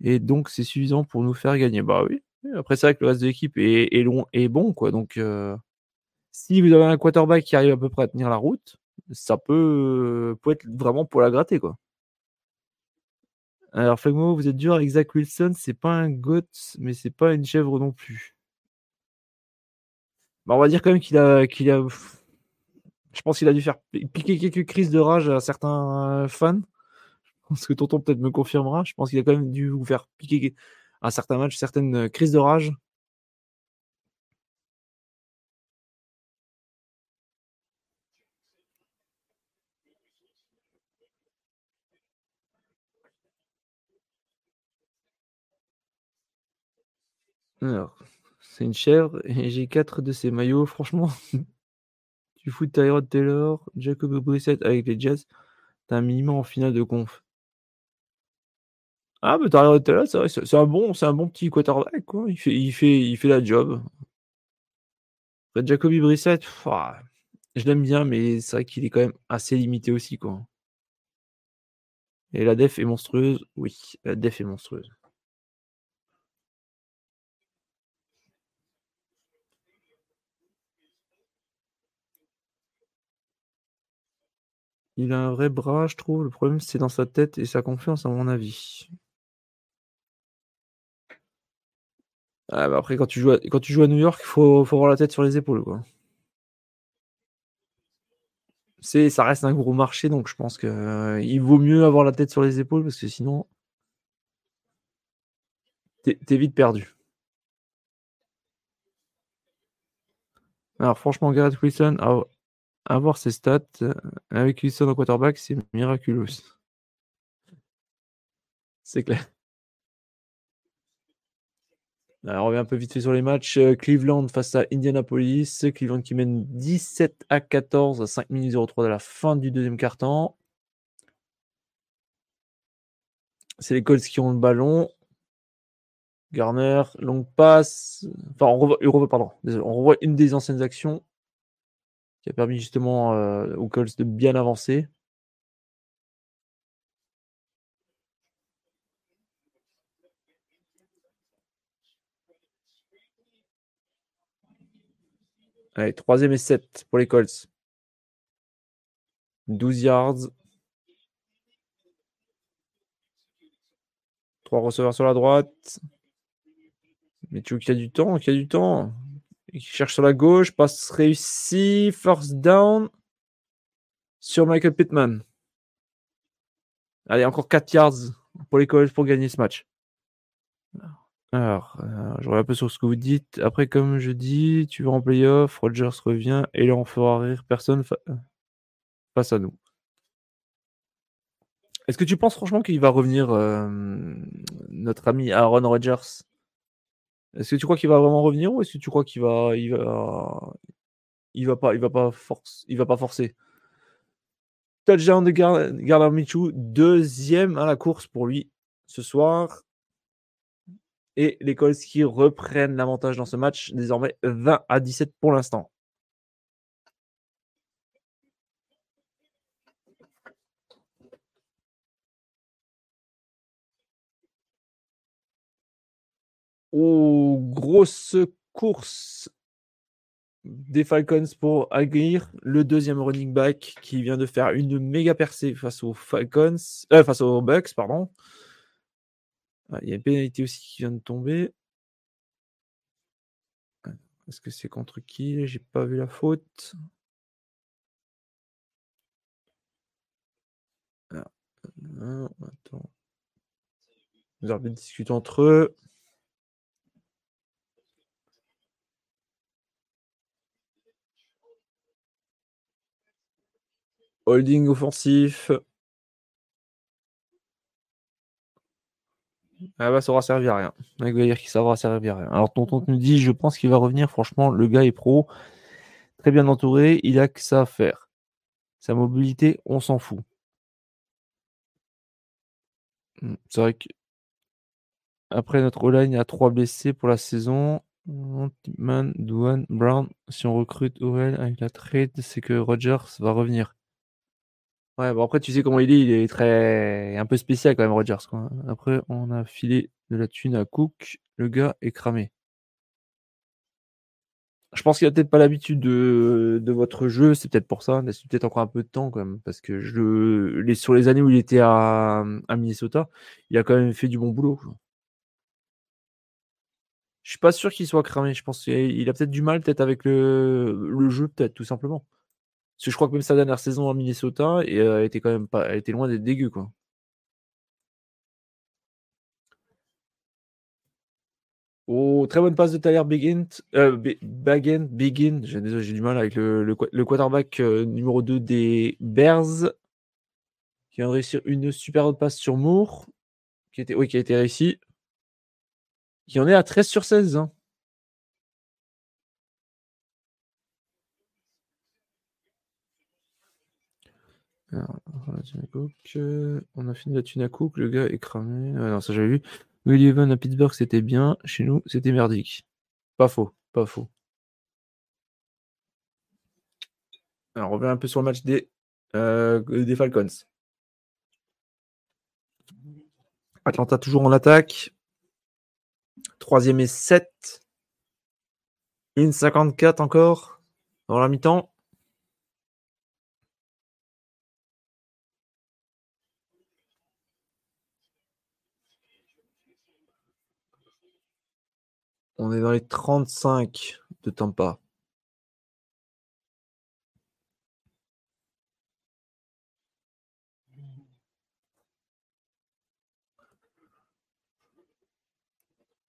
Et donc, c'est suffisant pour nous faire gagner. Bah oui. Après, c'est vrai que le reste de l'équipe est, est, long, et bon, quoi. Donc, euh, si vous avez un quarterback qui arrive à peu près à tenir la route, ça peut, peut être vraiment pour la gratter, quoi. Alors, Flagmo, vous êtes dur avec Zach Wilson, c'est pas un goat, mais c'est pas une chèvre non plus. Bah, on va dire quand même qu'il a, qu'il a, je pense qu'il a dû faire piquer quelques crises de rage à certains euh, fans. Parce que tonton peut-être me confirmera. Je pense qu'il a quand même dû vous faire piquer à certains matchs certaines euh, crises de rage. Alors, c'est une chèvre et j'ai quatre de ces maillots. Franchement, Tu fous Tyrod Taylor, Jacob Brissett avec les Jets, t'as un minimum en finale de conf. Ah, mais Tyrod Taylor, c'est un bon, un bon petit quarterback, quoi. Il fait, il fait, il fait la job. Jacoby Brissett, je l'aime bien, mais c'est vrai qu'il est quand même assez limité aussi, quoi. Et la def est monstrueuse, oui, la def est monstrueuse. Il a un vrai bras, je trouve. Le problème, c'est dans sa tête et sa confiance, à mon avis. Ah, bah, après, quand tu joues à, New York, il faut, faut avoir la tête sur les épaules. Quoi. C'est, ça reste un gros marché, donc je pense qu'il euh, vaut mieux avoir la tête sur les épaules parce que sinon, t'es, vite perdu. Alors, franchement, Garrett Wilson, ah, avoir ses stats euh, avec Wilson en quarterback, c'est miraculeux. C'est clair. Alors, on revient un peu vite fait sur les matchs. Euh, Cleveland face à Indianapolis. Cleveland qui mène 17 à 14 à 5 minutes 03 de la fin du deuxième quart-temps. C'est les Colts qui ont le ballon. Garner, longue passe. Enfin, on revoit, pardon, on revoit une des anciennes actions a permis justement euh, aux Colts de bien avancer. Allez, troisième et 7 pour les Colts. 12 yards. Trois receveurs sur la droite. Mais tu veux qu'il y a du temps, qu'il y a du temps? Il cherche sur la gauche, passe réussi, first down sur Michael Pittman. Allez, encore 4 yards pour les Colts pour gagner ce match. Alors, euh, je reviens un peu sur ce que vous dites. Après, comme je dis, tu vas en playoff, Rogers revient et là on fera rire personne face à nous. Est-ce que tu penses franchement qu'il va revenir, euh, notre ami Aaron Rodgers? Est-ce que tu crois qu'il va vraiment revenir ou est-ce que tu crois qu'il va, il va, il va pas, il va pas force, il va pas forcer? Touchdown de Gardner Michou, deuxième à la course pour lui ce soir. Et les Colts qui reprennent l'avantage dans ce match, désormais 20 à 17 pour l'instant. Oh, grosse course des Falcons pour accueillir le deuxième running back qui vient de faire une méga percée face aux Falcons, euh, face aux Bucks, pardon. Ah, il y a une pénalité aussi qui vient de tomber. Est-ce que c'est contre qui? J'ai pas vu la faute. Ah, non, attends. Entre eux. Holding offensif. Ah bah ça aura servi à rien. Avec dire qui ça aura servi à rien. Alors tonton nous dit je pense qu'il va revenir. Franchement, le gars est pro. Très bien entouré. Il a que ça à faire. Sa mobilité, on s'en fout. Hmm, c'est vrai que après notre line, il y a trois blessés pour la saison. Man, Douane, Brown. Si on recrute Orel avec la trade, c'est que Rogers va revenir. Ouais, bon après tu sais comment il est, il est très un peu spécial quand même Rogers. Après on a filé de la thune à Cook, le gars est cramé. Je pense qu'il a peut-être pas l'habitude de, votre jeu, c'est peut-être pour ça. Laisse peut-être encore un peu de temps quand même, parce que je les, sur les années où il était à, Minnesota, il a quand même fait du bon boulot. Je suis pas sûr qu'il soit cramé. Je pense qu'il a peut-être du mal, peut-être avec le, le jeu, peut-être tout simplement. Parce que je crois que même sa dernière saison en Minnesota, euh, elle était quand même pas, elle était loin d'être dégueu, quoi. Oh, très bonne passe de Tyler Begin. Euh, Begin, Begin. J'ai du mal avec le, quarterback euh, numéro 2 des Bears. Qui vient de réussir une super haute passe sur Moore. Qui, était, oui, qui a été réussi. Qui en est à 13 sur 16. Hein. On a fini la thune à Cook, le gars est cramé. Ah non, ça j'avais vu. Willie Evan à Pittsburgh, c'était bien. Chez nous, c'était merdique. Pas faux, pas faux. Alors, on revient un peu sur le match des, euh, Falcons. Atlanta toujours en attaque. Troisième et 7. Une 54 encore dans la mi-temps. On est dans les 35 de Tampa.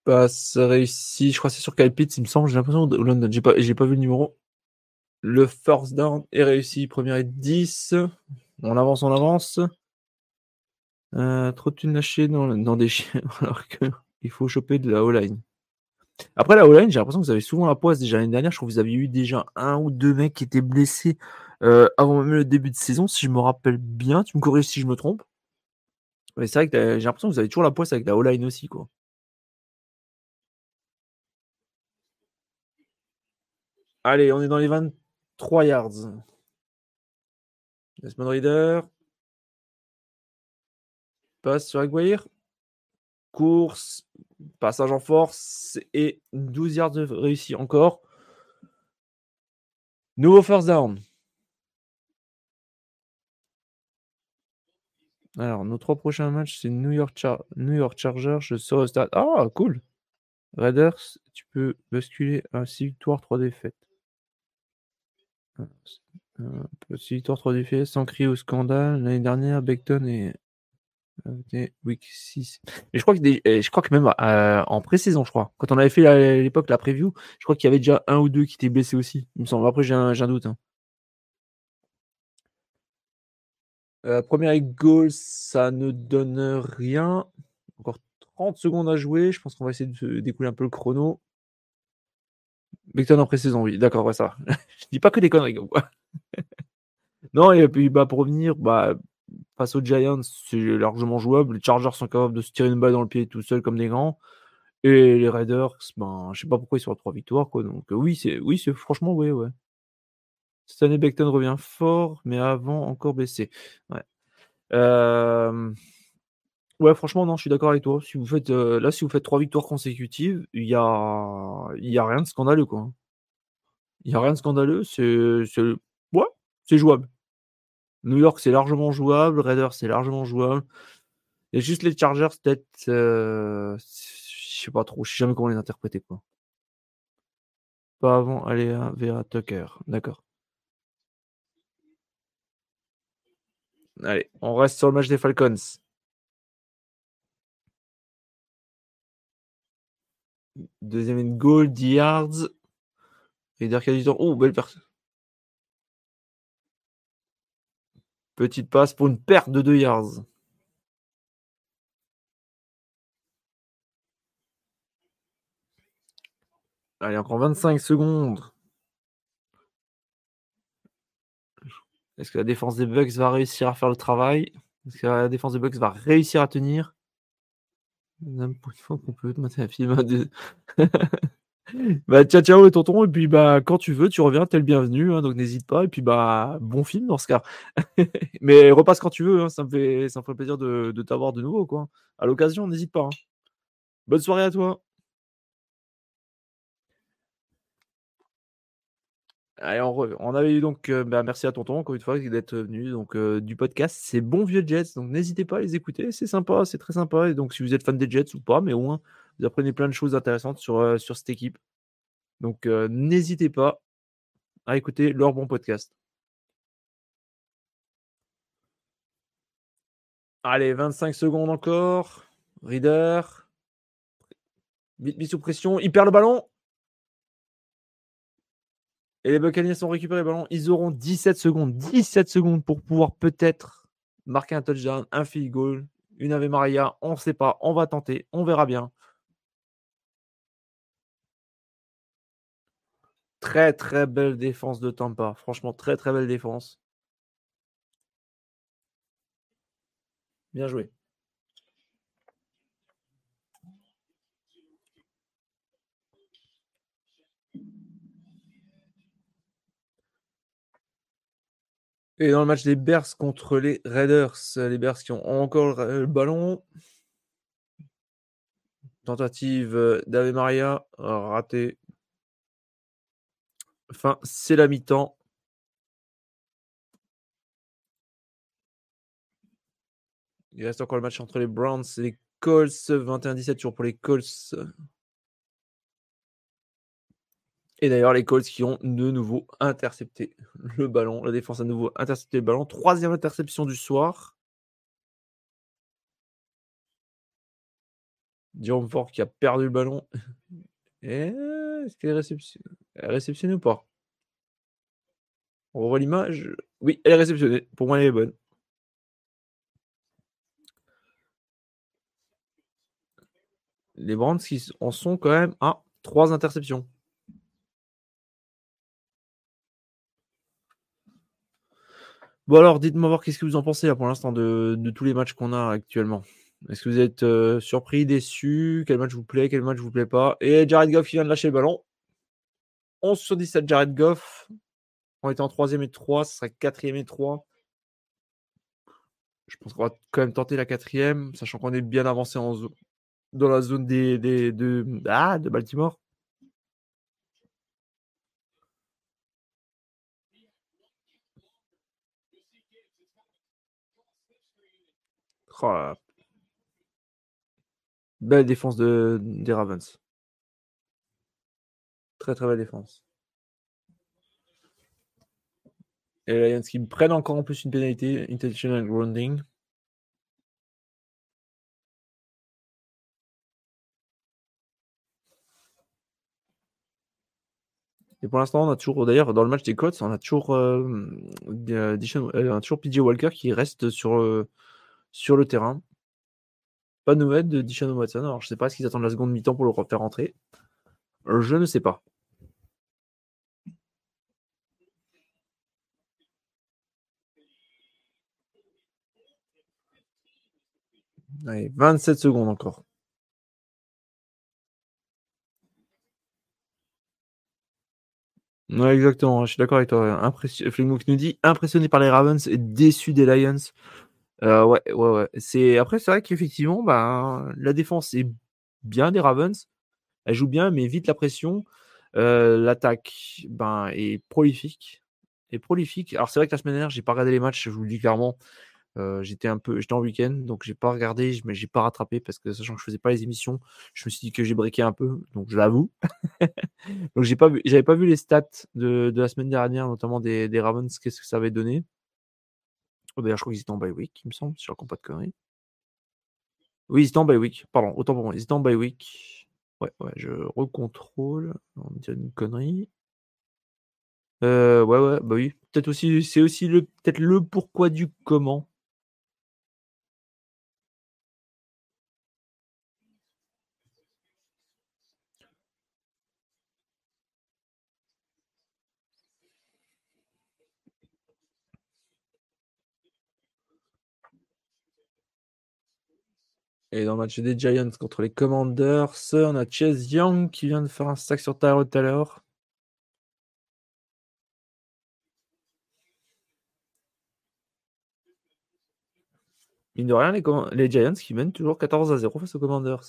Passe réussi. Je crois que c'est sur Kyle il me semble. J'ai l'impression de London. J'ai pas, pas vu le numéro. Le first down est réussi. Première et 10. On avance, on avance. Euh, trop de thunes lâchées dans, dans des chiens alors qu'il faut choper de la O-line. Après, la O-line, j'ai l'impression que vous avez souvent la poisse déjà l'année dernière. Je crois que vous aviez eu déjà un ou deux mecs qui étaient blessés euh, avant même le début de saison, si je me rappelle bien. Tu me corriges si je me trompe. Mais c'est vrai que j'ai l'impression que vous avez toujours la poisse avec la O-line aussi, quoi. Allez, on est dans les 23 yards. Desmond Reader. Passe sur Aguirre. Course. Passage en force et 12 yards de réussi encore. Nouveau first down. Alors, nos trois prochains matchs, c'est New York, New York Chargers. Je sors au stade. Ah, cool. Raiders, tu peux basculer à 6 victoires, 3 défaites. 6 euh, victoires, 3 défaites, sans crier au scandale. L'année dernière, Beckton et Week 6. Mais je crois que, je crois que même euh, en pré-saison, je crois, quand on avait fait à l'époque la preview, je crois qu'il y avait déjà un ou deux qui étaient blessés aussi, il me semble. Après, j'ai un, doute. Hein. Euh, première goal, ça ne donne rien. Encore 30 secondes à jouer. Je pense qu'on va essayer de découler un peu le chrono. Beckton en pré-saison, oui. D'accord, ouais, ça. je dis pas que des conneries. non, et puis bah, pour revenir, bah, face aux Giants, c'est largement jouable. Les Chargers sont capables de se tirer une balle dans le pied tout seuls comme des grands. Et les Raiders, ben, je sais pas pourquoi ils sont à trois victoires, quoi. Donc, euh, oui, c'est, oui, c'est franchement, oui, ouais. Cette année, Beckton revient fort, mais avant, encore baissé. Ouais. Euh, Ouais, franchement, non, je suis d'accord avec toi. Si vous faites, euh, là, si vous faites trois victoires consécutives, il y a, y rien de scandaleux, quoi. Il y a rien de scandaleux. C'est, ouais, c'est jouable. New York, c'est largement jouable. Raiders, c'est largement jouable. Et juste les Chargers, peut-être, euh, je sais pas trop. Je sais jamais comment les interpréter, quoi. Pas avant, allez, à Vera Tucker. D'accord. Allez, on reste sur le match des Falcons. Deuxième goal, 10 yards. Et a du temps. Oh, belle personne. Petite passe pour une perte de 2 yards. Allez, encore 25 secondes. Est-ce que la défense des Bucks va réussir à faire le travail? Est-ce que la défense des Bucks va réussir à tenir? N'importe fois qu'on peut mettre un film. bah ciao ciao et tonton et puis bah quand tu veux tu reviens t'es le bienvenu hein, donc n'hésite pas et puis bah bon film dans ce cas mais repasse quand tu veux hein, ça me fait ça me ferait plaisir de, de t'avoir de nouveau quoi à l'occasion n'hésite pas hein. bonne soirée à toi Allez, on, avait eu donc, euh, bah, merci à tonton encore une fois d'être venu donc euh, du podcast. C'est bon vieux Jets, donc n'hésitez pas à les écouter, c'est sympa, c'est très sympa. Et donc si vous êtes fan des Jets ou pas, mais au moins vous apprenez plein de choses intéressantes sur, euh, sur cette équipe. Donc n'hésitez pas à écouter leur bon podcast. Allez, 25 secondes encore. Reader. Vite mis sous pression. Il perd le ballon. Et les Buccaneers ont récupéré le ballon. Ils auront 17 secondes. 17 secondes pour pouvoir peut-être marquer un touchdown, un field goal, une Ave Maria. On ne sait pas. On va tenter. On verra bien. Très très belle défense de Tampa. Franchement, très très belle défense. Bien joué. Et dans le match des Bears contre les Raiders, les Bears qui ont encore le ballon. Tentative euh, d'Ave Maria, ratée. Enfin, c'est la mi-temps. Il reste encore le match entre les Browns et les Colts. 21-17 toujours pour les Colts. Et d'ailleurs, les Colts qui ont de nouveau intercepté le ballon. La défense a de nouveau intercepté le ballon. Troisième interception du soir. Jerome Ford qui a perdu le ballon. Est-ce qu'elle est réceptionnée ou pas? On revoit l'image. Oui, elle est réceptionnée. Pour moi, elle est bonne. Les Brands qui en sont quand même à trois interceptions. Bon alors, dites-moi voir qu'est-ce que vous en pensez là, pour l'instant de, tous les matchs qu'on a actuellement. Est-ce que vous êtes euh, surpris, déçu? Quel match vous plaît Quel match vous plaît pas? Et Jared Goff qui vient de lâcher le ballon. 11 sur 17 Jared Goff. On était en 3 et 3, ce serait 4 et 3. Je pense qu'on va quand même tenter la quatrième, sachant qu'on est bien avancé dans la zone des, des de, ah, de Baltimore. Oh belle défense de, des Ravens. Très très belle défense. Et les Lions qui prennent encore en plus une pénalité, intentional grounding. Et pour l'instant, on a toujours, d'ailleurs, dans le match des Colts, on a toujours, euh, euh, toujours PJ Walker qui reste sur, euh, sur le terrain. Pas de nouvelles de Watson. Alors, je ne sais pas ce qu'ils attendent la seconde mi-temps pour le refaire rentrer. Je ne sais pas. Allez, 27 secondes encore. Ouais, exactement, je suis d'accord avec toi. Impression... nous dit impressionné par les Ravens et déçu des Lions. Ouais, ouais, ouais. C'est... Après, c'est vrai qu'effectivement, bah, la défense est bien des Ravens. Elle joue bien, mais vite la pression. L'attaque ben, est prolifique. Est prolifique. Alors, c'est vrai que la semaine dernière, j'ai pas regardé les matchs, je vous le dis clairement. J'étais un peu, j'étais en week-end, donc j'ai pas regardé, mais j'ai pas rattrapé parce que sachant que je faisais pas les émissions, je me suis dit que j'ai briqué un peu, donc je l'avoue. donc j'ai pas vu, j'avais pas vu les stats de, de, la semaine dernière, notamment des, des Ravens, qu'est-ce que ça avait donné. D'ailleurs, je crois qu'ils étaient en bye week, il me semble, si je raconte pas de conneries. Oui, ils étaient en bye week, pardon, autant pour moi, ils étaient en bye week. Ouais, ouais, je recontrôle, on me dit une connerie. Euh, ouais, ouais, bah oui. Peut-être aussi, c'est aussi le, peut-être le pourquoi du comment. Et dans le match des Giants contre les Commanders, on a Chase Young qui vient de faire un sac sur Tyrod tout à l'heure. Mine de rien, les, Giants qui mènent toujours 14 à 0 face aux Commanders.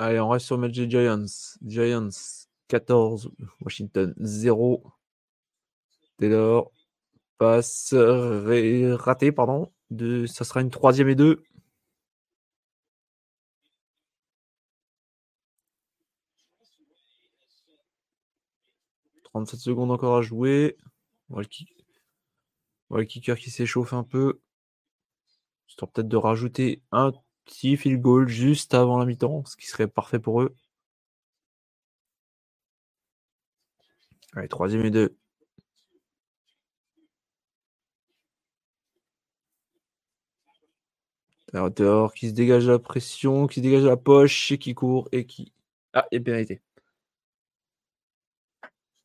Allez, on reste sur le match des Giants. Giants 14, Washington 0. Taylor passe raté, pardon. De, ça sera une troisième et deux. « 37 secondes encore à jouer. Voit le, kicker qui s'échauffe un peu. Histoire peut-être de rajouter un petit field goal juste avant la mi-temps, ce qui serait parfait pour eux. Allez, troisième et deux. Dehors, qui se dégage la pression, qui se dégage la poche et qui court et qui. Ah, a pénalité.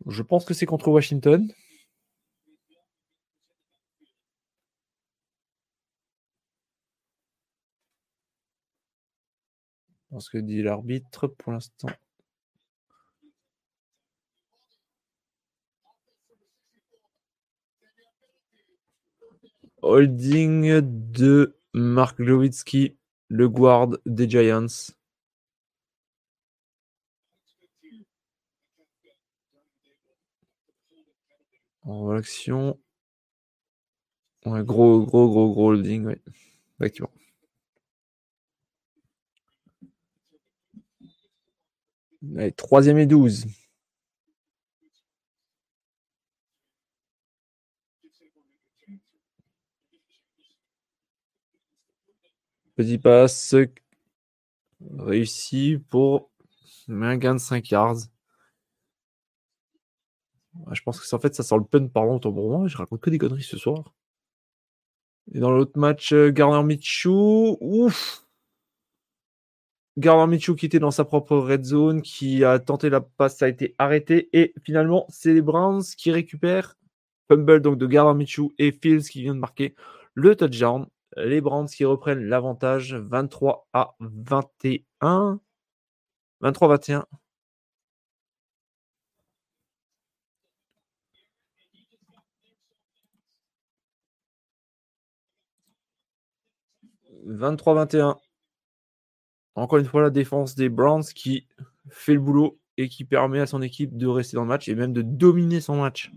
Je pense que c'est contre Washington. Ce que dit l'arbitre pour l'instant. Holding de Mark Glowitsky, le guard des Giants. En l'action. Un gros, gros, gros, gros holding, oui. Effectivement. Allez, troisième et douze. Petit passe réussi pour un gain de 5 yards. Je pense que en fait ça sent le pun pardon pour moi. Je raconte que des conneries ce soir. Et dans l'autre match, euh, Garner Michou, ouf, Gardner Minshew qui était dans sa propre red zone, qui a tenté la passe, ça a été arrêté. Et finalement, c'est les Browns qui récupèrent Fumble donc de Gardner Minshew et Fields qui vient de marquer le touchdown. Les Browns qui reprennent l'avantage 23 à 21. 23-21. « 23-21. Encore une fois, la défense des Browns qui fait le boulot et qui permet à son équipe de rester dans le match et même de dominer son match.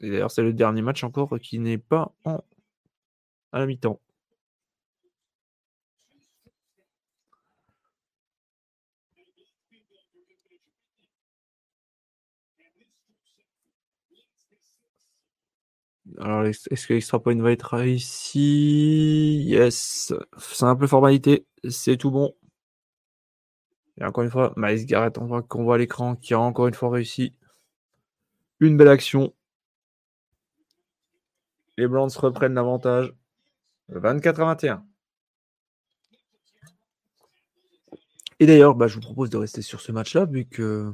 Et d'ailleurs, c'est le dernier match encore qui n'est pas en à la mi-temps. Alors, est-ce que l'extra point va être ici Yes. Simple formalité, c'est tout bon. Et encore une fois, Miles Garrett, on voit qu'on voit à l'écran, qui a encore une fois réussi. Une belle action. Les Browns reprennent l'avantage. 24 à 21. Et d'ailleurs, bah, je vous propose de rester sur ce match-là, vu que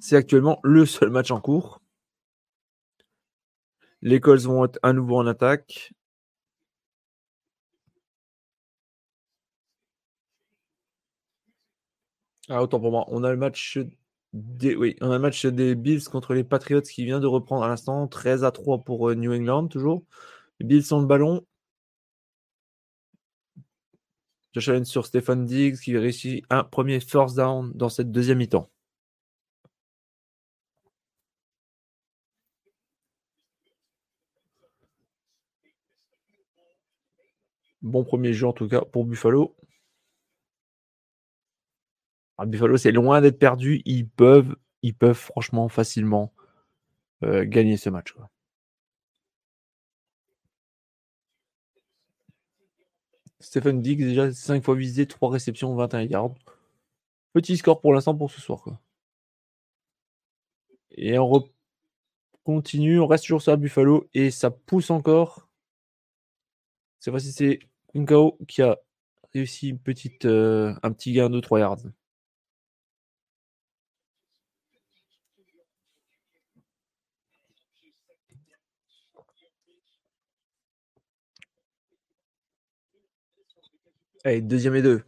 c'est actuellement le seul match en cours. Les Colts vont être à nouveau en attaque. Ah, autant pour moi. On a le match des, Bills contre les Patriots qui vient de reprendre à l'instant. 13 à 3 pour euh, New England, toujours. Bills ont le ballon. Josh Allen sur Stephen Diggs qui réussit un premier first down dans cette deuxième mi-temps. Bon premier jeu en tout cas pour Buffalo. Ah, Buffalo, c'est loin d'être perdu. Ils peuvent, ils peuvent franchement facilement euh, gagner ce match. Stephen Diggs, déjà 5 fois visé, 3 réceptions, 21 yards. Petit score pour l'instant pour ce soir. Et on continue, on reste toujours sur Buffalo et ça pousse encore. Cette fois-ci, c'est Nkao qui a réussi une petite, euh, un petit gain de 3 yards. Allez, deuxième et deux.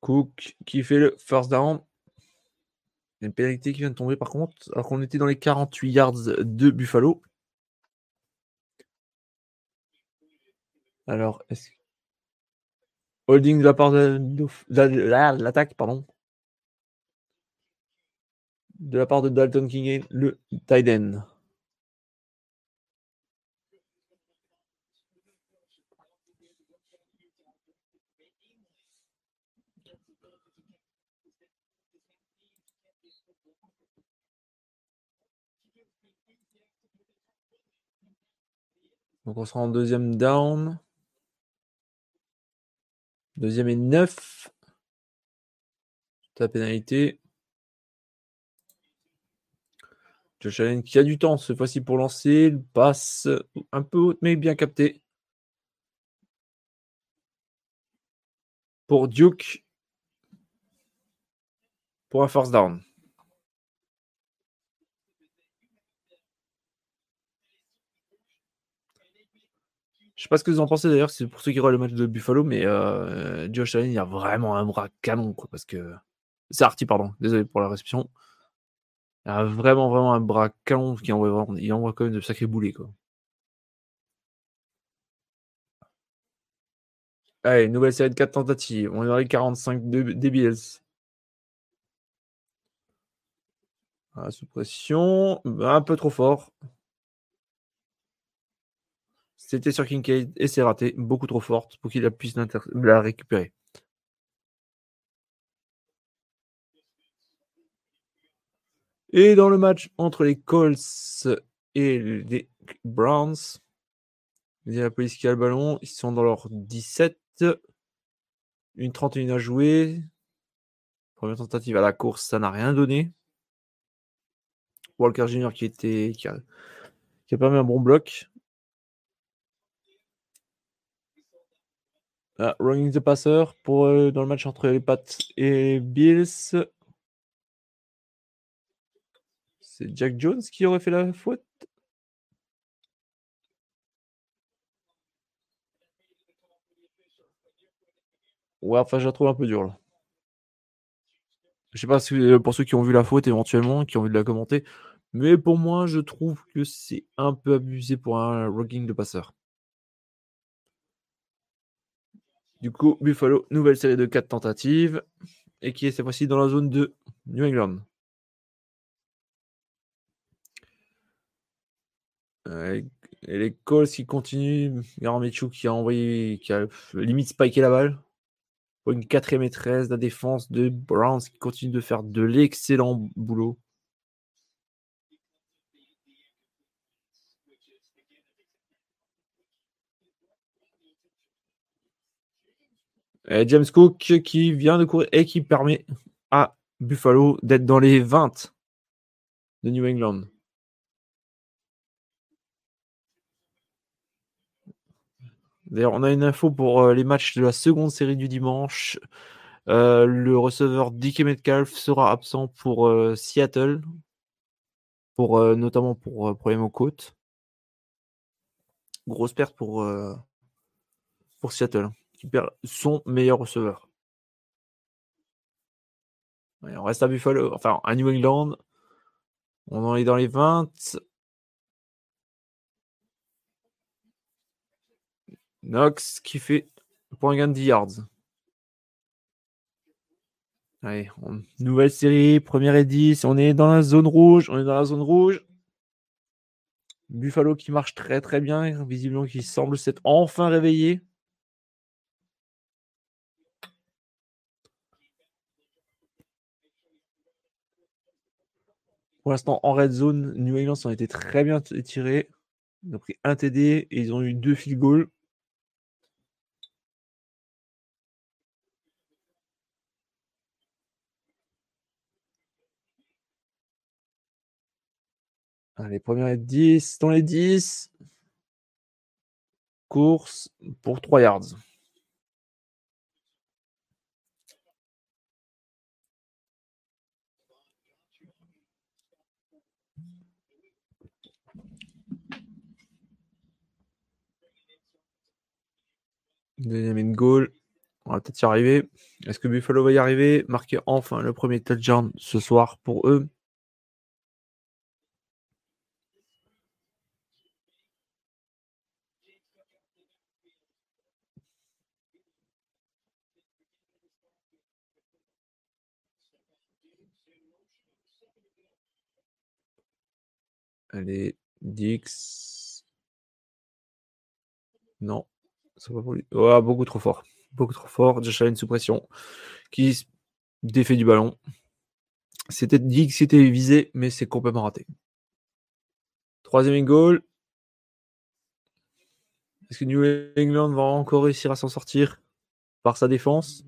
Cook qui fait le first down. Une pénalité qui vient de tomber par contre, alors qu'on était dans les 48 yards de Buffalo. Alors, est-ce Holding de la part de, l'attaque, pardon. De la part de Dalton King, le tight. Donc on sera en deuxième down. Deuxième et neuf. Ta pénalité. Josh Allen qui a du temps cette fois-ci pour lancer. Il passe un peu haute mais bien capté. Pour Duke. Pour un force down. Sais pas ce que vous en pensez d'ailleurs, c'est pour ceux qui regardent le match de Buffalo, mais euh, Josh Allen, il a vraiment un bras canon, quoi, parce que. C'est Artie, pardon, désolé pour la réception. Il a vraiment, vraiment un bras canon qui envoie, il envoie quand même de sacrés boulets, quoi. Allez, nouvelle série de 4 tentatives. On est dans les 45 de, des. Ah, sous pression, un peu trop fort. C'était sur Kincaid et c'est raté, beaucoup trop forte pour qu'il puisse la récupérer. Et dans le match entre les Colts et les Browns, il y a la police qui a le ballon. Ils sont dans leur 17. Une 31 à jouer. Première tentative à la course, ça n'a rien donné. Walker Jr. qui était a, qui a permis un bon bloc. Ah, running the passer pour, euh, dans le match entre les Pats et Bills. C'est Jack Jones qui aurait fait la faute. Ouais, enfin, je la trouve un peu dure là. Je sais pas euh, pour ceux qui ont vu la faute éventuellement, qui ont envie de la commenter, mais pour moi, je trouve que c'est un peu abusé pour un running de passeur. Du coup, Buffalo, nouvelle série de 4 tentatives. Et qui est cette fois-ci dans la zone de New England. et les calls qui continuent. Garan qui a envoyé, qui a limite spiké la balle. Pour une quatrième et 13, la défense de Browns qui continue de faire de l'excellent boulot. James Cook qui vient de courir et qui permet à Buffalo d'être dans les 20 de New England. D'ailleurs, on a une info pour euh, les matchs de la seconde série du dimanche. Euh, le receveur Dickie Metcalf sera absent pour euh, Seattle, pour, notamment pour problème aux. Grosse perte pour, pour Seattle, perd son meilleur receveur. on reste à Buffalo, enfin à New England. On en est dans les 20. Knox qui fait pour un gain de 10 yards. Nouvelle série, première et 10. On est dans la zone rouge. On est dans la zone rouge. Buffalo qui marche très très bien. Visiblement qui semble s'être enfin réveillé. Pour l'instant, en red zone, New England ont été très bien tirés. Ils ont pris un TD et ils ont eu deux field goals. Allez, première et 10. Dans les 10. Course pour 3 yards. Deuxième goal. On va peut-être y arriver. Est-ce que Buffalo va y arriver? Marquer enfin le premier touchdown ce soir pour eux. Allez, Dix. Non, beaucoup trop fort. Beaucoup trop fort. Josh Allen sous pression. Qui défait du ballon. C'était Dix c'était visé, mais c'est complètement raté. Troisième goal. Est-ce que New England va encore réussir à s'en sortir par sa défense?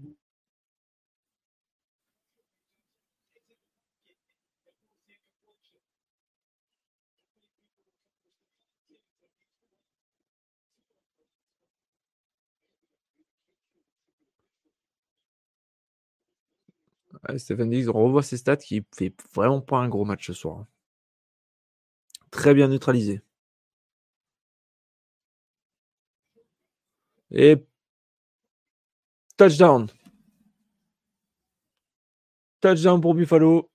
Stephen Diggs, on revoit ses stats qui fait vraiment pas un gros match ce soir. Hein. Très bien neutralisé. Et touchdown. Touchdown pour Buffalo.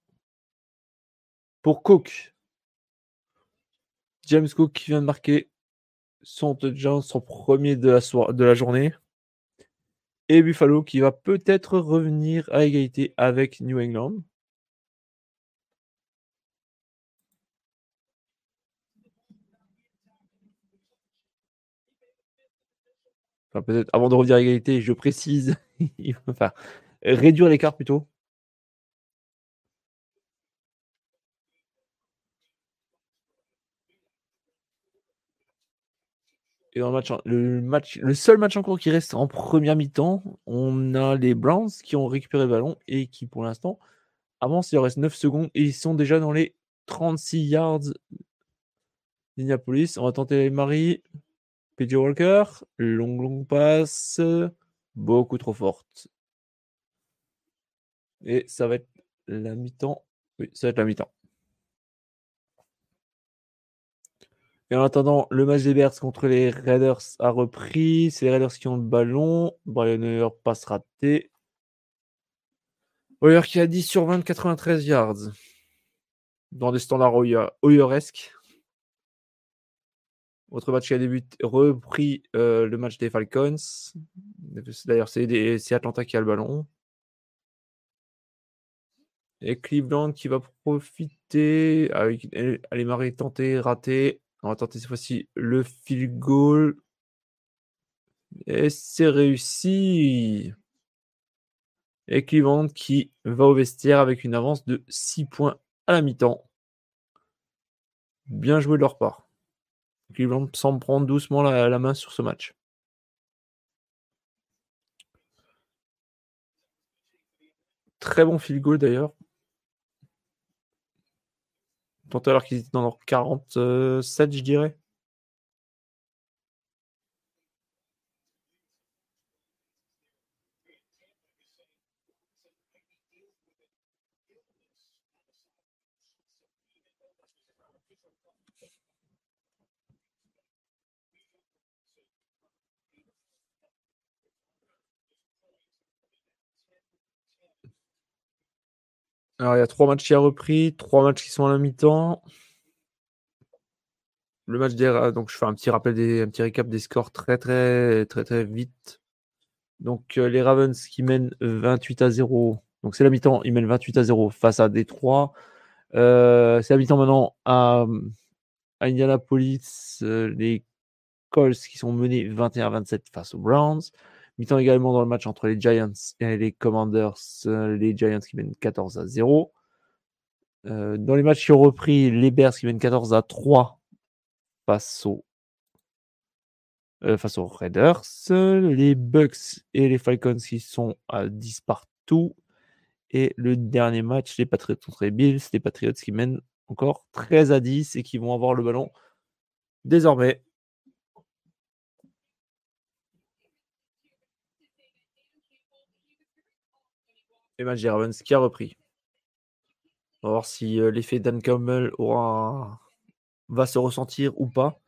Pour Cook. James Cook qui vient de marquer son touchdown, son premier de la, de la journée et Buffalo qui va peut-être revenir à égalité avec New England. Enfin, peut-être avant de revenir à égalité, je précise, réduire l'écart plutôt. Et dans le match, le seul match en cours qui reste en première mi-temps, on a les Browns qui ont récupéré le ballon et qui, pour l'instant, avancent. Il reste 9 secondes et ils sont déjà dans les 36 yards d'Indianapolis. On va tenter Marie. PJ Walker. Long, long passe. Beaucoup trop forte. Et ça va être la mi-temps. Oui, ça va être la mi-temps. Et en attendant, le match des Bears contre les Raiders a repris. C'est les Raiders qui ont le ballon. Brian Hoyer passe raté. Hoyer qui a 10 sur 20, 93 yards. Dans des standards Hoyeresques. Autre match qui a débuté, repris euh, le match des Falcons. D'ailleurs, c'est Atlanta qui a le ballon. Et Cleveland qui va profiter. Avec, Marie tenter, raté. On va tenter cette fois-ci le field goal. Et c'est réussi. Et qui va au vestiaire avec une avance de 6 points à la mi-temps. Bien joué de leur part. Cleveland semble prendre doucement la, la main sur ce match. Très bon field goal d'ailleurs alors qu'ils étaient dans leur 47, je dirais. Alors, il y a trois matchs qui a repris, trois matchs qui sont à la mi-temps. Le match des donc je fais un petit rappel des un petit récap des scores très très très très vite. Donc euh, les Ravens qui mènent 28 à 0. Donc c'est la mi-temps, ils mènent 28 à 0 face à Détroit. Euh, c'est la mi-temps maintenant à, à Indianapolis, euh, les Colts qui sont menés 21 à 27 face aux Browns. Mi-temps également dans le match entre les Giants et les Commanders, les Giants qui mènent 14 à 0. dans les matchs qui ont repris, les Bears qui mènent 14 à 3 face aux, face aux Raiders, les Bucks et les Falcons qui sont à 10 partout. Et le dernier match, les Patriots contre les Bills, les Patriots qui mènent encore 13 à 10 et qui vont avoir le ballon désormais. Et match des Ravens qui a repris. On va voir si l'effet Dan Campbell aura va se ressentir ou pas.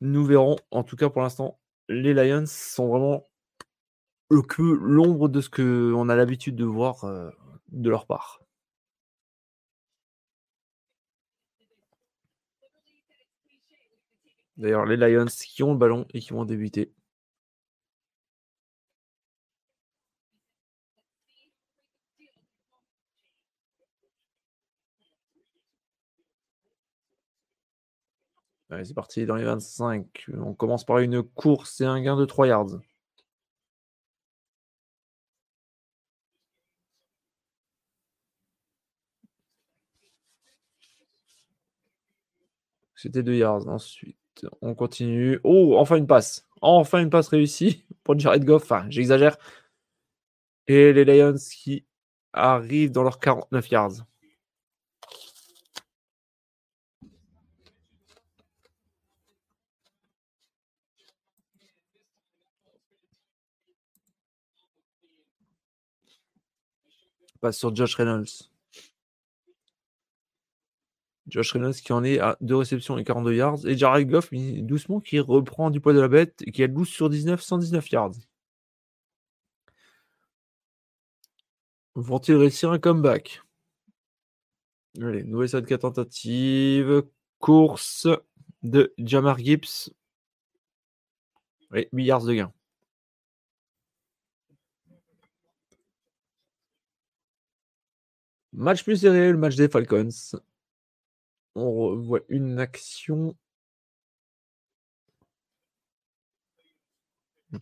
Nous verrons. En tout cas, pour l'instant, les Lions sont vraiment que l'ombre de ce qu'on a l'habitude de voir euh, de leur part. D'ailleurs, les Lions qui ont le ballon et qui vont débuter. Allez, c'est parti dans les 25. On commence par une course et un gain de 3 yards. C'était 2 yards. Ensuite, on continue. Oh, enfin une passe. Enfin une passe réussie pour Jared Goff. Enfin, j'exagère. Et les Lions qui arrivent dans leurs 49 yards. Passe sur Josh Reynolds. Josh Reynolds qui en est à 2 réceptions et 42 yards. Et Jared Goff, doucement, qui reprend du poids de la bête et qui a 12 sur 19, 119 yards. Vont-ils réussir un comeback? Allez, nouvelle série de tentative. Course de Jamar Gibbs. Oui, 8 yards de gain. Match plus serré, le match des Falcons. On voit une action.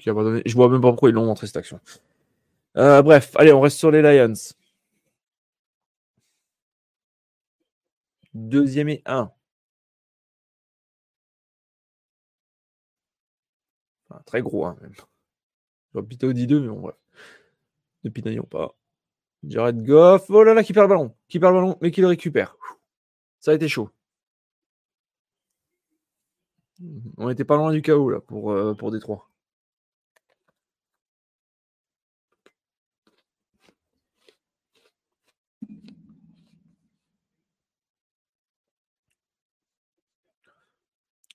Je vois même pas pourquoi ils l'ont montré cette action. Euh, bref, allez, on reste sur les Lions. Deuxième et un. très gros, hein, même. J'aurais au 10-2, mais bon, bref. Ne pinaillons pas. Jared Goff. Oh là là, qui perd le ballon. Qui perd le ballon, mais qui le récupère. Ça a été chaud. On n'était pas loin du chaos là pour, euh, Détroit.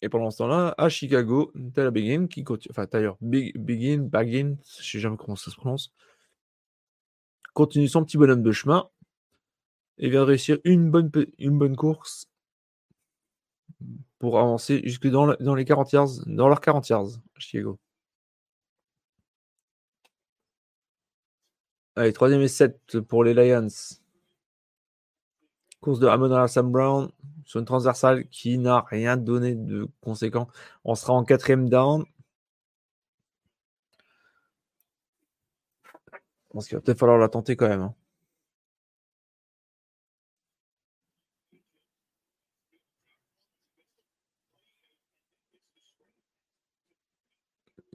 Et pendant ce temps-là, à Chicago, Tyler Begin qui continue. Enfin, Tyler Begin, Bagin, je sais jamais comment ça se prononce continue son petit bonhomme de chemin et vient de réussir une bonne, course pour avancer jusque dans, les 40 yards, dans leurs 40 yards. Allez, troisième et 7 pour les Lions. Course de Amon Sam Brown sur une transversale qui n'a rien donné de conséquent. On sera en quatrième down. Je pense qu'il va peut-être falloir la tenter quand même. Hein.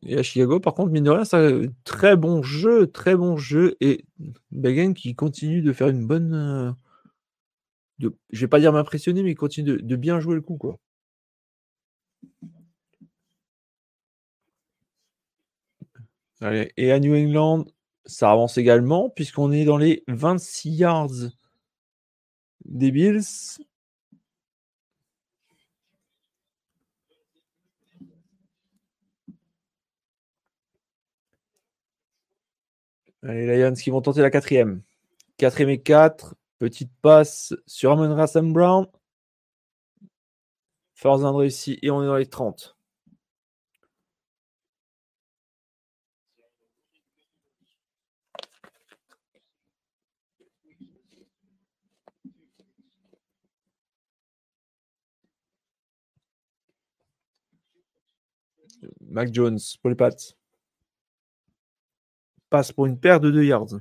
Et à Chicago, par contre, mine de rien, ça, très bon jeu, très bon jeu. Et Bagan qui continue de faire une bonne. Euh, de, je vais pas dire m'impressionner, mais il continue de, bien jouer le coup. Quoi. et à New England, ça avance également, puisqu'on est dans les 26 yards des Bills. Les Lions qui vont tenter la quatrième. Quatrième et quatre. Petite passe sur Amon Rassam Brown. Force d'un réussi et on est dans les 30. Mac Jones Pats. Passe pour une paire de 2 yards.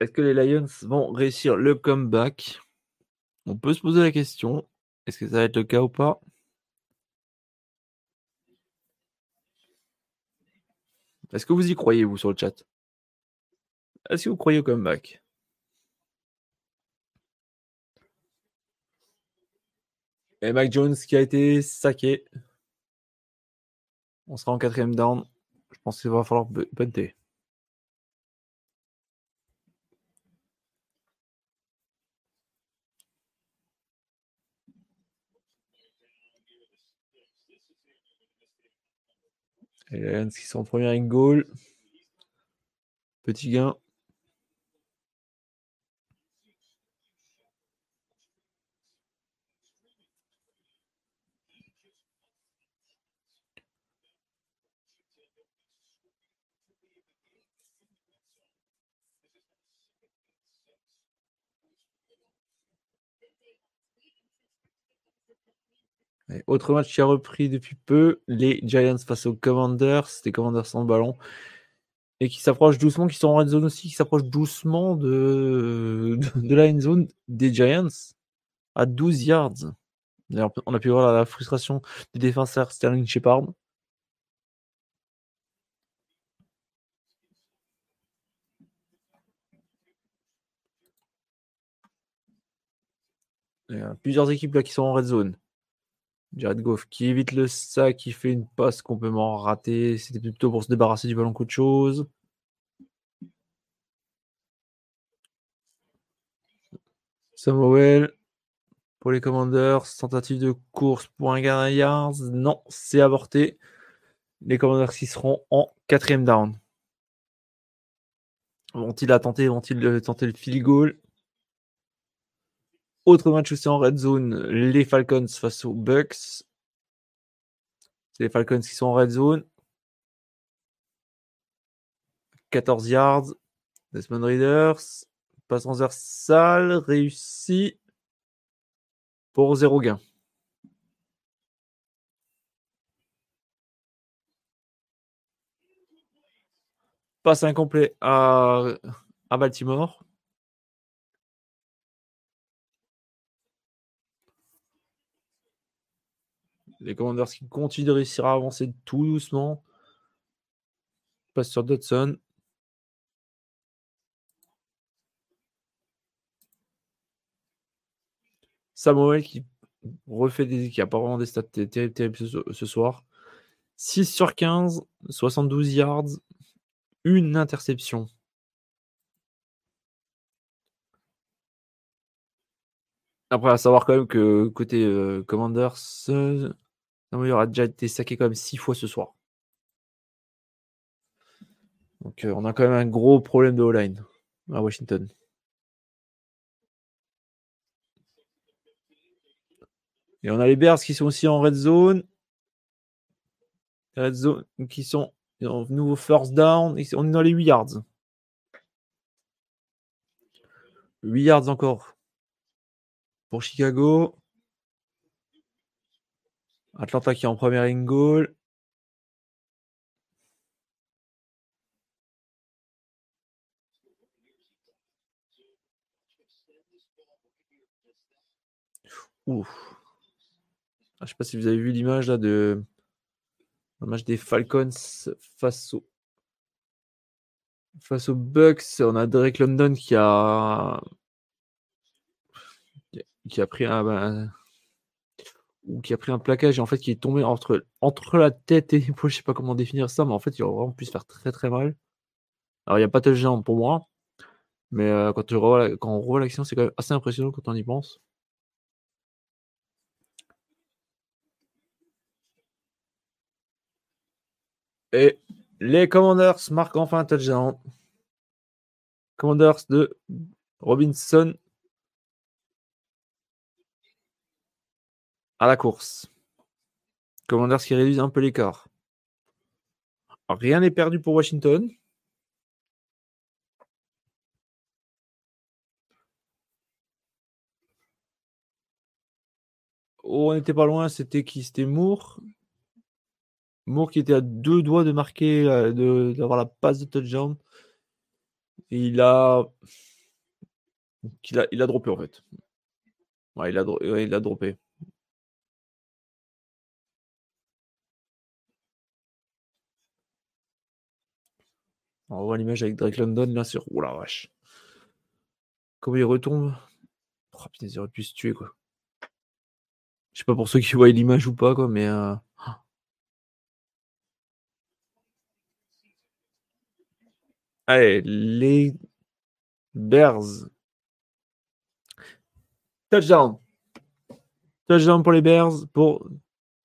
Est-ce que les Lions vont réussir le comeback? On peut se poser la question. Est-ce que ça va être le cas ou pas? Est-ce que vous y croyez, vous, sur le chat? Est-ce que vous croyez au comeback? Et Mac Jones qui a été saqué. On sera en quatrième down. Je pense qu'il va falloir punter. Les Lions qui sont en première goal. Petit gain. Autre match qui a repris depuis peu, les Giants face aux Commanders. C'était Commanders sans ballon. Et qui s'approchent doucement, qui sont en red zone aussi, qui s'approchent doucement de, la end zone des Giants à 12 yards. on a pu voir la frustration du défenseur Sterling Shepard. Il y a plusieurs équipes là qui sont en red zone. Jared Goff qui évite le sac, qui fait une passe complètement ratée. C'était plutôt pour se débarrasser du ballon qu'autre chose. Samuel pour les Commanders. Tentative de course pour un gain. Non, c'est avorté. Les Commanders qui seront en quatrième down. Vont-ils tenter, vont-ils tenter le field goal? Autre match aussi en red zone, les Falcons face aux Bucks. C'est les Falcons qui sont en red zone. 14 yards. Desmond Readers. Passe transversale. Réussi. Pour 0 gain. Passe incomplet à, à Baltimore. Les Commanders qui continuent de réussir à avancer tout doucement. Passe sur Dodson. Samuel qui refait des qui n'a pas vraiment des stats terribles, ce, soir. 6 sur 15, 72 yards, une interception. Après, à savoir quand même que côté euh, Commanders, il aura déjà été saqué quand même six fois ce soir. Donc euh, on a quand même un gros problème de O-line à Washington. Et on a les Bears qui sont aussi en red zone. Red zone qui sont en nouveau first down. On est dans les 8 yards. 8 yards encore pour Chicago. Atlanta qui est en première in goal. Ouf. Ah, je ne sais pas si vous avez vu l'image là de match des Falcons face au Face aux Bucks, on a Drake London qui a qui a pris un ou qui a pris un plaquage et en fait qui est tombé entre entre la tête et l'épaule. Je sais pas comment définir ça, mais en fait il aurait vraiment pu se faire très très mal. Alors il n'y a pas de touchdown pour moi, mais euh, quand, tu revois, quand on revoit l'action, c'est quand même assez impressionnant quand on y pense. Et les Commanders marquent enfin un touchdown. Commanders de Robinson à la course. Commanders qui réduisent un peu l'écart. Rien n'est perdu pour Washington. Oh, on n'était pas loin, c'était qui? C'était Moore. Moore qui était à deux doigts de marquer, euh, d'avoir la passe de touchdown. Il a... Il a, il a droppé en fait. Il a, il a droppé. On voit l'image avec Drake London là sur. Oh la vache. Comment il retombe? Oh putain, il aurait pu se tuer quoi. Je sais pas pour ceux qui voient l'image ou pas quoi, mais. Euh... Allez, les Bears. Touchdown. Touchdown pour les Bears pour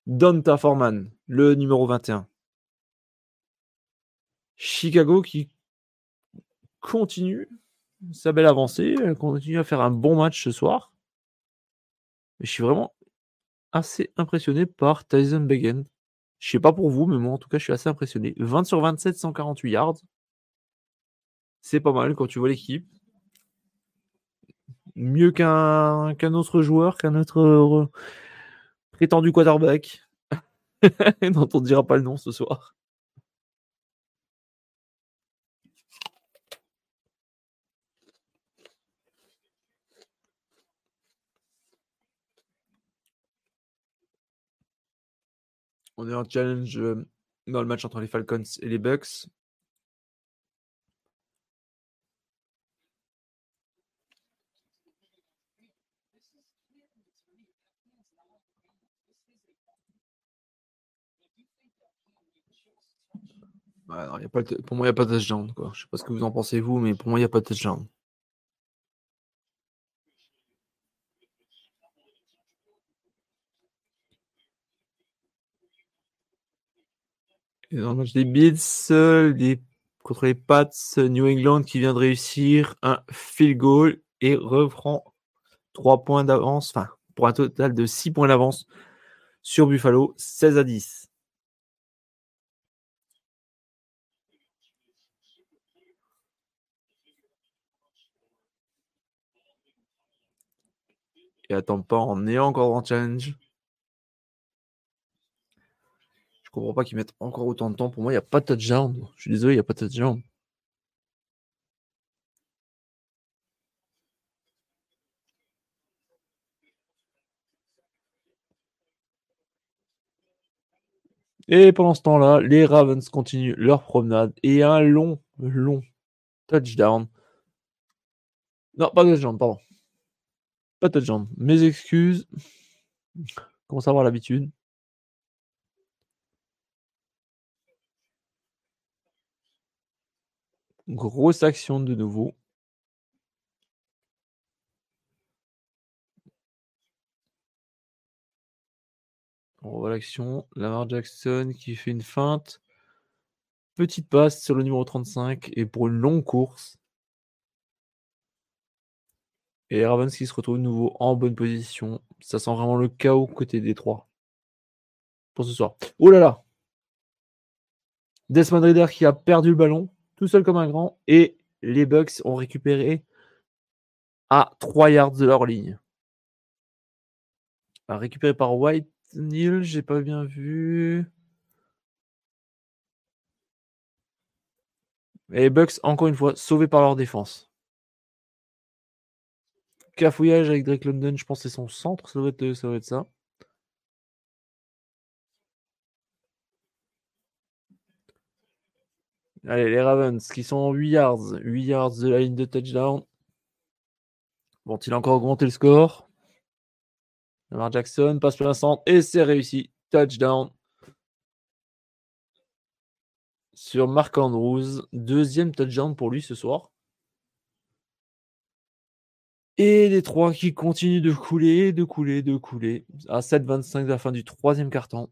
Donta Foreman, le numéro 21. Chicago qui continue sa belle avancée, continue à faire un bon match ce soir. Je suis vraiment assez impressionné par Tyson Begin. Je sais pas pour vous, mais moi en tout cas, je suis assez impressionné. 20 sur 27, 148 yards. C'est pas mal quand tu vois l'équipe. Mieux qu'un qu'un autre joueur, qu'un autre euh, prétendu quarterback. dont on ne dira pas le nom ce soir. On est en challenge euh, dans le match entre les Falcons et les Bucks. pour moi, il n'y a pas de touchdown. Je ne sais pas ce que vous en pensez, vous, mais pour moi, il n'y a pas de touchdown. Dans le des Bills, contre les Pats, New England qui vient de réussir un field goal et reprend 3 points d'avance, enfin, pour un total de 6 points d'avance sur Buffalo, 16 à 10. Et attends pas, on est encore en challenge. Je comprends pas qu'ils mettent encore autant de temps. Pour moi, il n'y a pas de touchdown. Je suis désolé, il n'y a pas de touchdown. Et pendant ce temps-là, les Ravens continuent leur promenade et un long, long touchdown. Non, pas de touchdown, pardon. Pas de touchdown. Mes excuses. Commence à avoir l'habitude? Grosse action de nouveau. On revoit l'action. Lamar Jackson qui fait une feinte. Petite passe sur le numéro 35 et pour une longue course. Et Ravens qui se retrouve de nouveau en bonne position. Ça sent vraiment le chaos côté des trois. Pour ce soir. Oh là là Desmond Reader qui a perdu le ballon tout seul comme un grand. Et les Bucks ont récupéré à 3 yards de leur ligne. récupéré par White Neil, j'ai pas bien vu. Et les Bucks, encore une fois, sauvés par leur défense. Cafouillage avec Drake London, je pense que c'est son centre, ça doit être ça. Être ça. Allez, les Ravens qui sont en 8 yards. 8 yards de la ligne de touchdown. Vont-ils encore augmenter le score? Lamar Jackson passe plein centre et c'est réussi. Touchdown sur Mark Andrews. Deuxième touchdown pour lui ce soir. Et les trois qui continuent de couler, de couler, de couler. À 7-25 de la fin du troisième carton.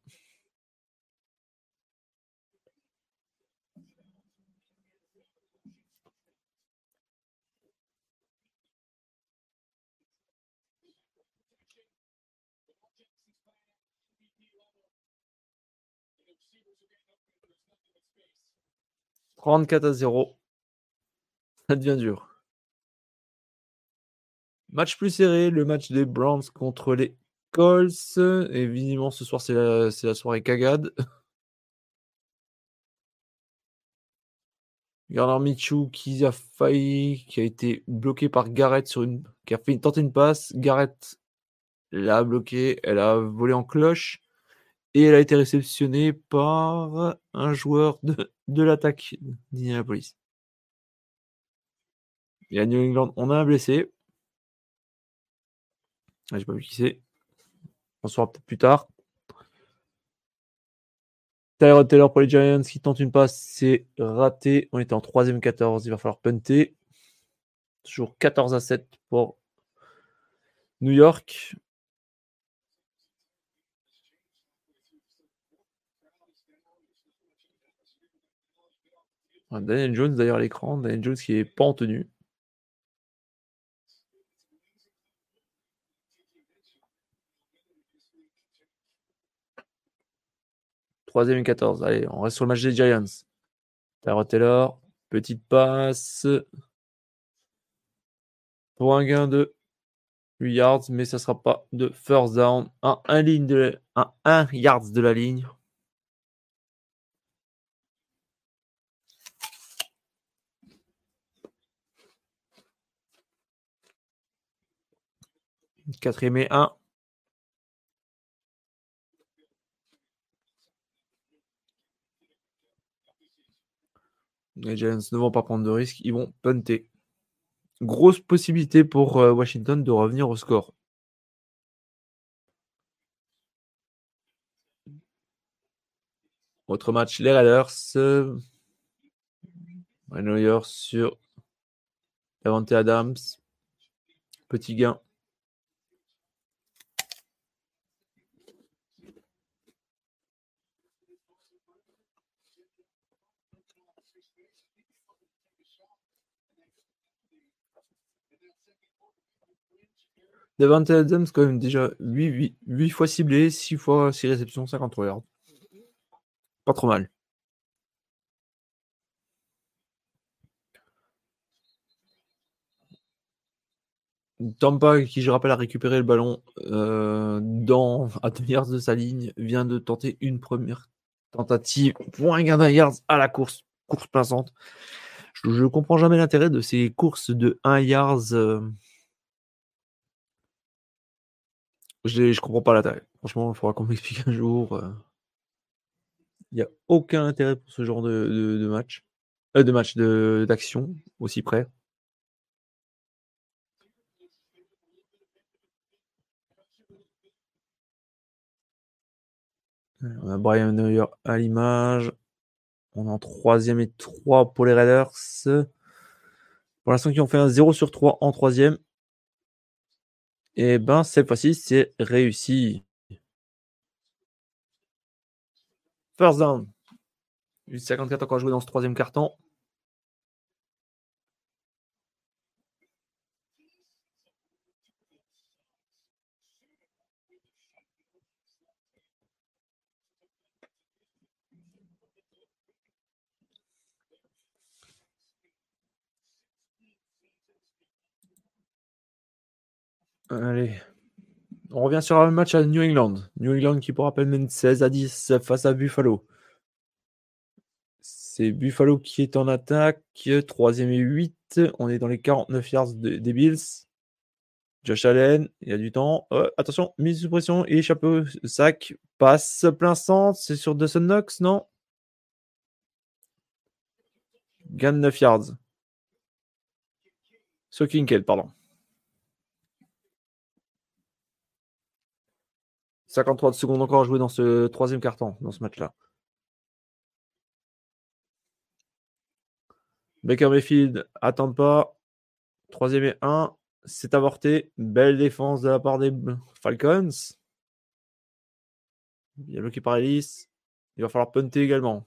34 à 0. Ça devient dur. Match plus serré, le match des Browns contre les Colts. Visiblement, ce soir, c'est la, soirée cagade. Gardner Michou qui a failli, qui a été bloqué par Garrett sur une, qui a fait une, tenter une passe. Garrett l'a bloqué, elle a volé en cloche et elle a été réceptionnée par un joueur de, de l'attaque d'Indianapolis. Et à New England, on a un blessé. Ah, j'ai pas vu qui c'est. On saura peut-être plus tard. Tyrod Taylor pour les Giants qui tente une passe, c'est raté. On était en 3ème 14, il va falloir punter. Toujours 14 à 7 pour New York. Daniel Jones d'ailleurs à l'écran, Daniel Jones qui est pas en tenue. Troisième et 14. Allez, on reste sur le match des Giants. Tyrod Taylor, petite passe. Pour un gain de 8 yards, mais ça sera pas de first down. Un, un ligne de, un, 1 yards de la ligne. 4 et 1. Les Giants ne vont pas prendre de risques, ils vont punter. Grosse possibilité pour euh, Washington de revenir au score. Autre match, les Raiders. New sur Davante Adams. Petit gain. Devante Adams, quand même, déjà 8, 8, fois ciblé, 6 fois 6 réceptions, 53 yards. Pas trop mal. Tampa, qui je rappelle a récupéré le ballon euh, dans, à 2 yards de sa ligne, vient de tenter une première tentative pour un gain d'un yards à la course, course plaçante. Je ne comprends jamais l'intérêt de ces courses de 1 yards. Euh, Je ne comprends pas l'intérêt. Franchement, il faudra qu'on m'explique un jour. Euh. Il n'y a aucun intérêt pour ce genre de, match. Euh, de match d'action aussi près. On a Brian Neuer à l'image. On est en troisième et 3 pour les Raiders. Pour l'instant, qui ont fait un 0 sur 3 en troisième. Et ben, cette fois-ci, c'est réussi. First down. 54 encore joué dans ce troisième carton. Allez. On revient sur un match à New England. New England qui, pour rappel, mène 16 à 10 face à Buffalo. C'est Buffalo qui est en attaque. Troisième et 8. On est dans les 49 yards des Bills. Josh Allen, il y a du temps. Euh, attention, mise sous pression et chapeau, sac, passe plein centre. C'est sur Dawson Knox, non? Gain de 9 yards. So Kincaid, pardon. 53 secondes encore à jouer dans ce troisième carton, dans ce match-là. Baker Mayfield, attend pas. Troisième et 1. C'est avorté. Belle défense de la part des Falcons. Bien bloqué par Ellis. Il va falloir punter également.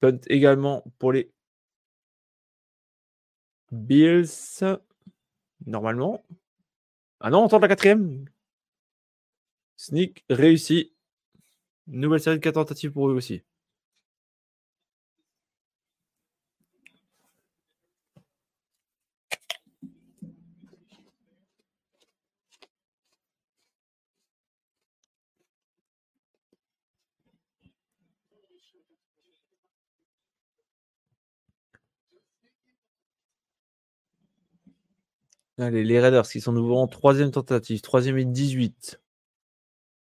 Punt également pour les Bills. Normalement. Ah non, on tente la quatrième. Sneak réussi. Nouvelle série de 4 tentatives pour eux aussi. Allez, les Raiders qui sont nouveau en troisième tentative, troisième et 18.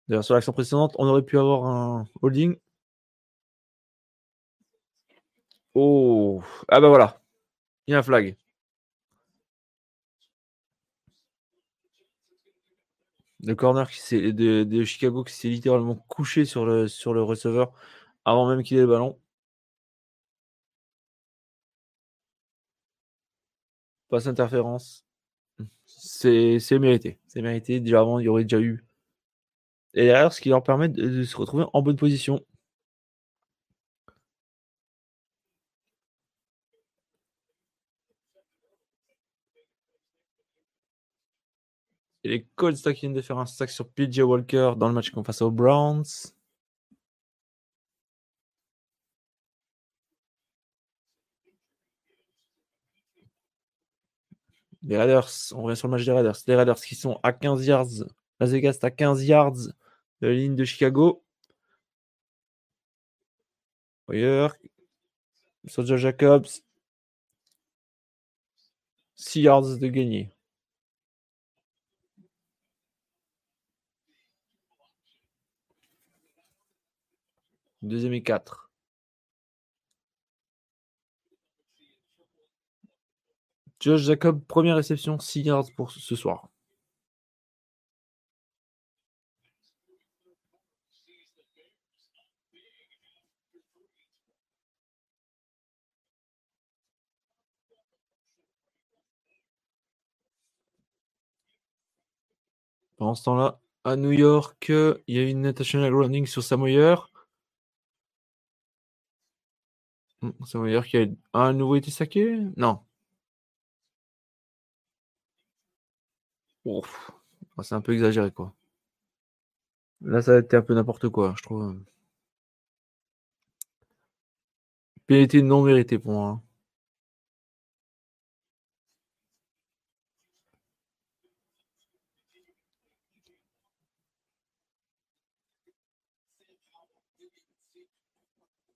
D'ailleurs, sur l'action précédente, on aurait pu avoir un holding. Oh, ah bah voilà, il y a un flag. Le corner de, Chicago qui s'est littéralement couché sur le, sur le receveur avant même qu'il ait le ballon. Passe interférence. C'est mérité. C'est mérité. Déjà avant, il y aurait déjà eu. Et derrière, ce qui leur permet de, se retrouver en bonne position. Et les Colts qui viennent de faire un stack sur PJ Walker dans le match qu'on face aux Browns. Les Raiders, on revient sur le match des Raiders. Les Raiders qui sont à 15 yards. Las Vegas à 15 yards la ligne de Chicago. Hoyer. Soja Jacobs. 6 yards de gagné. Deuxième et 4. Josh Jacob, première réception, 6 yards pour ce soir. Pendant ce temps-là, à New York, il y a une national running sur Samoyer. Hmm, Samoyer qui a un nouveau été saqué? Non. Ah, c'est un peu exagéré, quoi. Là, ça a été un peu n'importe quoi, je trouve. Pénalité non méritée pour moi.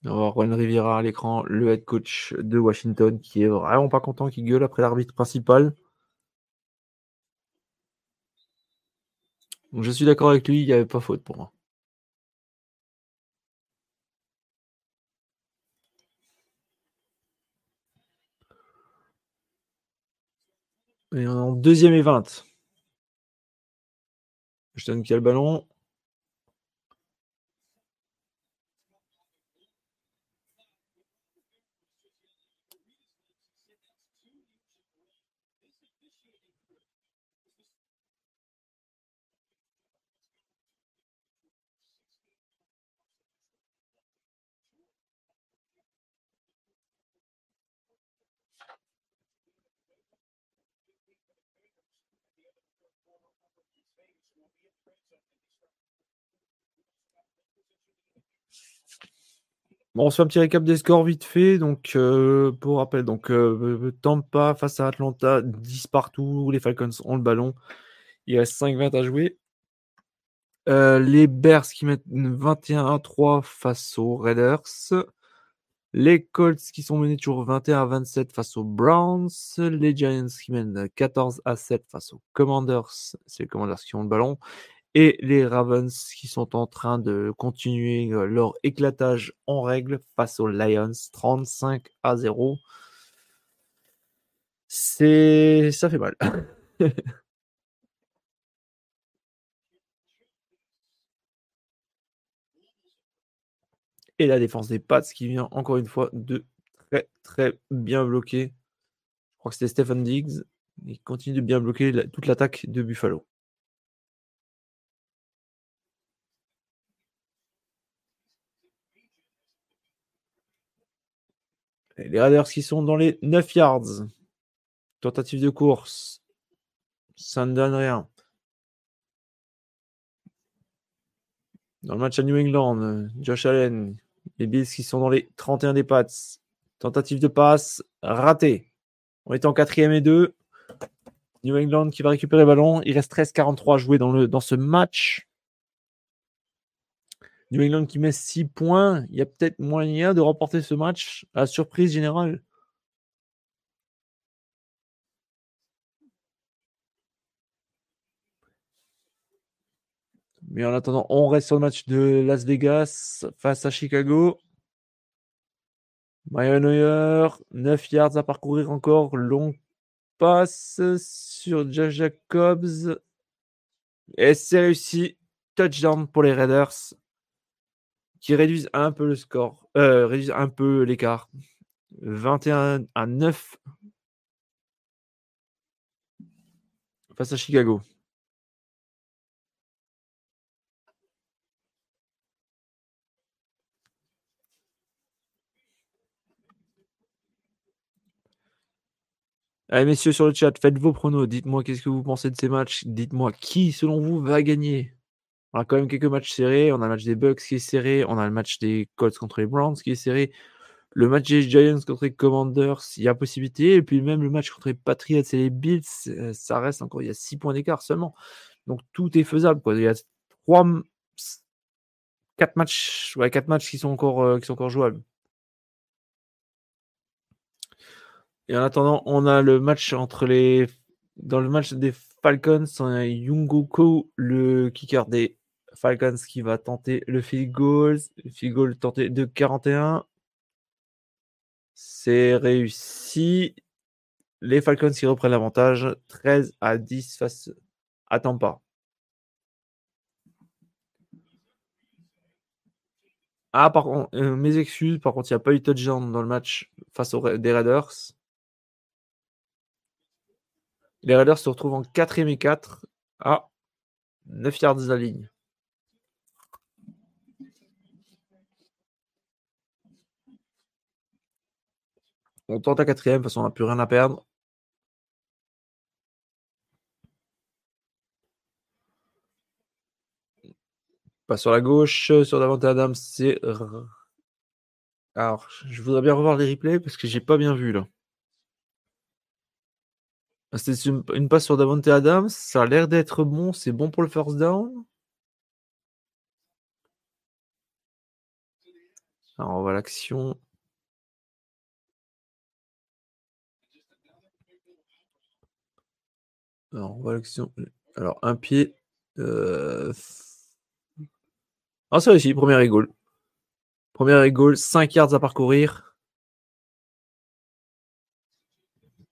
On va voir Juan Riviera à l'écran, le head coach de Washington, qui est vraiment pas content, qui gueule après l'arbitre principal. je suis d'accord avec lui, il n'y avait pas faute pour moi. Et en deuxième et 20. Je donne qui a le ballon. Bon, on se fait un petit récap des scores vite fait. Donc, euh, pour rappel, donc euh, Tampa face à Atlanta, 10 partout. Les Falcons ont le ballon. Il reste 5-20 à jouer. Euh, les Bears qui mettent 21-3 face aux Raiders. Les Colts qui sont menés toujours 21 27 face aux Browns. Les Giants qui mènent 14 à 7 face aux Commanders. C'est les Commanders qui ont le ballon. et les Ravens qui sont en train de continuer euh, leur éclatage en règle face aux Lions 35 à 0. C'est ça fait mal. et la défense des Pats qui vient encore une fois de très très bien bloquer. Je crois que c'était Stephen Diggs. Il continue de bien bloquer toute l'attaque de Buffalo. les Raiders qui sont dans les 9 yards. Tentative de course. Ça ne donne rien. Dans le match à New England, Josh Allen, les Bills qui sont dans les 31 des Pats. Tentative de passe ratée. On est en quatrième et deux. New England qui va récupérer le ballon. Il reste 13-43 à jouer dans, dans ce match. New England qui met 6 points. Il y a peut-être moyen de remporter ce match à la surprise générale. Mais en attendant, on reste sur le match de Las Vegas face à Chicago. Maya Neuer, 9 yards à parcourir encore. Long passe sur Jacobs. Et c'est réussi. Touchdown pour les Raiders qui réduisent un peu le score, euh, réduisent un peu l'écart. 21 à 9 face à Chicago. Allez, messieurs, sur le chat, faites vos pronos. Dites-moi qu'est-ce que vous pensez de ces matchs. Dites-moi qui, selon vous, va gagner. On a quand même quelques matchs serrés. On a le match des Bucks qui est serré. On a le match des Colts contre les Browns qui est serré. Le match des Giants contre les Commanders, il y a possibilité. Et puis même le match contre les Patriots et les Bills, euh, ça reste encore, il y a 6 points d'écart seulement. Donc tout est faisable. Quoi. Il y a 3, 4 matchs, ouais, 4 matchs qui sont encore, euh, qui sont encore jouables. Et en attendant, on a le match entre les. Dans le match des Falcons, on a Yungoko, le kicker des Falcons, qui va tenter le field goal. Le field goal tenté de 41. C'est réussi. Les Falcons qui reprennent l'avantage. 13 à 10 face à Tampa. Ah, par contre, euh, mes excuses. Par contre, il n'y a pas eu touchdown dans le match face aux des Raiders. Les Raiders se retrouvent en 4 et 4 à 9 yards de la ligne. On tente à quatrième parce qu'on n'a plus rien à perdre. Pas sur la gauche, sur Davante Adams, c'est. Alors, je voudrais bien revoir les replays parce que j'ai pas bien vu là. Ah, c'est une, passe sur Davante Adams. Ça a l'air d'être bon. C'est bon pour le first down. Alors, on voit l'action. Alors, on l'action. Alors, un pied. Euh... Ah, c'est réussi. Première égale. Première égale. 5 yards à parcourir.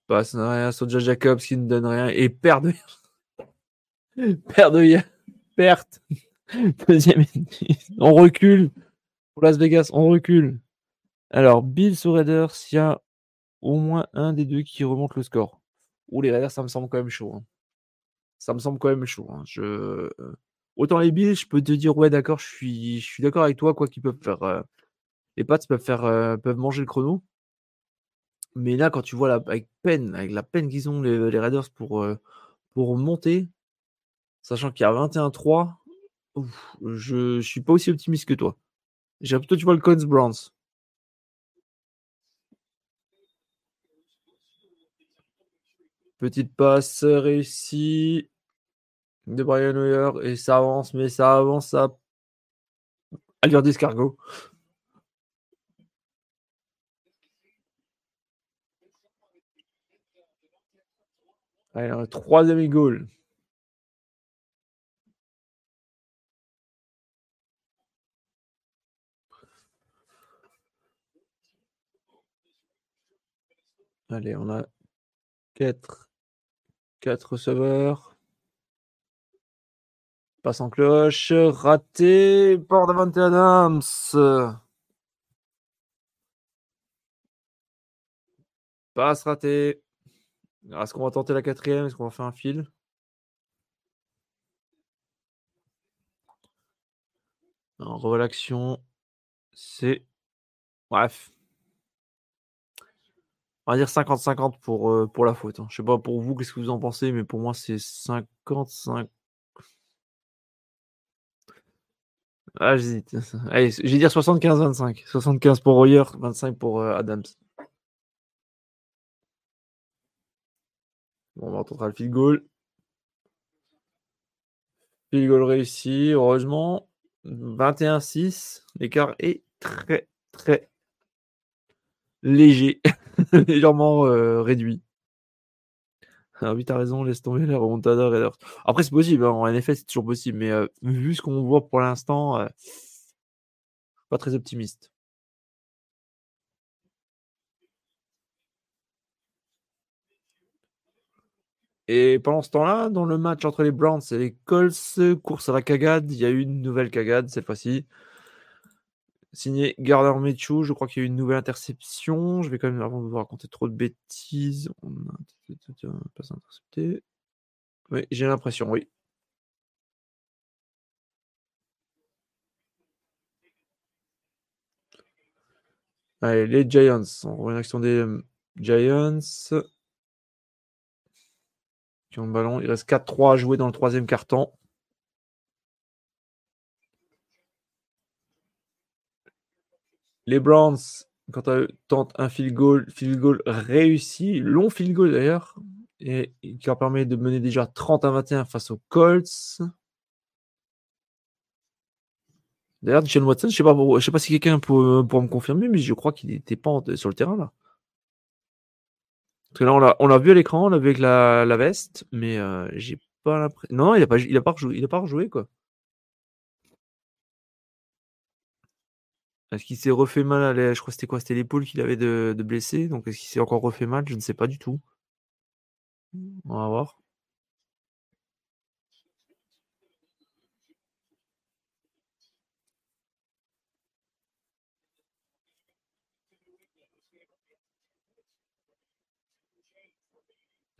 Passe rien Josh Jacobs qui ne donne rien et perd de perd de perte. Deuxième on recule pour Las Vegas on recule. Alors Bill sur Raiders il y a au moins un des deux qui remonte le score. Ou les Raiders ça me semble quand même chaud hein. ça me semble quand même chaud hein. je autant les Bills je peux te dire ouais d'accord je suis je suis d'accord avec toi quoi qu'ils peuvent faire euh, les Pats peuvent faire euh, peuvent manger le chrono mais là, quand tu vois la, avec peine, avec la peine qu'ils ont les, Raiders pour, euh, pour monter, sachant qu'il y a 21-3, je, ne suis pas aussi optimiste que toi. J'ai plutôt, tu vois, le Coins Browns. Petite passe réussie de Brian Hoyer et ça avance, mais ça avance à allure d'escargot. Allez, un troisième goal. Allez, on a 4, 4 receveurs. Passe en cloche, raté par Davante Adams. Passe raté. Est-ce qu'on va tenter la quatrième? Est-ce qu'on va faire un fil? En revoit l'action. C'est. Bref. On va dire 50-50 pour, euh, pour la faute. hein. Je sais pas pour vous, qu'est-ce que vous en pensez, mais pour moi, c'est 55. Ah, j'hésite. Allez, je vais dire 75-25. 75 pour Royer, 25 pour euh, Adams. Bon, on tentera le field goal. Field goal réussi, heureusement. 21-6. L'écart est très, très léger. légèrement euh, réduit. Ah oui, t'as raison, laisse tomber les remontada. Après, c'est possible, hein, en effet, c'est toujours possible, mais euh, vu ce qu'on voit pour l'instant, euh, pas très optimiste. Et pendant ce temps-là, dans le match entre les Browns et les Colts, course à la cagade, il y a eu une nouvelle cagade cette fois-ci. Signé Gardner Minshew, je crois qu'il y a eu une nouvelle interception. Je vais quand même, avant de vous raconter trop de bêtises, on a pas intercepté. Oui, j'ai l'impression, oui. Allez, les Giants. On revoit une action des euh, Giants. Ballon. Il reste 4-3 à jouer dans le troisième quart-temps. Les Browns, quand eux, tentent un field goal, field goal réussi, long field goal d'ailleurs, et qui leur permet de mener déjà 30 à 21 face aux Colts. D'ailleurs, Deshaun Watson, je ne sais, pas, si quelqu'un peut, pour me confirmer, mais je crois qu'il n'était pas sur le terrain là. Parce que là, on l'a, on l'a vu à l'écran, on l'a vu avec la, la veste, mais euh, j'ai pas l'impression. Non, il pas, il a pas, rejoué, il a pas rejoué quoi. Est-ce qu'il s'est refait mal à la- Je crois que c'était quoi C'était l'épaule qu'il avait de, de blessé. Donc est-ce qu'il s'est encore refait mal? Je ne sais pas du tout. On va voir.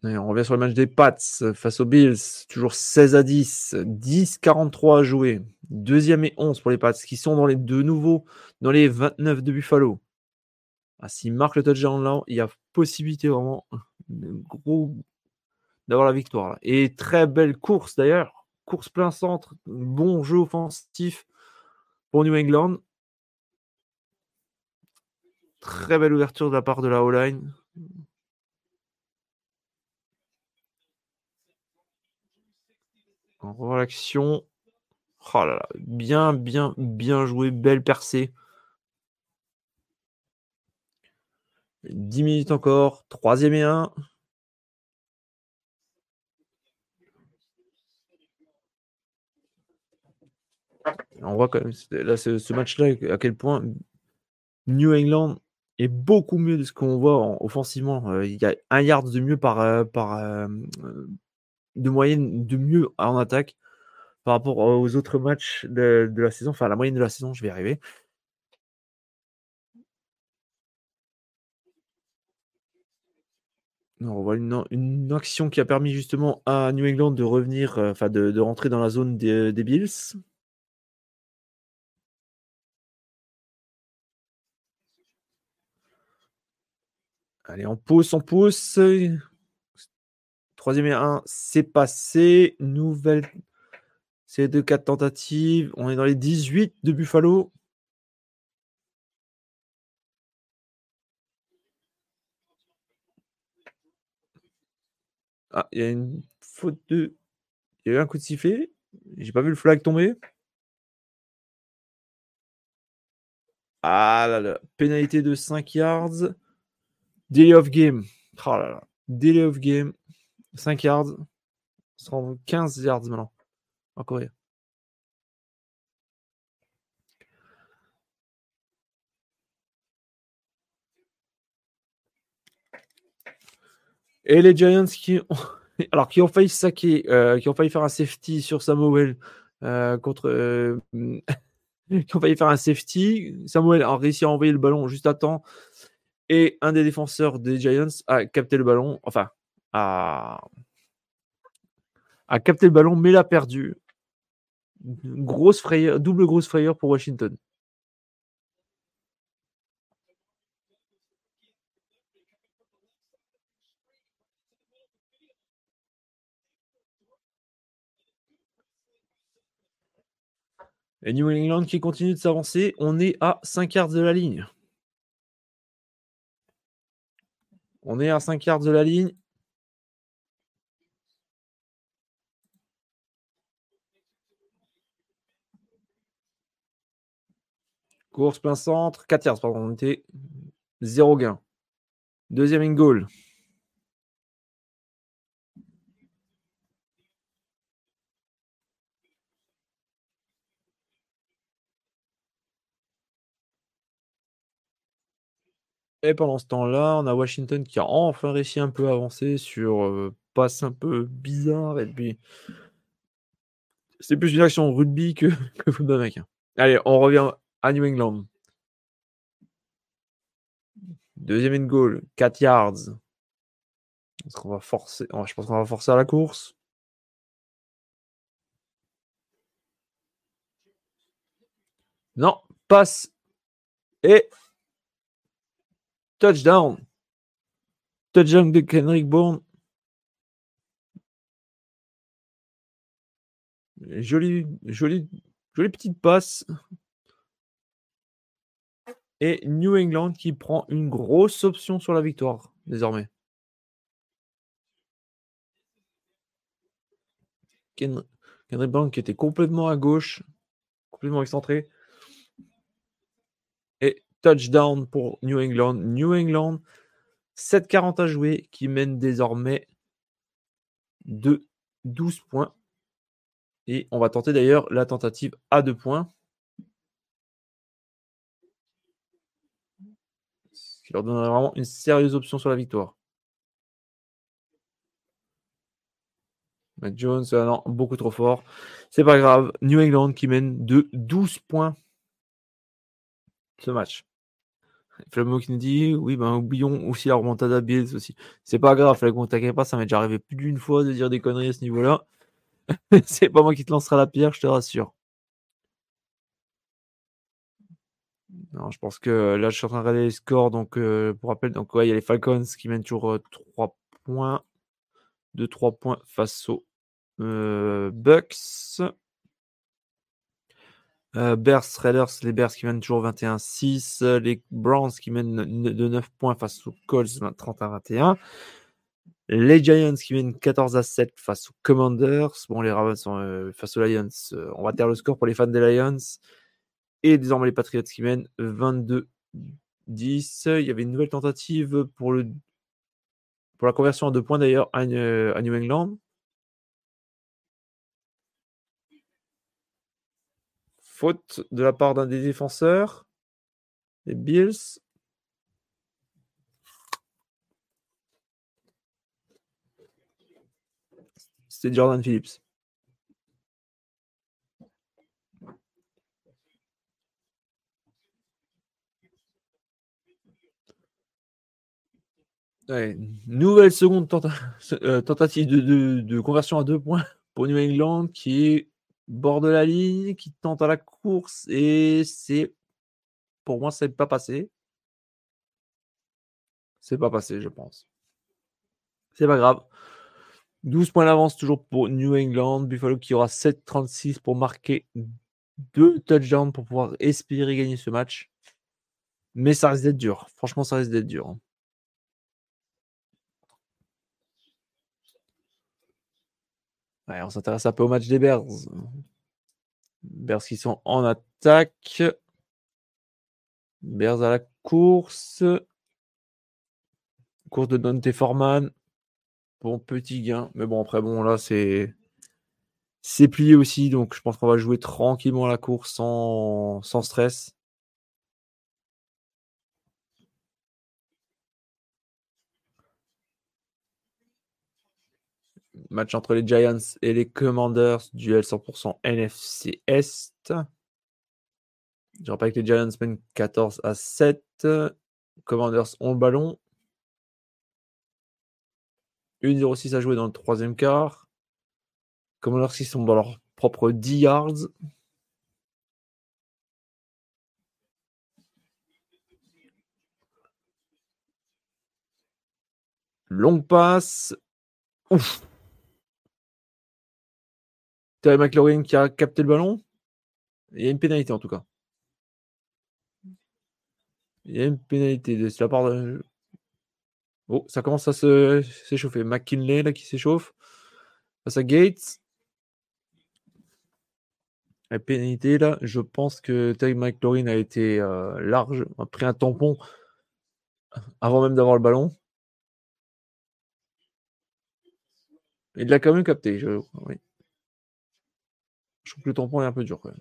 On revient sur le match des Pats face aux Bills. Toujours 16 à 10. 10-43 à jouer. Deuxième et 11 pour les Pats qui sont dans les deux nouveaux, dans les 29 de Buffalo. Ah, S'ils marquent le touchdown là, il y a possibilité vraiment de gros d'avoir la victoire. Et très belle course d'ailleurs. Course plein centre. Bon jeu offensif pour New England. Très belle ouverture de la part de la O-line. L'action. Oh là là, bien, bien, bien joué, belle percée. 10 minutes encore, troisième et un. On voit quand même là, ce, match-là à quel point New England est beaucoup mieux de ce qu'on voit en- offensivement. Euh, il y a un yard de mieux par, euh, par euh, de moyenne de mieux en attaque par rapport aux autres matchs de, la saison. Enfin, la moyenne de la saison, je vais y arriver. On voit une, action qui a permis justement à New England de revenir, euh, enfin de, rentrer dans la zone des, des Bills. Allez, on pousse, on pousse. Troisième et un, c'est passé. Nouvelle. C'est de quatre tentatives. On est dans les 18 de Buffalo. Ah, il y a une faute de. Il y a eu un coup de sifflet. J'ai pas vu le flag tomber. Ah là là. Pénalité de 5 yards. Delay of game. Oh là là. Delay of game. 5 yards. Ça rend 15 yards maintenant. Va courir. Et les Giants qui ont, alors, qui ont failli saquer, euh, qui ont failli faire un safety sur Samuel euh, contre. Euh, qui ont failli faire un safety. Samuel a réussi à envoyer le ballon juste à temps. Et un des défenseurs des Giants a capté le ballon. Enfin, a, a capté le ballon, mais l'a perdu. Grosse frayeur, double grosse frayeur pour Washington. Et New England qui continue de s'avancer. On est à 5 yards de la ligne. On est à 5 yards de la ligne. Course plein centre, 4 yards, pardon, on était 0 gain. Deuxième in goal. Et pendant ce temps-là, on a Washington qui a enfin réussi un peu à avancer sur euh, passe un peu bizarre. Et c'est plus une action rugby que, que football américain. Allez, on revient New England. Deuxième in goal, 4 yards. Est-ce qu'on va forcer Je pense qu'on va forcer à la course. Non, passe. Et touchdown. Touchdown de Kendrick Bourne. Jolie, jolie, jolie petite passe. Et New England qui prend une grosse option sur la victoire désormais. Kendrick Bourne qui était complètement à gauche, complètement excentré. Et touchdown pour New England. New England, 7-40 à jouer, qui mène désormais de 12 points. Et on va tenter d'ailleurs la tentative à 2 points. Qui leur donnerait vraiment une sérieuse option sur la victoire. Matt Jones, ah non, beaucoup trop fort. C'est pas grave. New England qui mène de 12 points ce match. Flammo qui nous dit oui, ben oublions aussi la remontada Bills aussi. C'est pas grave, Flammo, t'inquiète pas, ça m'est déjà arrivé plus d'une fois de dire des conneries à ce niveau-là. c'est pas moi qui te lancera la pierre, je te rassure. Je pense que là, je suis en train de regarder les scores. Donc, euh, pour rappel, donc, il y a les Falcons qui mènent toujours 3 euh, points. 2-3 points face aux euh, Bucks. Bears, Raiders, les Bears qui mènent toujours 21-6. Les Browns qui mènent de 9 points face aux Colts 30-21. Les Giants qui mènent 14 à 7 face aux Commanders. Bon, les Ravens sont face aux Lions. on va taire le score pour les fans des Lions. Et désormais les Patriots qui mènent 22-10. Il y avait une nouvelle tentative pour, le, pour la conversion à deux points d'ailleurs à, New England. Faute de la part d'un des défenseurs. Les Bills. C'est Jordan Phillips. Nouvelle seconde euh, tentative de, conversion à deux points pour New England qui est bord de la ligne, qui tente à la course et c'est pour moi, c'est pas passé. C'est pas passé, je pense. C'est pas grave. 12 points d'avance toujours pour New England. Buffalo qui aura 7-36 pour marquer deux touchdowns pour pouvoir espérer gagner ce match. Mais ça risque d'être dur. Franchement, ça risque d'être dur. On s'intéresse un peu au match des Bears. Bears qui sont en attaque. Bears à la course. Course de Dante Foreman. Bon, petit gain. Mais bon, après, bon, là, c'est. C'est plié aussi, donc je pense qu'on va jouer tranquillement à la course sans, sans stress. Match entre les Giants et les Commanders, duel 100% NFC Est. Je rappelle que les Giants mènent 14 à 7. Commanders ont le ballon. 1-0-6 à jouer dans le troisième quart. Commanders qui sont dans leur propre 10 yards. Longue passe. Ouf. McLaurin qui a capté le ballon. Il y a une pénalité en tout cas. Il y a une pénalité de la part. Oh, ça commence à se s'échauffer. McKinley là qui s'échauffe. Face à Gates. La pénalité là, je pense que Terry McLaurin a été euh, large, a pris un tampon avant même d'avoir le ballon. Il l'a quand même capté, je oui. Je trouve que le tampon est un peu dur quand même.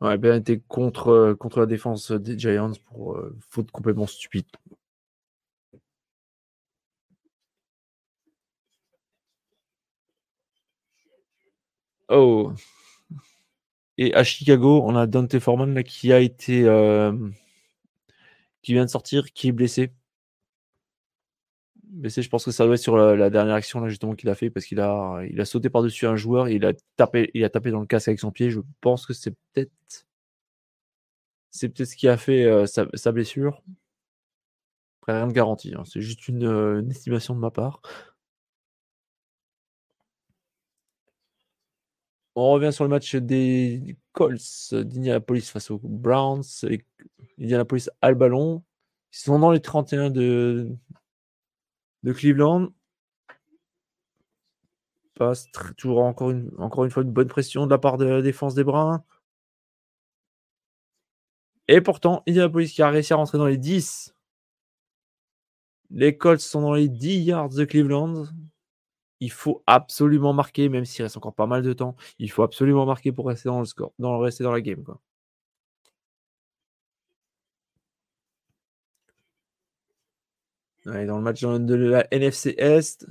Ouais, bien été contre, contre la défense des Giants pour euh, faute complètement stupide. Oh. Et à Chicago, on a Dante Foreman là, qui a été. Euh, qui vient de sortir, qui est blessé. Blessé, je pense que ça doit être sur la, dernière action justement qu'il a fait parce qu'il a, sauté par-dessus un joueur et il a, tapé, dans le casque avec son pied. Je pense que c'est peut-être. C'est peut-être ce qui a fait euh, sa, blessure. Après, rien de garanti. Hein. C'est juste euh, une estimation de ma part. On revient sur le match des Colts d'Indianapolis face aux Browns. Indianapolis a le ballon. Ils sont dans les 31 de, de Cleveland. Passe toujours encore une, encore une fois une bonne pression de la part de la défense des Browns. Et pourtant, Indianapolis qui a réussi à rentrer dans les 10. Les Colts sont dans les 10 yards de Cleveland il faut absolument marquer, même s'il reste encore pas mal de temps. Il faut absolument marquer pour rester dans le score, dans, rester dans la game. Quoi. dans le match de la NFC Est,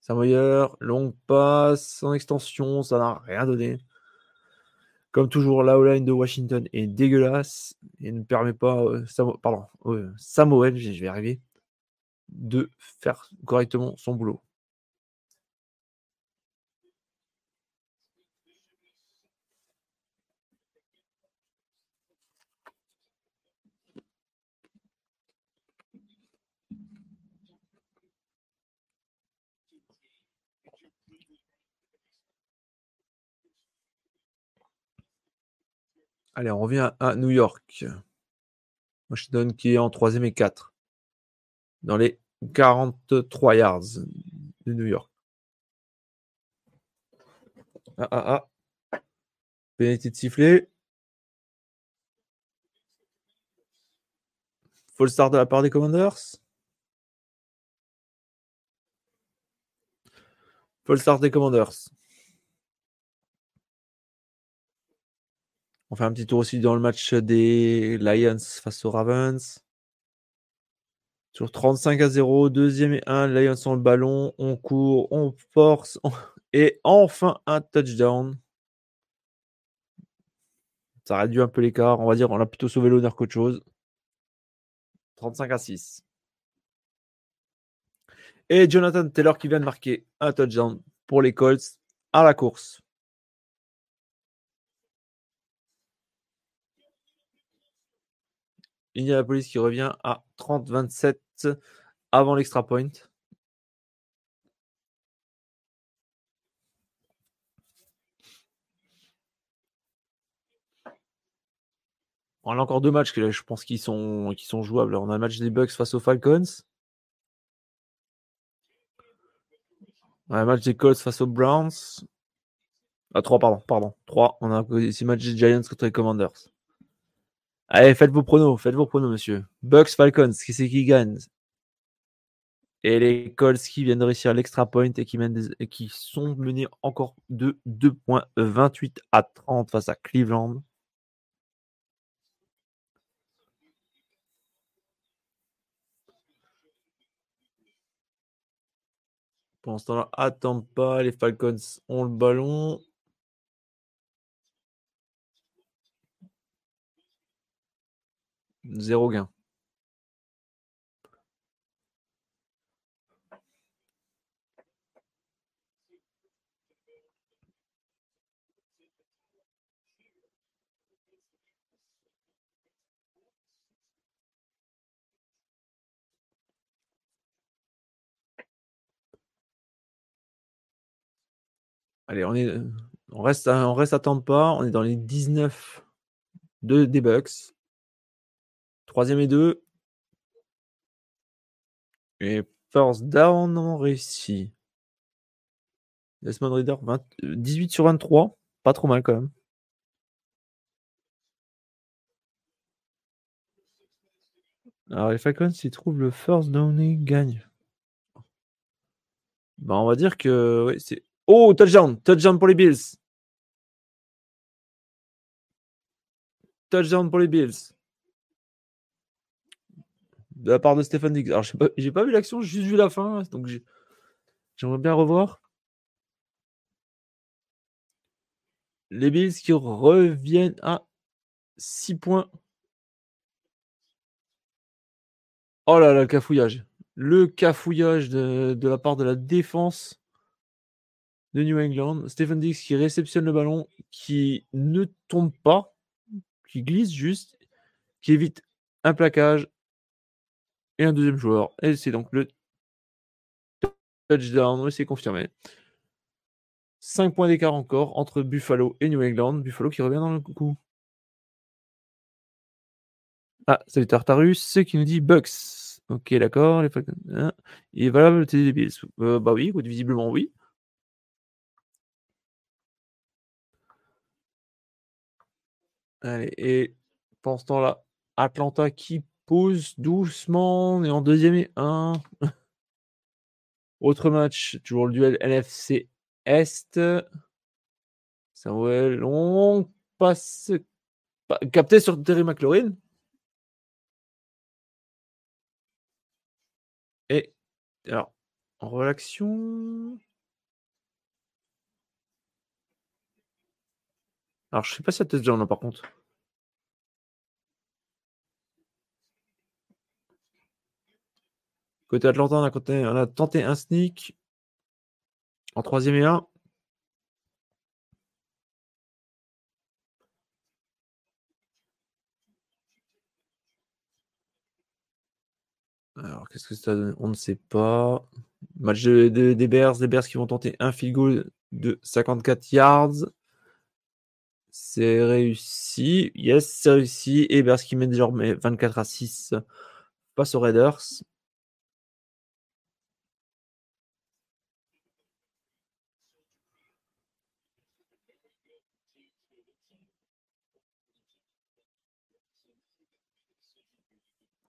Samoyer, longue passe, en extension, ça n'a rien donné. Comme toujours, la line de Washington est dégueulasse et ne permet pas, euh, pardon, Samuel, je vais arriver, de faire correctement son boulot. Allez, on revient à New York. Washington qui est en troisième et 4. Dans les 43 yards de New York. Ah ah ah. Pénalité de sifflet. Full start de la part des Commanders. Full start des Commanders. On fait un petit tour aussi dans le match des Lions face aux Ravens. Sur 35 à 0, deuxième et 1, Lions ont le ballon, on court, on force, et enfin un touchdown. Ça réduit un peu l'écart, on va dire, on a plutôt sauvé l'honneur qu'autre chose. 35 à 6. Et Jonathan Taylor qui vient de marquer un touchdown pour les Colts à la course. Indianapolis qui revient à 30-27 avant l'extra point. On a encore deux matchs que je pense qu'ils sont, qui sont jouables. On a le match des Bucks face aux Falcons. On a le match des Colts face aux Browns. Ah, 3, pardon, pardon. 3. On a aussi le match des Giants contre les Commanders. Allez, faites vos pronos, faites vos pronos, monsieur. Bucks, Falcons, qui c'est qui gagne? Et les Colts qui viennent de réussir l'extra point et qui, sont menés encore de 2.28 à 30 face à Cleveland. Pour ce temps-là, attends pas, les Falcons ont le ballon. Zéro gain. Allez, on, est, on, reste, on reste à pas. On est dans les 19 de, des. Troisième et deux. Et first down, on réussit. Desmond Reader, 18 sur 23. Pas trop mal quand même. Alors les Falcons, s'ils trouvent le first down, ils gagnent. Bah, on va dire que ouais, c'est Oh, touchdown. Touchdown pour les Bills. Touchdown pour les Bills. De la part de Stephen Diggs. Alors, j'ai pas, pas vu l'action, j'ai juste vu la fin. Donc, j'aimerais bien revoir. Les Bills qui reviennent à 6 points. Oh là là, le cafouillage. Le cafouillage de la part de la défense de New England. Stephen Dix qui réceptionne le ballon, qui ne tombe pas, qui glisse juste, qui évite un plaquage et un deuxième joueur. Et c'est donc le touchdown. C'est confirmé. 5 points d'écart encore entre Buffalo et New England. Buffalo qui revient dans le coup. Ah, salut Tartarus qui nous dit Bucks. Ok, d'accord. Les... Hein. Il est valable le TD. Euh, bah oui, visiblement oui. Allez, et pendant ce temps-là, Atlanta qui doucement, et en deuxième et un. Autre match, toujours le duel NFC Est. Samuel, on passe. Capté sur Terry McLaurin. Et alors, en relaction. Alors, je sais pas si ça déjà, non, par contre. Côté Atlanta, on a, tenté, un sneak en troisième et un. Alors, qu'est-ce que ça donne? On ne sait pas. Match des Bears, des Bears qui vont tenter un field goal de 54 yards. C'est réussi. Yes, c'est réussi. Et Bears qui met désormais 24 à 6 face aux Raiders.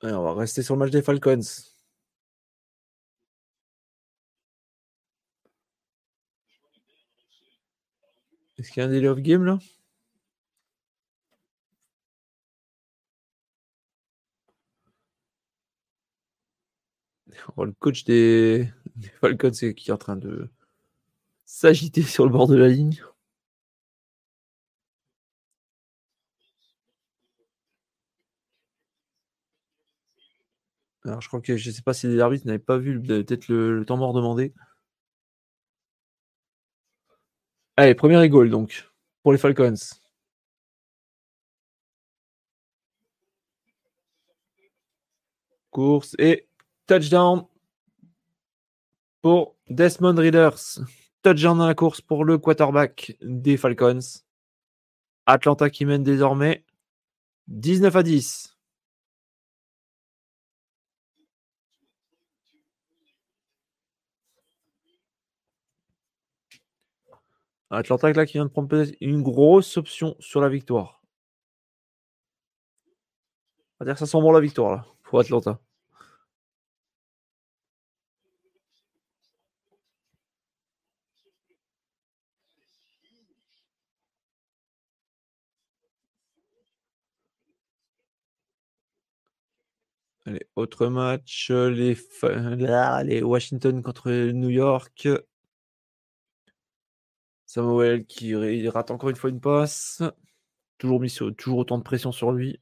On va rester sur le match des Falcons. Est-ce qu'il y a un delay of game là? Le coach des, Falcons qui est en train de s'agiter sur le bord de la ligne. Alors, je crois que je ne sais pas si les arbitres n'avaient pas vu peut-être le, temps mort demandé. Allez, premier goal donc pour les Falcons. Course et Touchdown pour Desmond Readers. Touchdown dans la course pour le quarterback des Falcons. Atlanta qui mène désormais 19 à 10. Atlanta qui vient de prendre peut-être une grosse option sur la victoire. On va dire que ça sent bon la victoire là, pour Atlanta. Allez, autre match, les, les Washington contre New York. Samuel qui rate encore une fois une passe. Toujours, mis toujours autant de pression sur lui.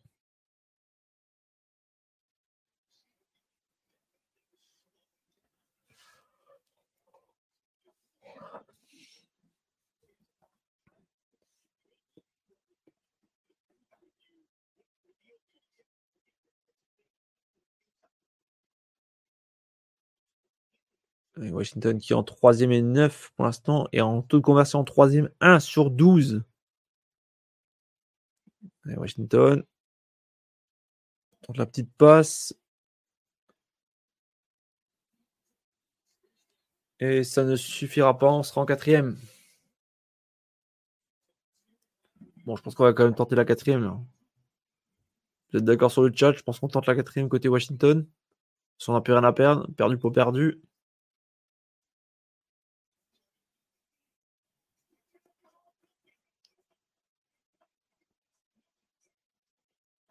Washington qui est en troisième et 9 pour l'instant et en taux de conversion en troisième 1 sur 12. Washington tente la petite passe. Et ça ne suffira pas, on sera en quatrième. Bon, je pense qu'on va quand même tenter la quatrième. Vous êtes d'accord sur le chat? Je pense qu'on tente la quatrième côté Washington. Si on n'a plus rien à perdre, perdu pour perdu.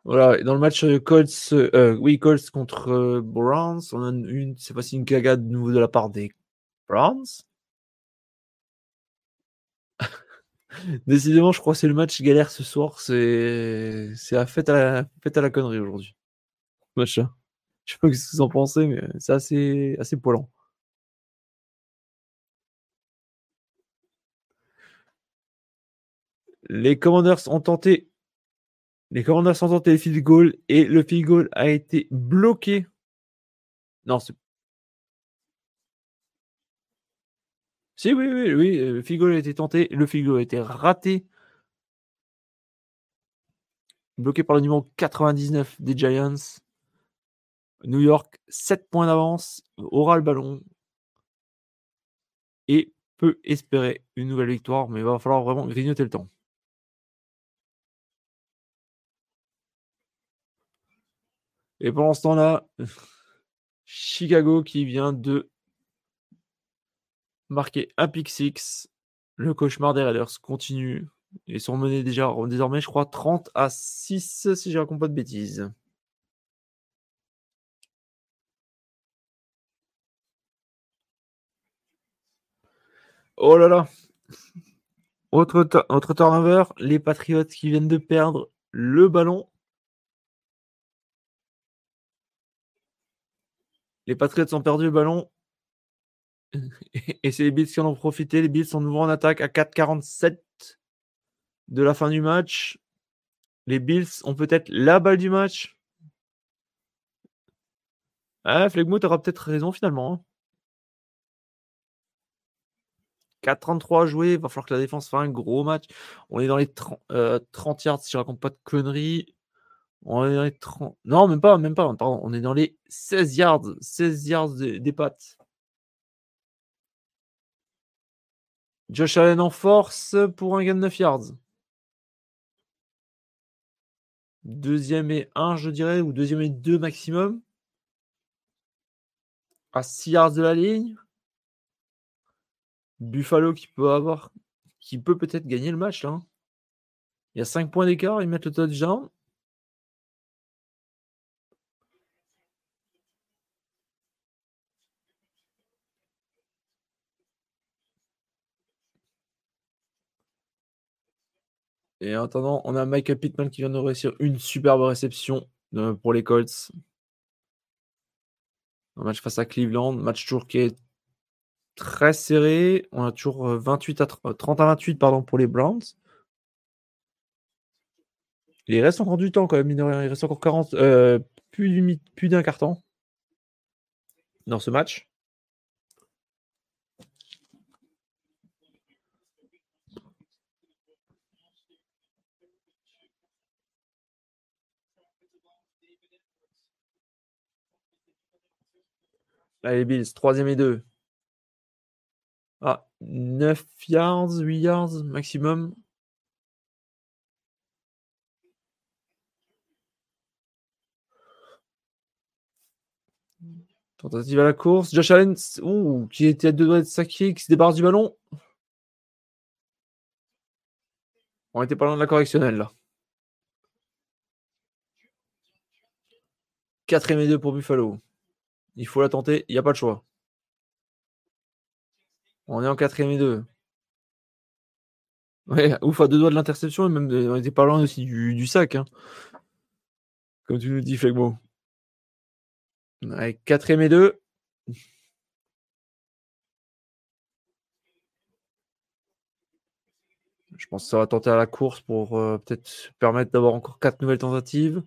Voilà, dans le match euh, Colts, euh, oui, Colts contre euh, Browns, on a une, c'est si une cagade de nouveau de la part des Browns. Décidément, je crois que c'est le match galère ce soir. C'est, c'est la fête à la, fête à la connerie aujourd'hui. Match Je sais pas ce que vous en pensez, mais c'est assez, assez poilant. Les Commanders ont tenté les Commanders sont tentés le field goal et le field goal a été bloqué. Non, c'est. Si, oui, oui, oui. Le field goal a été tenté. Le field goal a été raté. Bloqué par le numéro 99 des Giants. New York, 7 points d'avance, aura le ballon et peut espérer une nouvelle victoire, mais il va falloir vraiment grignoter le temps. Et pendant ce temps-là, Chicago qui vient de marquer un pick six. Le cauchemar des Raiders continue. Ils sont menés déjà désormais, je crois, 30 à 6, si je raconte pas de bêtises. Oh là là. Autre, autre turnover, les Patriots qui viennent de perdre le ballon. Les Patriots ont perdu le ballon. Et c'est les Bills qui en ont profité. Les Bills sont nouveau en attaque à 4,47 de la fin du match. Les Bills ont peut-être la balle du match. Ah, Flegmouth aura peut-être raison finalement. 4-33 hein. joués. Il va falloir que la défense fasse un gros match. On est dans les 30, euh, yards si je raconte pas de conneries. On est dans les 30. Non, même pas, même pas. Pardon. On est dans les 16 yards. 16 yards des pattes. Josh Allen en force pour un gain de 9 yards. Deuxième et 1, je dirais, ou deuxième et 2 maximum. À 6 yards de la ligne. Buffalo qui peut avoir, qui peut peut-être gagner le match là. Hein. Il y a 5 points d'écart, ils mettent le touchdown. Et en attendant, on a Michael Pittman qui vient de réussir une superbe réception euh, pour les Colts. Un match face à Cleveland, match toujours qui est très serré. On a toujours 28 euh, à 30 à 28 pardon, pour les Browns. Il reste encore du temps quand même, il reste encore 40, euh, plus d'un carton dans ce match. Allez, les Bills, troisième et deux. Ah, 9 yards, 8 yards maximum. Tentative à la course. Josh Allen, ouh, qui était à deux doigts de saqué, qui se débarrasse du ballon. On était pas loin de la correctionnelle, là. 4 et 2 pour Buffalo. Il faut la tenter, il n'y a pas de choix. On est en 4 et 2. Ouais, ouf, à deux doigts de l'interception, et même on était pas loin aussi du, sac. Hein. Comme tu nous dis, Flegmo. 4 et 2. Je pense que ça va tenter à la course pour euh, peut-être permettre d'avoir encore 4 nouvelles tentatives.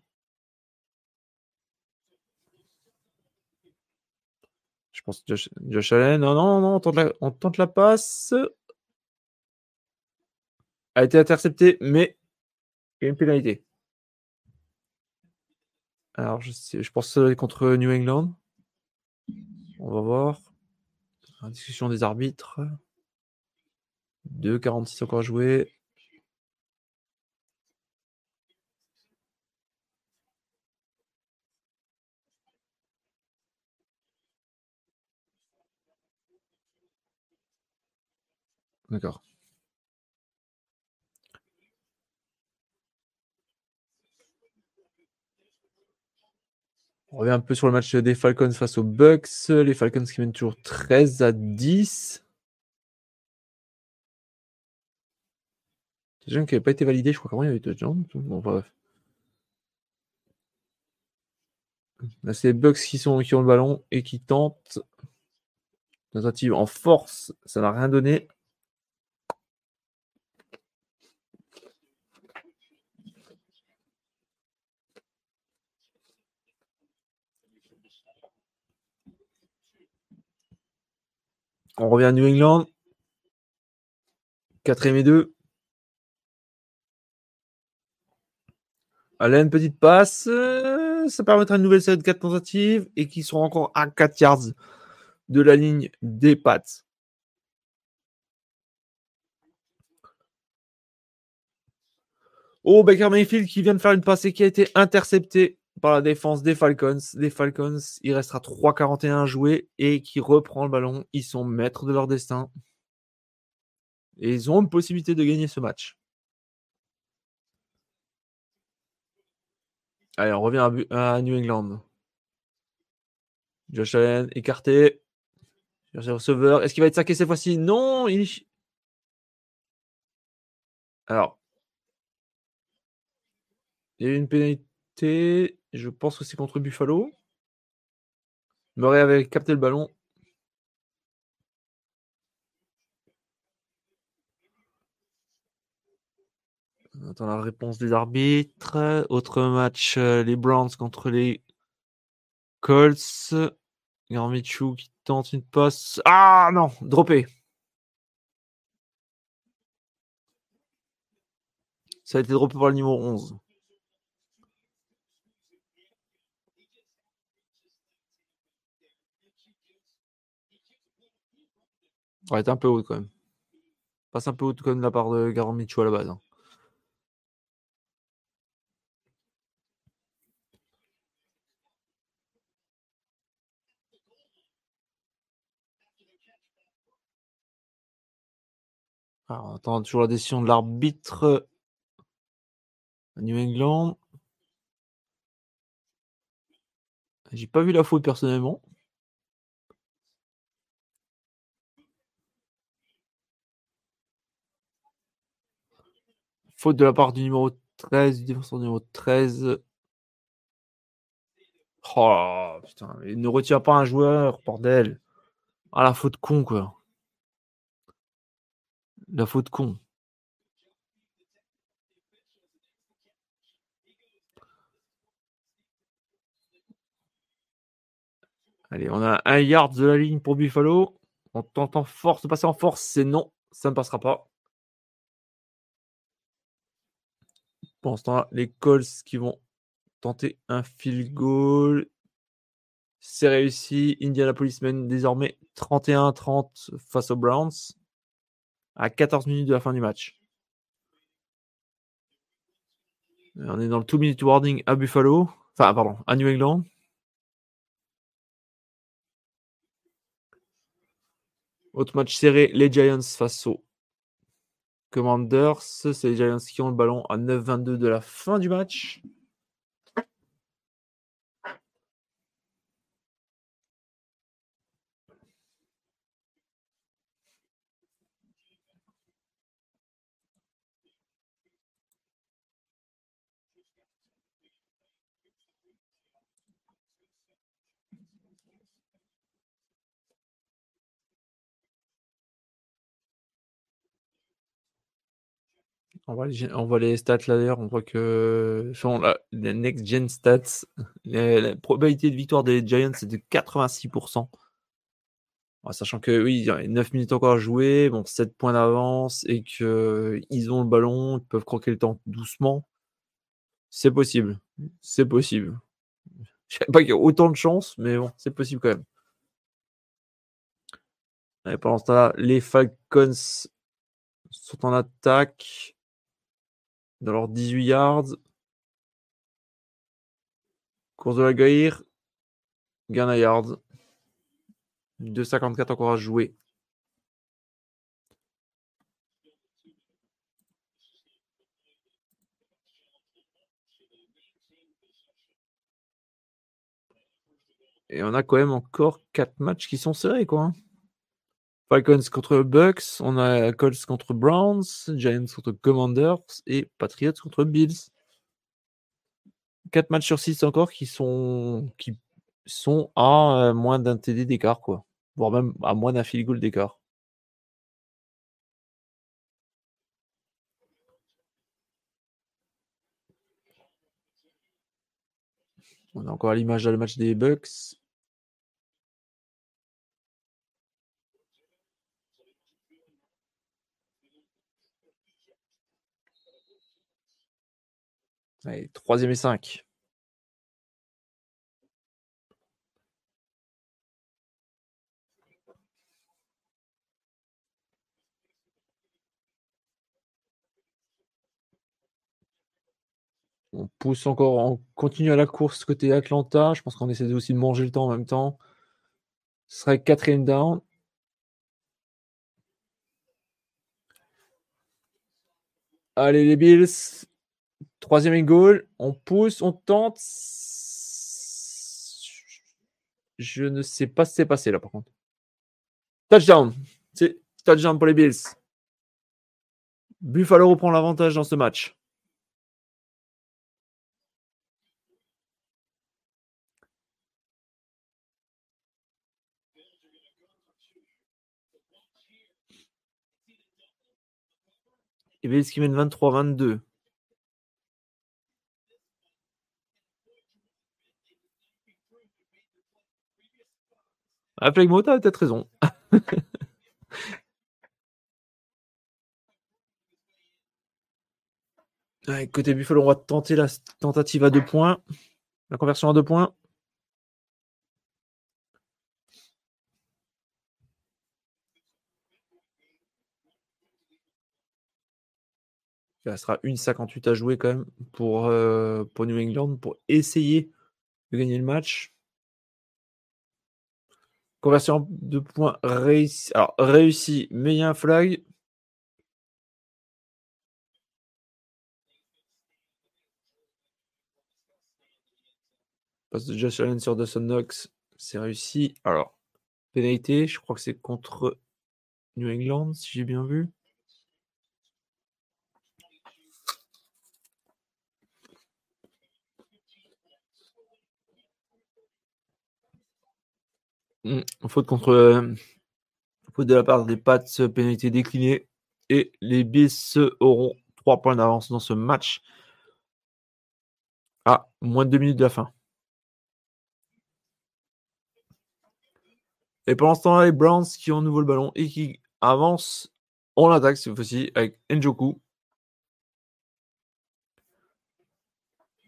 Pense que Josh, Allen. Non, non, non, on tente la, passe. A été intercepté, mais il y a une pénalité. Alors, je, sais, je pense contre New England. On va voir. Discussion des arbitres. 2,46 encore à jouer. D'accord. On revient un peu sur le match des Falcons face aux Bucks. Les Falcons qui mènent toujours 13 à 10. Touchdown qui n'avait pas été validé, je crois qu'avant il y avait touchdown. Bon, bref. C'est les Bucks qui, sont, qui ont le ballon et qui tentent. Tentative en force, ça n'a rien donné. On revient à New England. 4 et 2. Allen, petite passe. Ça permettra une nouvelle série de 4 tentatives et qui seront encore à 4 yards de la ligne des pattes. Oh, Baker Mayfield qui vient de faire une passe et qui a été intercepté par la défense des Falcons. Les Falcons, il restera 3-41 à jouer et qui reprend le ballon. Ils sont maîtres de leur destin. Et ils ont une possibilité de gagner ce match. Allez, on revient à, New England. Josh Allen écarté. Receveur. Est-ce qu'il va être saqué cette fois-ci? Non. Il... Alors. Il y a eu une pénalité. Je pense que c'est contre Buffalo. Murray avait capté le ballon. On attend la réponse des arbitres. Autre match, euh, les Browns contre les Colts. Garmichou qui tente une passe. Ah non, droppé. Ça a été droppé par le numéro 11. Ouais, est un peu haut quand même. Passe un peu haut quand même de la part de Garon à la base. Hein. Alors, on attend toujours la décision de l'arbitre New England. J'ai pas vu la faute personnellement. Faute de la part du numéro 13, du défenseur numéro 13. Oh putain, il ne retient pas un joueur, bordel. Ah la faute con quoi. La faute con. Allez, on a un yard de la ligne pour Buffalo. On tente en force de passer en force, c'est non, ça ne passera pas. Pour l'instant, les Colts qui vont tenter un field goal. C'est réussi. Indianapolis mène désormais 31-30 face aux Browns à 14 minutes de la fin du match. Euh, on est dans le 2-minute warning à Buffalo. Enfin, pardon, à New England. Autre match serré, les Giants face aux Commanders. C'est les Giants qui ont le ballon à 9-22 de la fin du match. On voit, les, les stats là d'ailleurs, on voit que sont la, les next gen stats, la probabilité de victoire des Giants c'est de 86%. sachant que oui, il y a 9 minutes encore à jouer, bon, 7 points d'avance et qu'ils ont le ballon, ils peuvent croquer le temps doucement. C'est possible. C'est possible. Je ne sais pas qu'il y a autant de chance, mais bon, c'est possible quand même. Et pendant ce temps-là, les Falcons sont en attaque dans leurs 18 yards. Course de la Gaïr. Gain à yards. 2,54 encore à jouer. Et on a quand même encore 4 matchs qui sont serrés, quoi. Falcons contre Bucks, on a Colts contre Browns, Giants contre Commanders et Patriots contre Bills. 4 matchs sur 6 encore qui sont, qui sont à euh, moins d'un TD d'écart, quoi. Voire même à moins d'un field goal d'écart. On a encore l'image dans le match des Bucks. Allez, troisième et cinq. On pousse encore, on continue à la course côté Atlanta. Je pense qu'on essaie aussi de manger le temps en même temps. Ce serait quatrième down. Allez les Bills. Troisième et goal. On pousse, on tente. Je ne sais pas ce qui s'est passé là par contre. Touchdown. Touchdown pour les Bills. Buffalo reprend l'avantage dans ce match. Et Bills qui mène 23-22. Ah, Flegmo, t'as peut-être raison. côté Buffalo, on va tenter la tentative à deux points. La conversion à deux points. Il restera une 58 à jouer quand même pour, euh, pour New England pour essayer de gagner le match. Conversion de points réussi. Alors, réussi, mais il y a un flag. Passe de Josh sur Dawson Knox, c'est réussi. Alors, pénalité, je crois que c'est contre New England, si j'ai bien vu. Faute contre. Euh, faute de la part des Pats, pénalité déclinée. Et les Bills auront 3 points d'avance dans ce match. À moins de 2 minutes de la fin. Et pendant ce temps, les Browns qui ont nouveau le ballon et qui avancent en attaque cette fois-ci avec Njoku.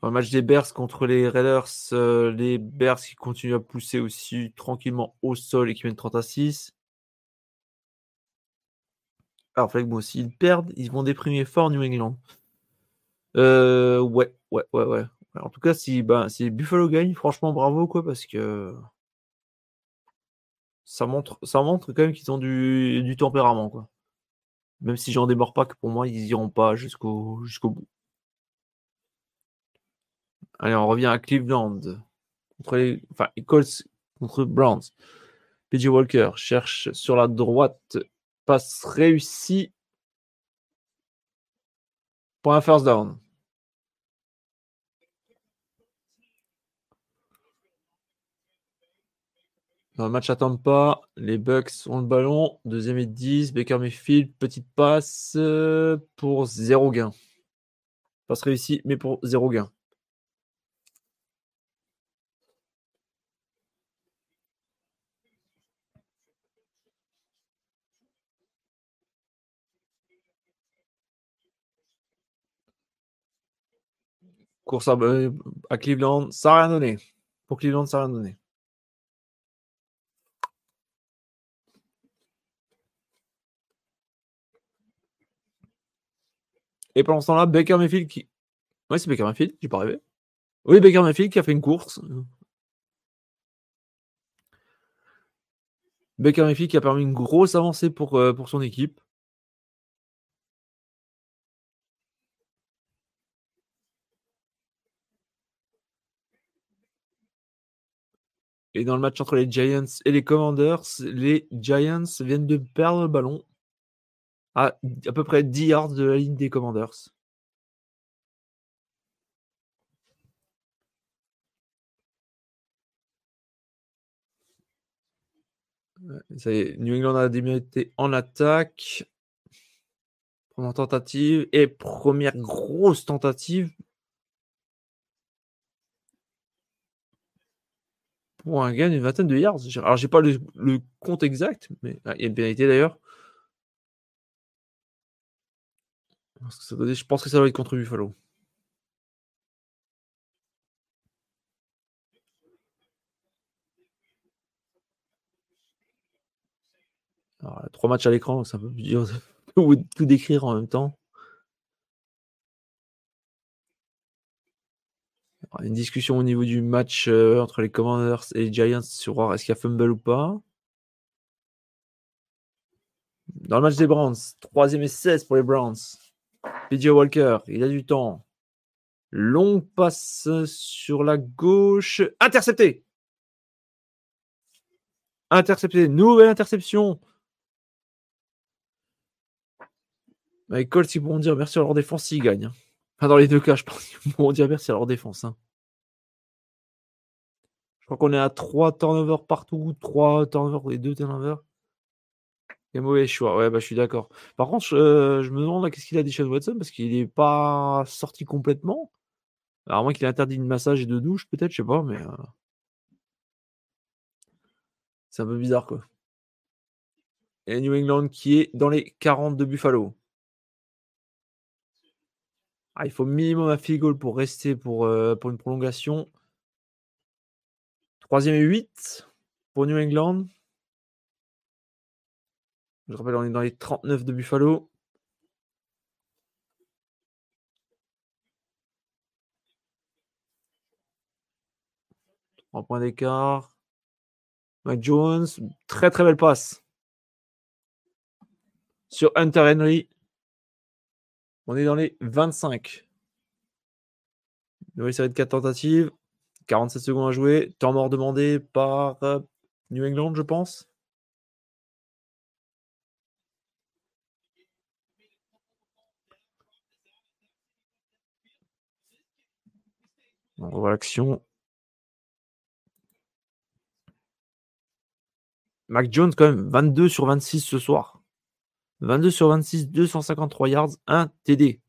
Le match des Bears contre les Raiders, euh, les Bears qui continuent à pousser aussi tranquillement au sol et qui mènent 30 à 6. Alors, fait que s'ils perdent, ils vont déprimer fort New England. Euh, ouais, ouais, ouais, ouais. En tout cas, si, bah, si Buffalo gagne, franchement, bravo, quoi, parce que ça montre, ça montre quand même qu'ils ont du, du tempérament, quoi. Même si j'en démords pas que pour moi, ils iront pas jusqu'au jusqu'au bout. Allez, on revient à Cleveland. Contre les, enfin, Colts contre Browns. PJ Walker cherche sur la droite. Passe réussi pour un first down. Le match à Tampa, les Bucks ont le ballon. Deuxième et 10. Baker Mayfield, petite passe euh, pour zéro gain. Passe réussi, mais pour zéro gain. Course à, euh, à Cleveland, ça n'a rien donné. Pour Cleveland, ça n'a rien donné. Et pendant ce temps-là, Baker Mayfield qui. Ouais, c'est Baker Mayfield, j'ai pas rêvé. Oui, Baker Mayfield qui a fait une course. Baker Mayfield qui a permis une grosse avancée pour, euh, pour son équipe. Et dans le match entre les Giants et les Commanders, les Giants viennent de perdre le ballon à à peu près 10 yards de la ligne des Commanders. ça y est, New England a débuté en attaque. Première tentative et première grosse tentative. Pour un gain d'une vingtaine de yards. Alors, j'ai pas le, compte exact, mais ah, il y a une pénalité d'ailleurs. Je pense que ça doit être contre Buffalo. Alors, trois matchs à l'écran, c'est un peu dur tout décrire en même temps. Une discussion au niveau du match euh, entre les Commanders et les Giants sur est-ce qu'il y a fumble ou pas. Dans le match des Browns, troisième et 16 pour les Browns. PJ Walker, il a du temps. Long passe sur la gauche. Intercepté. Intercepté. Nouvelle interception. Les Colts, ils pourront dire merci à leur défense s'ils gagnent. Dans les deux cas, je pense qu'ils pourront dire merci à leur défense. Hein. Je crois qu'on est à 3 turnovers partout. 3 turnovers et 2 turnovers. Quel mauvais choix. Ouais, bah, je suis d'accord. Par contre, je, euh, me demande qu'est-ce qu'il a dit chez Watson? Parce qu'il n'est pas sorti complètement. Alors, moins qu'il ait interdit de massage et de douche, peut-être, je sais pas, mais. Euh c'est un peu bizarre, quoi. Et New England qui est dans les 40 de Buffalo. Ah, il faut minimum un field goal pour rester pour, euh, pour une prolongation. Troisième et 8 pour New England. Je rappelle, on est dans les 39 de Buffalo. Trois points d'écart. Mike Jones, très très belle passe. Sur Hunter Henry. On est dans les 25. Nouvelle série de 4 tentatives. 47 secondes à jouer. Temps mort demandé par euh, New England, je pense. On revoit l'action. Mac Jones, quand même, 22 sur 26 ce soir. 22 sur 26, 253 yards, 1 TD.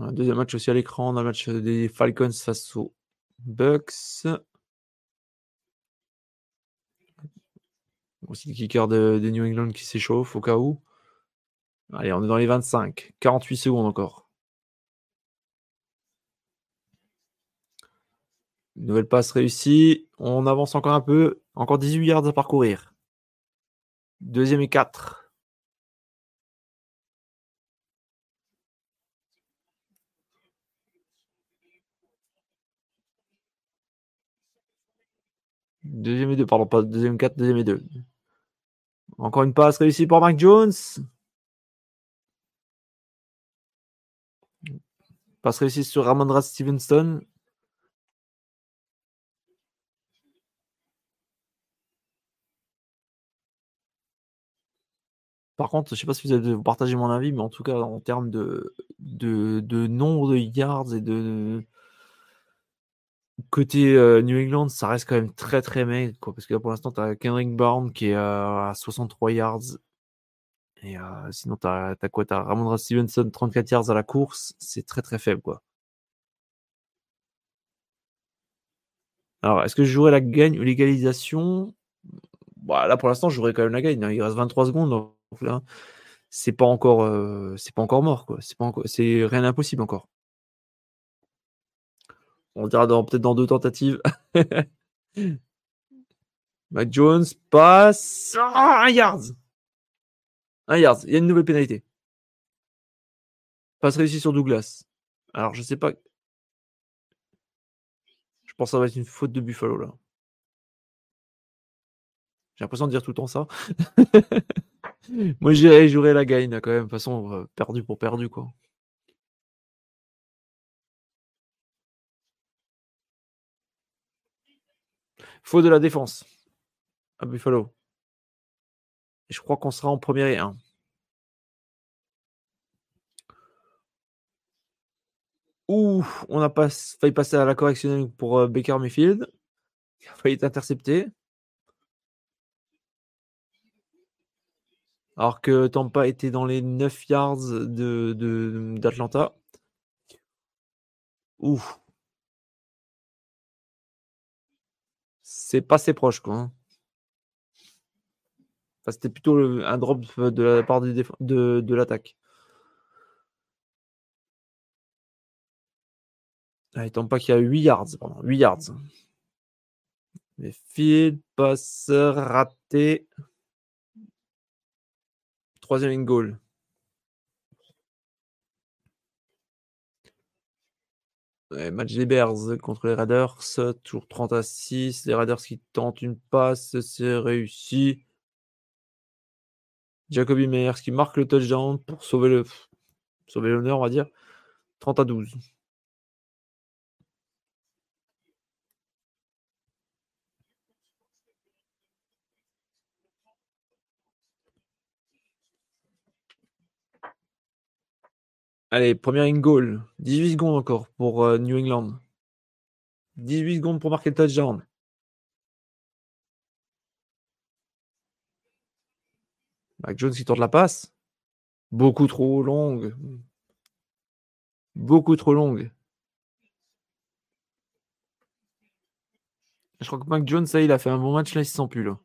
Un deuxième match aussi à l'écran, dans le match des Falcons face aux Bucks. Aussi le kicker de, New England qui s'échauffe au cas où. Allez, on est dans les 25. 48 secondes encore. Nouvelle passe réussie. On avance encore un peu. Encore 18 yards à parcourir. Deuxième et 4. Deuxième et 2, pardon, pas deuxième 4, deuxième et 2. Encore une passe réussie pour Mac Jones. Passe réussie sur Ramondra Stevenson. Par contre, je ne sais pas si vous avez partagé mon avis, mais en tout cas, en termes de, de nombre de yards et de, Côté euh, New England, ça reste quand même très très maigre, quoi, parce que là pour l'instant, tu as Kendrick Bourne qui est à 63 yards. Et euh, sinon, tu as, quoi? Tu as Ramondra Stevenson, 34 yards à la course. C'est très très faible, quoi. Alors, est-ce que je jouerais la gagne ou l'égalisation? Bah, Là pour l'instant, je jouerais quand même la gagne. Hein. Il reste 23 secondes. Donc là, c'est pas encore, euh, pas encore mort, quoi. C'est rien d'impossible encore. On dira peut-être dans deux tentatives. Mac Jones passe. Ah, un yard. Un yard. Il y a une nouvelle pénalité. Passe réussi sur Douglas. Alors, je sais pas. Je pense que ça va être une faute de Buffalo, là. J'ai l'impression de dire tout le temps ça. Moi, j'irais jouer la gagne, quand même. De toute façon, euh, perdu pour perdu, quoi. Faut de la défense à Buffalo. Et je crois qu'on sera en premier et un. Ouh, on a failli passer à la correction pour euh, Baker Mayfield. Il a failli être intercepté. Alors que Tampa était dans les 9 yards d'Atlanta. De, Ouh. C'est pas assez proche, quoi. Hein. c'était plutôt un drop de la part de, l'attaque. Ah, il pas qu'il y a 8 yards, pardon, 8 yards. Mais field, passeur, raté. Troisième goal. Match des Bears contre les Raiders, toujours 30 à 6. Les Raiders qui tentent une passe, c'est réussi. Jacoby Meyers qui marque le touchdown pour sauver l'honneur, on va dire. 30 à 12. Allez, première in goal. 18 secondes encore pour euh, New England. 18 secondes pour marquer le touchdown. Mac Jones qui tourne la passe. Beaucoup trop longue. Beaucoup trop longue. Je crois que Mac Jones, ça, il a fait un bon match là, il se sent plus là.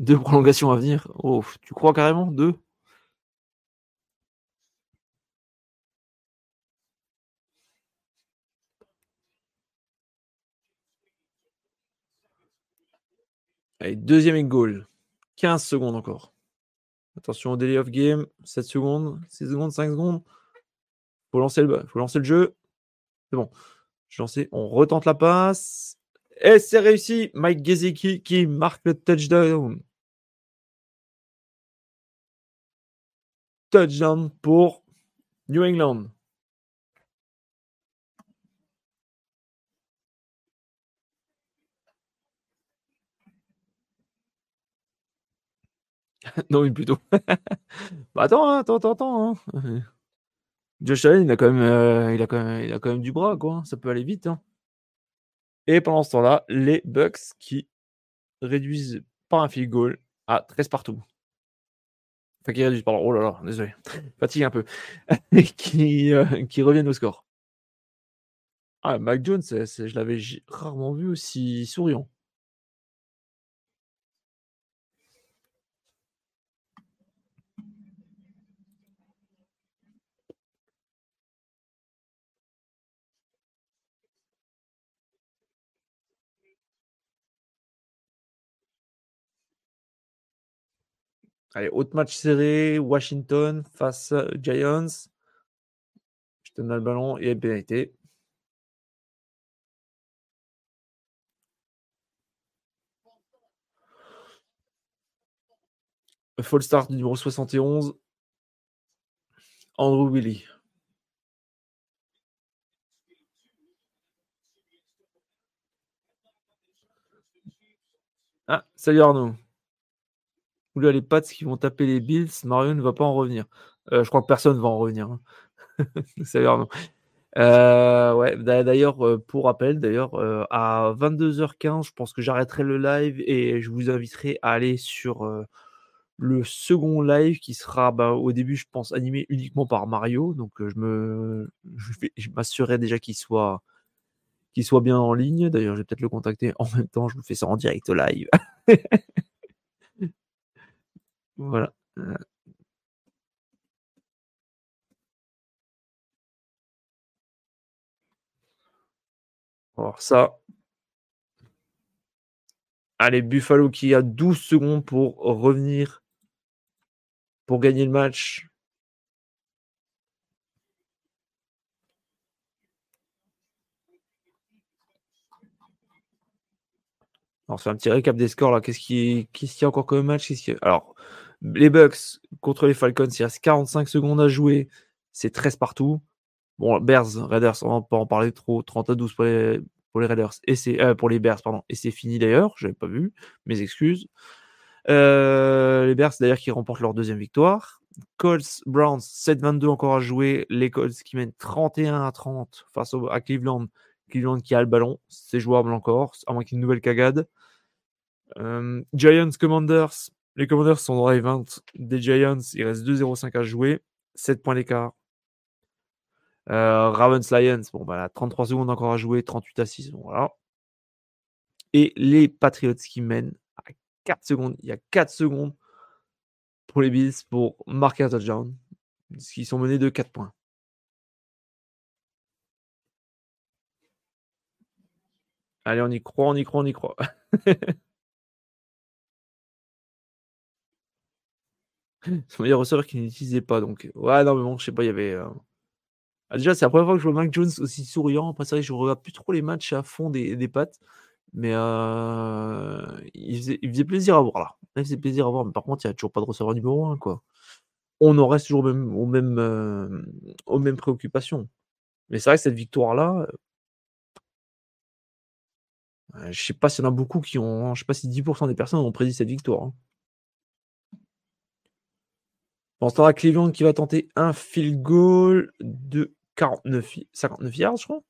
Deux prolongations à venir. Oh, tu crois carrément? Deux? Allez, deuxième goal. 15 secondes encore. Attention au delay of game. 7 secondes, 6 secondes, 5 secondes. Faut lancer le, faut lancer le jeu. C'est bon. Je lancé. On retente la passe. Et c'est réussi. Mike Gesicki qui marque le touchdown. Touchdown pour New England. non, oui, plutôt. bah attends, hein, attends, attends, attends. Hein. Josh Allen, il a quand même, euh, il a quand même, il a quand même du bras, quoi. Ça peut aller vite. Hein. Et pendant ce temps-là, les Bucks qui réduisent par un field goal à 13 partout. Enfin, qui pardon. Oh là là, désolé. Fatigue un peu. qui, euh, qui reviennent au score. Ah, Mac Jones, je l'avais rarement vu aussi souriant. Allez, autre match serré, Washington face aux Giants. Je te donne le ballon et pénalité. Fall start numéro 71. Andrew Willy. Ah, salut Arnaud. Ou les Pats qui vont taper les Bills, Mario ne va pas en revenir. Euh, je crois que personne ne va en revenir. Hein. salut Arnaud. Euh, d'ailleurs, euh, pour rappel, d'ailleurs, à 22h15, je pense que j'arrêterai le live et je vous inviterai à aller sur le second live qui sera bah, au début, je pense, animé uniquement par Mario. Donc, je je m'assurerai déjà qu'il soit, qu'il soit bien en ligne. D'ailleurs, je vais peut-être le contacter en même temps. Je vous fais ça en direct live. voilà. Alors ça. Allez, Buffalo qui a 12 secondes pour revenir, pour gagner le match. Alors, c'est un petit récap des scores là. Qu'est-ce qu'il y a encore comme match? Alors, les Bucks contre les Falcons, il reste 45 secondes à jouer. C'est 13 partout. Bon, Bears, Raiders, on va pas en parler trop. 30 à 12 pour les, Raiders. Et c'est euh, pour les Bears, pardon. Et c'est fini d'ailleurs. Je n'avais pas vu. Mes excuses. Euh, les Bears d'ailleurs qui remportent leur deuxième victoire. Colts, Browns, 7-22 encore à jouer. Les Colts qui mènent 31 à 30 face à Cleveland. Cleveland qui a le ballon. C'est jouable encore, à moins qu'il y ait une nouvelle cagade. Euh, Giants Commanders. Les Commanders sont dans les 20 des Giants. Il reste 2-0-5 à jouer. 7 points d'écart. Euh, Ravens Lions, bon, bah, 33 secondes encore à jouer, 38 à 6. voilà. Et les Patriots qui mènent à 4 secondes. Il y a 4 secondes pour les Bills pour marquer un touchdown. Ils sont menés de 4 points. Allez, on y croit, on y croit, on y croit. Son meilleur receveur qui n'utilisait pas. Donc, ouais, non, mais bon, je sais pas, il y avait. Euh, ah, déjà, c'est la première fois que je vois Mac Jones aussi souriant. Après, c'est vrai que je regarde plus trop les matchs à fond des, des pattes. Mais euh, il, faisait, plaisir à voir là. Il faisait plaisir à voir. Mais par contre, il n'y a toujours pas de receveur numéro 1. Quoi. On en reste toujours même, euh, aux mêmes préoccupations. Mais c'est vrai que cette victoire-là, je je sais pas s'il y en a beaucoup qui ont. Je sais pas si 10% des personnes ont prédit cette victoire. Hein. Bon, ce Cleveland qui va tenter un field goal de 49, 59 yards, je crois.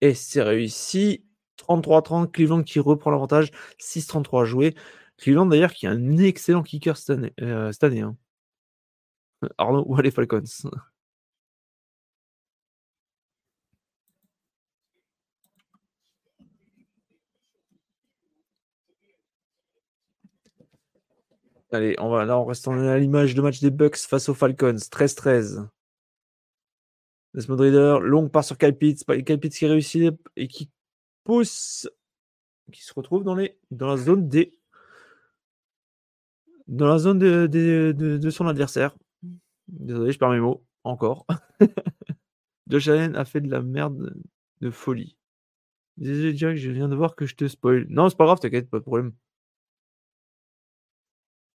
Et c'est réussi. 33-30, Cleveland qui reprend l'avantage. 6-33 à jouer. Cleveland d'ailleurs qui a un excellent kicker cette année. Euh, hein. Arnaud ou les Falcons? Allez, on va, là, on reste à l'image de match des Bucks face aux Falcons. 13-13. Desmond Reader, longue part sur Kyle Pitts. Kyle Pitts qui réussit et qui pousse, qui se retrouve dans, les, dans la zone des. Dans la zone de, de, son adversaire. Désolé, je perds mes mots. Encore. Josh Allen a fait de la merde de folie. Désolé, Jack, je viens de voir que je te spoil. Non, c'est pas grave, t'inquiète, pas de problème.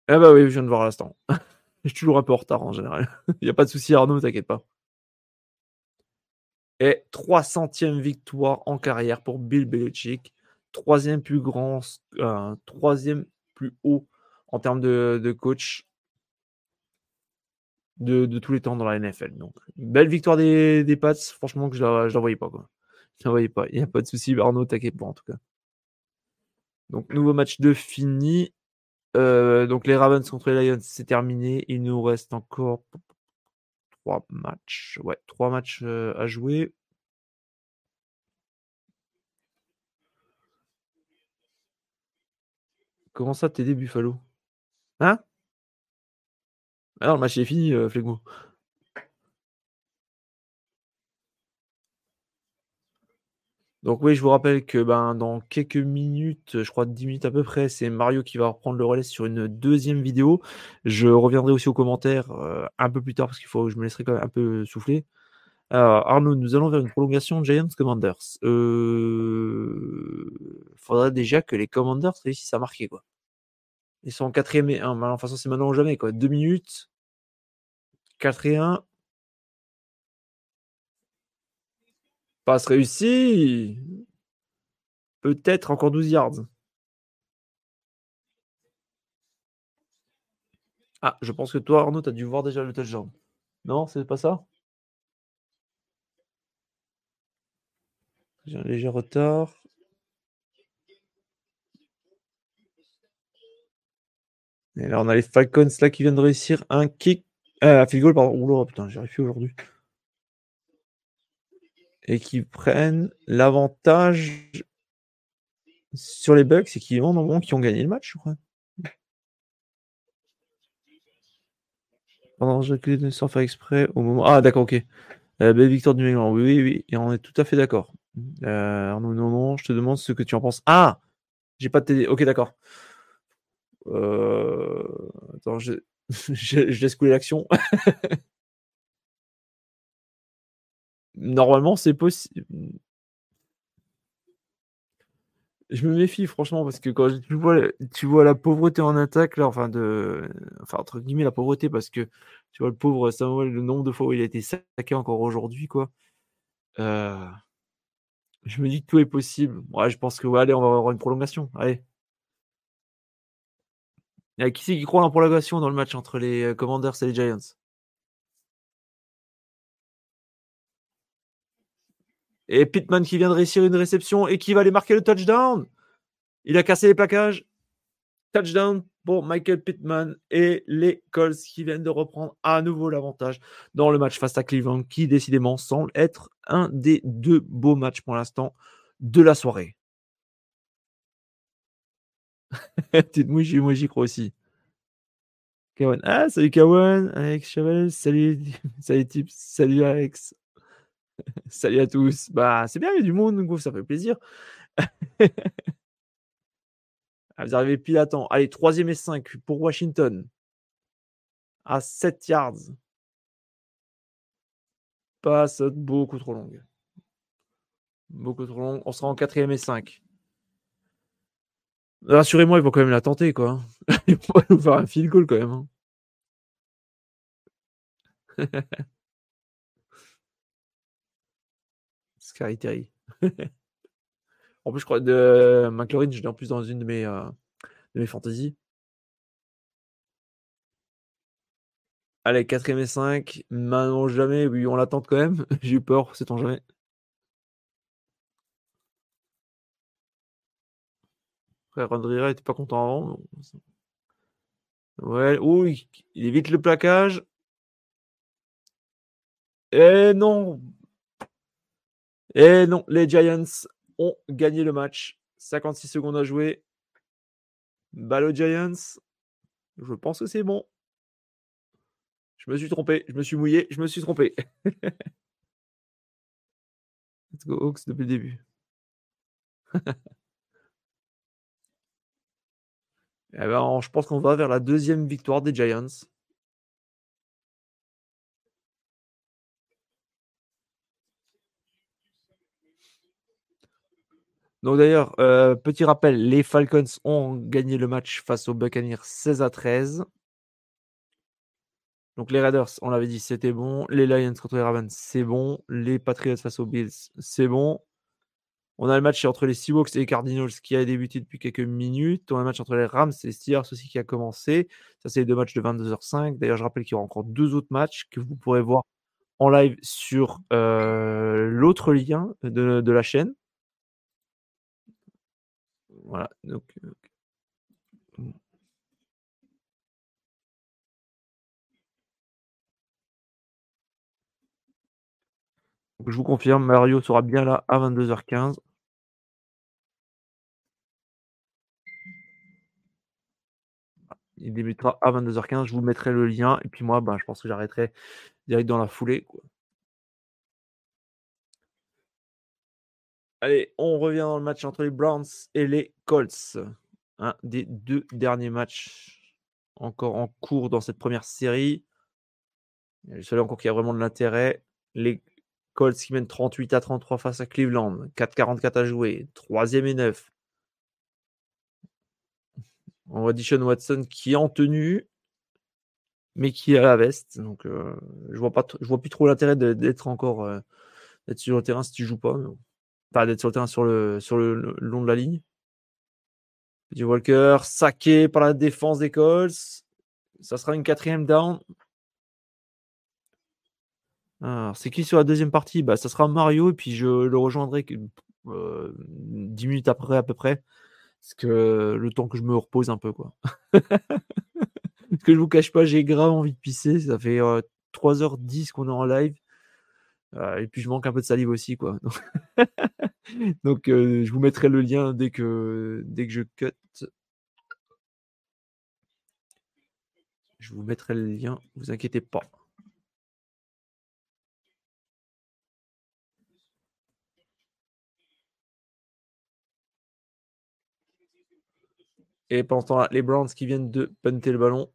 Ah bah oui, je viens de voir à l'instant. je suis toujours un peu en retard en général. Il n'y a pas de souci, Arnaud, t'inquiète pas. Et 300e victoire en carrière pour Bill Belichick. Troisième plus grand, euh, troisième plus haut en termes de, coach de, tous les temps dans la NFL. Donc, belle victoire des, des Pats. Franchement, que je ne la, voyais pas. Quoi. Je pas. Il n'y a pas de souci, Arnaud, t'inquiète pas en tout cas. Donc, nouveau match de fini. Euh, donc les Ravens contre les Lions, c'est terminé. Il nous reste encore trois matchs. Ouais, trois matchs euh, à jouer. Comment ça, t'es Buffalo? Hein? Ah non, le match est fini, euh. Donc oui, je vous rappelle que ben, dans quelques minutes, je crois 10 minutes à peu près, c'est Mario qui va reprendre le relais sur une deuxième vidéo. Je reviendrai aussi aux commentaires euh, un peu plus tard parce qu'il faut je me laisserai quand même un peu souffler. Alors, Arnaud, nous allons vers une prolongation Giants Commanders. Euh... Faudrait déjà que les Commanders réussissent à marquer quoi. Ils sont en 4 et 1. De toute façon, c'est maintenant ou jamais quoi. 2 minutes. 4 et 1. Passe réussi. Peut-être encore 12 yards. Ah, je pense que toi, Arnaud, tu as dû voir déjà le touchdown. Non, c'est pas ça? J'ai un léger retard. Et là, on a les Falcons là qui viennent de réussir un kick. Euh, un field goal, pardon. Oula, putain, j'ai réussi aujourd'hui et qui prennent l'avantage sur les Bucks et qui vont qui ont gagné le match, je crois. Pendant que sans faire exprès au moment. Ah d'accord, ok. Euh, belle victoire du Mélan. Oui, oui, oui. Et on est tout à fait d'accord. Non, non, non, je te demande ce que tu en penses. Ah J'ai pas de télé. Ok, d'accord. Euh... Attends, je laisse couler l'action. Normalement, c'est possible. Je me méfie franchement parce que quand tu vois, la pauvreté en attaque, là, enfin, de, enfin, entre guillemets, la pauvreté parce que tu vois le pauvre Samuel, le nombre de fois où il a été saqué encore aujourd'hui, quoi. Euh, je me dis que tout est possible. Ouais, je pense que, ouais, allez, on va avoir une prolongation. Allez. qui c'est qui croit en prolongation dans le match entre les euh, Commanders et les Giants? Et Pittman qui vient de réussir une réception et qui va aller marquer le touchdown. Il a cassé les plaquages. Touchdown pour Michael Pittman et les Colts qui viennent de reprendre à nouveau l'avantage dans le match face à Cleveland qui décidément semble être un des deux beaux matchs pour l'instant de la soirée. moi j'y crois aussi. Ah, salut Kawan, Alex Chavel, salut, salut Tips, salut Alex. Salut à tous. Bah, c'est bien, il y a du monde, ça fait plaisir. Ah, vous arrivez pile à temps. Allez, troisième et 5 pour Washington. À 7 yards. Passe beaucoup trop longue. Beaucoup trop longue. On sera en quatrième et 5. Rassurez-moi, ils vont quand même la tenter, quoi. Ils vont nous faire un field goal quand même. Hein. Scary en plus, je crois de McLaurin, je l'ai en plus dans une de mes, euh, de mes fantaisies. Allez, 4 et 5. Maintenant, jamais. Oui, on l'attend quand même. J'ai eu peur, sait-on jamais. Andrea était pas content avant. Ouais, oui, il évite le plaquage. Et non, et non, les Giants ont gagné le match. 56 secondes à jouer. Balle aux Giants. Je pense que c'est bon. Je me suis trompé. Je me suis mouillé. Je me suis trompé. Let's go Hawks depuis le début. eh ben, je pense qu'on va vers la deuxième victoire des Giants. Donc d'ailleurs, euh, petit rappel, les Falcons ont gagné le match face aux Buccaneers 16 à 13. Donc les Raiders, on l'avait dit, c'était bon. Les Lions contre les Ravens, c'est bon. Les Patriots face aux Bills, c'est bon. On a le match entre les Seahawks et les Cardinals qui a débuté depuis quelques minutes. On a le match entre les Rams et les Steelers aussi qui a commencé. Ça, c'est les deux matchs de 22h05. D'ailleurs, je rappelle qu'il y aura encore deux autres matchs que vous pourrez voir en live sur euh, l'autre lien de la chaîne. Voilà. Donc, euh, mmh. je vous confirme, Mario sera bien là à 22h15. Il débutera à 22h15. Je vous mettrai le lien. Et puis moi, ben, je pense que j'arrêterai direct dans la foulée. Allez, on revient dans le match entre les Browns et les Colts. Un des deux derniers matchs encore en cours dans cette première série. Le seul encore qui a vraiment de l'intérêt. Les Colts qui mènent 38 à 33 face à Cleveland. 4-44 à jouer. Troisième et 9. On voit Dishon Watson qui est en tenue, mais qui à la veste. Donc, euh, je vois vois plus trop l'intérêt d'être encore euh, sur le terrain si tu joues pas. Pas d'être sur le terrain sur le, sur le, long de la ligne? Petit Walker, saqué par la défense des Colts. Ça sera une quatrième down. Alors, c'est qui sur la deuxième partie? Bah, Ça sera Mario, et puis je le rejoindrai euh, 10 minutes après à peu près. Parce que le temps que je me repose un peu, quoi. Que je vous cache pas, j'ai grave envie de pisser. Ça fait 3h10 qu'on est en live. Euh, et puis je manque un peu de salive aussi, quoi. Donc, euh, je vous mettrai le lien dès que, dès que je cut. Je vous mettrai le lien, vous inquiétez pas. Et pendant ce temps-là, les Browns qui viennent de punter le ballon.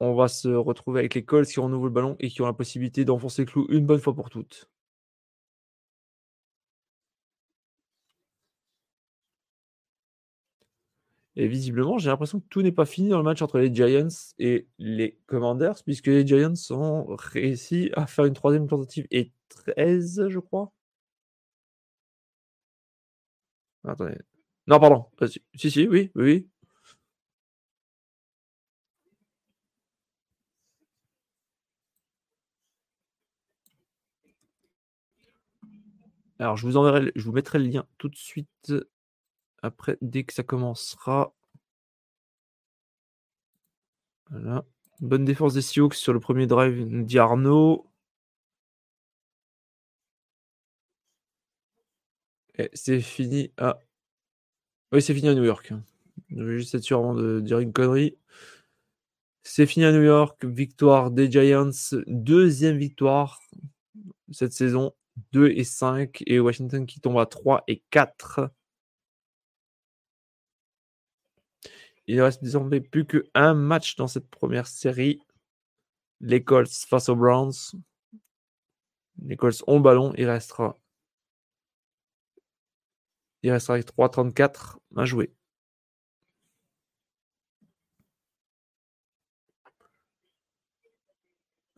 On va se retrouver avec les Colts qui ont nouveau ballon et qui ont la possibilité d'enfoncer le clou une bonne fois pour toutes. Et visiblement, j'ai l'impression que tout n'est pas fini dans le match entre les Giants et les Commanders, puisque les Giants ont réussi à faire une troisième tentative et 13, je crois. Attendez. Non, pardon. Euh, si, si, oui, oui. Alors, je vous enverrai, je vous mettrai le lien tout de suite après, dès que ça commencera. Voilà. Bonne défense des Sioux sur le premier drive, dit Arnaud. c'est fini à. Oui, c'est fini à New York. Je vais juste être sûr avant de dire une connerie. C'est fini à New York. Victoire des Giants. Deuxième victoire cette saison. 2 et 5. Et Washington qui tombe à 3 et 4. Il ne reste désormais plus qu'un match dans cette première série. Les Colts face aux Browns. Les Colts ont le ballon. Il restera il restera avec 3,34 à jouer.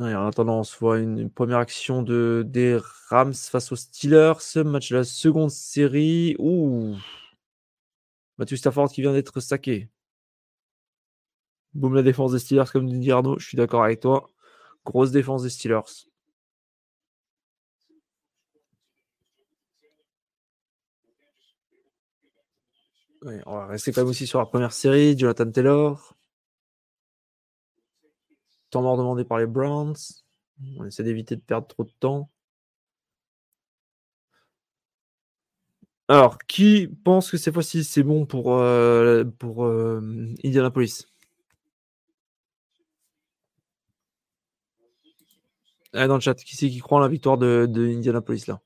En attendant, on se voit une, première action de, des Rams face aux Steelers. Ce match de la seconde série. Ouh. Matthew Stafford qui vient d'être saqué. Boum la défense des Steelers, comme dit Arnaud. Je suis d'accord avec toi. Grosse défense des Steelers. on va rester quand même aussi sur la première série. Jonathan Taylor. Temps mort demandé par les Browns. On essaie d'éviter de perdre trop de temps. Alors, qui pense que cette fois-ci c'est bon pour, euh, pour euh, Indianapolis? Ah, Dans le chat, qui c'est qui croit en la victoire de, Indianapolis là?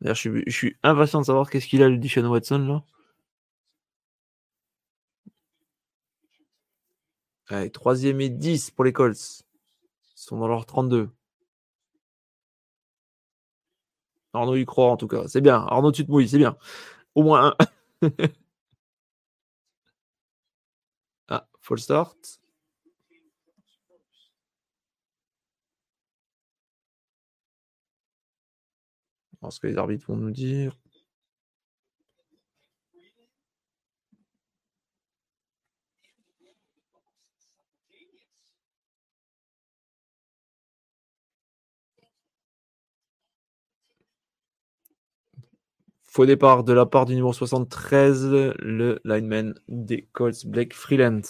Je suis, impatient de savoir qu'est-ce qu'il a le Dishon Watson là. Allez, troisième et 10 pour les Colts. Ils sont dans leur 32. Arnaud y croit en tout cas. C'est bien. Arnaud, tu te mouilles, c'est bien. Au moins un. ah, full start. ce que les arbitres vont nous dire. Départ de la part du numéro 73, le lineman des Colts, Blake Freeland.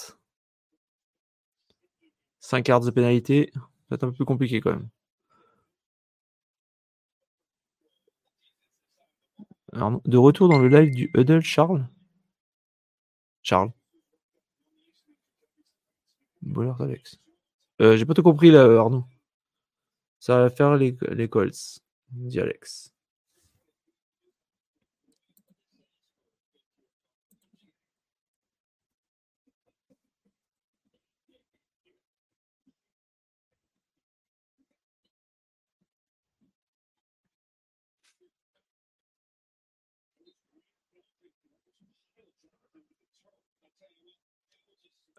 5 cartes de pénalité, c'est un peu plus compliqué quand même. de retour dans le live du Huddle, Charles Charles Bollard Alex. Euh, J'ai pas tout compris là, Arnaud. Ça va faire les, les Colts, dit Alex.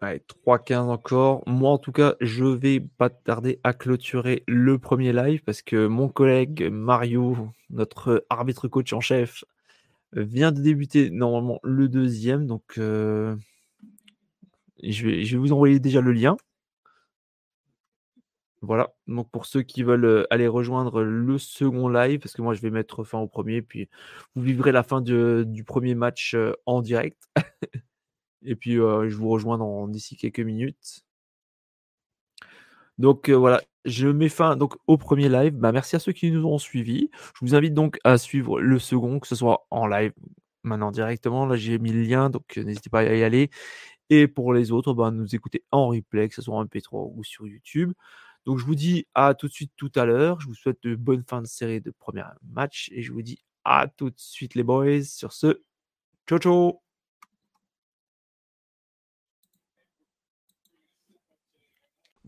Allez, 3-15 encore. Moi, en tout cas, je vais pas tarder à clôturer le premier live parce que mon collègue Mario, notre arbitre coach en chef, vient de débuter normalement le deuxième. Donc, euh, je, vais, vous envoyer déjà le lien. Voilà, donc pour ceux qui veulent euh, aller rejoindre le second live, parce que moi je vais mettre fin au premier, puis vous vivrez la fin du premier match euh, en direct. Et puis je vous rejoins dans d'ici quelques minutes. Donc voilà, je mets fin donc au premier live. Bah, merci à ceux qui nous ont suivis. Je vous invite donc à suivre le second, que ce soit en live maintenant directement. Là j'ai mis le lien, donc n'hésitez pas à y aller. Et pour les autres, bah, nous écouter en replay, que ce soit en MP3 ou sur YouTube. Donc je vous dis à tout de suite tout à l'heure. Je vous souhaite de bonnes fins de série de premier match. Et je vous dis à tout de suite les boys. Sur ce, ciao ciao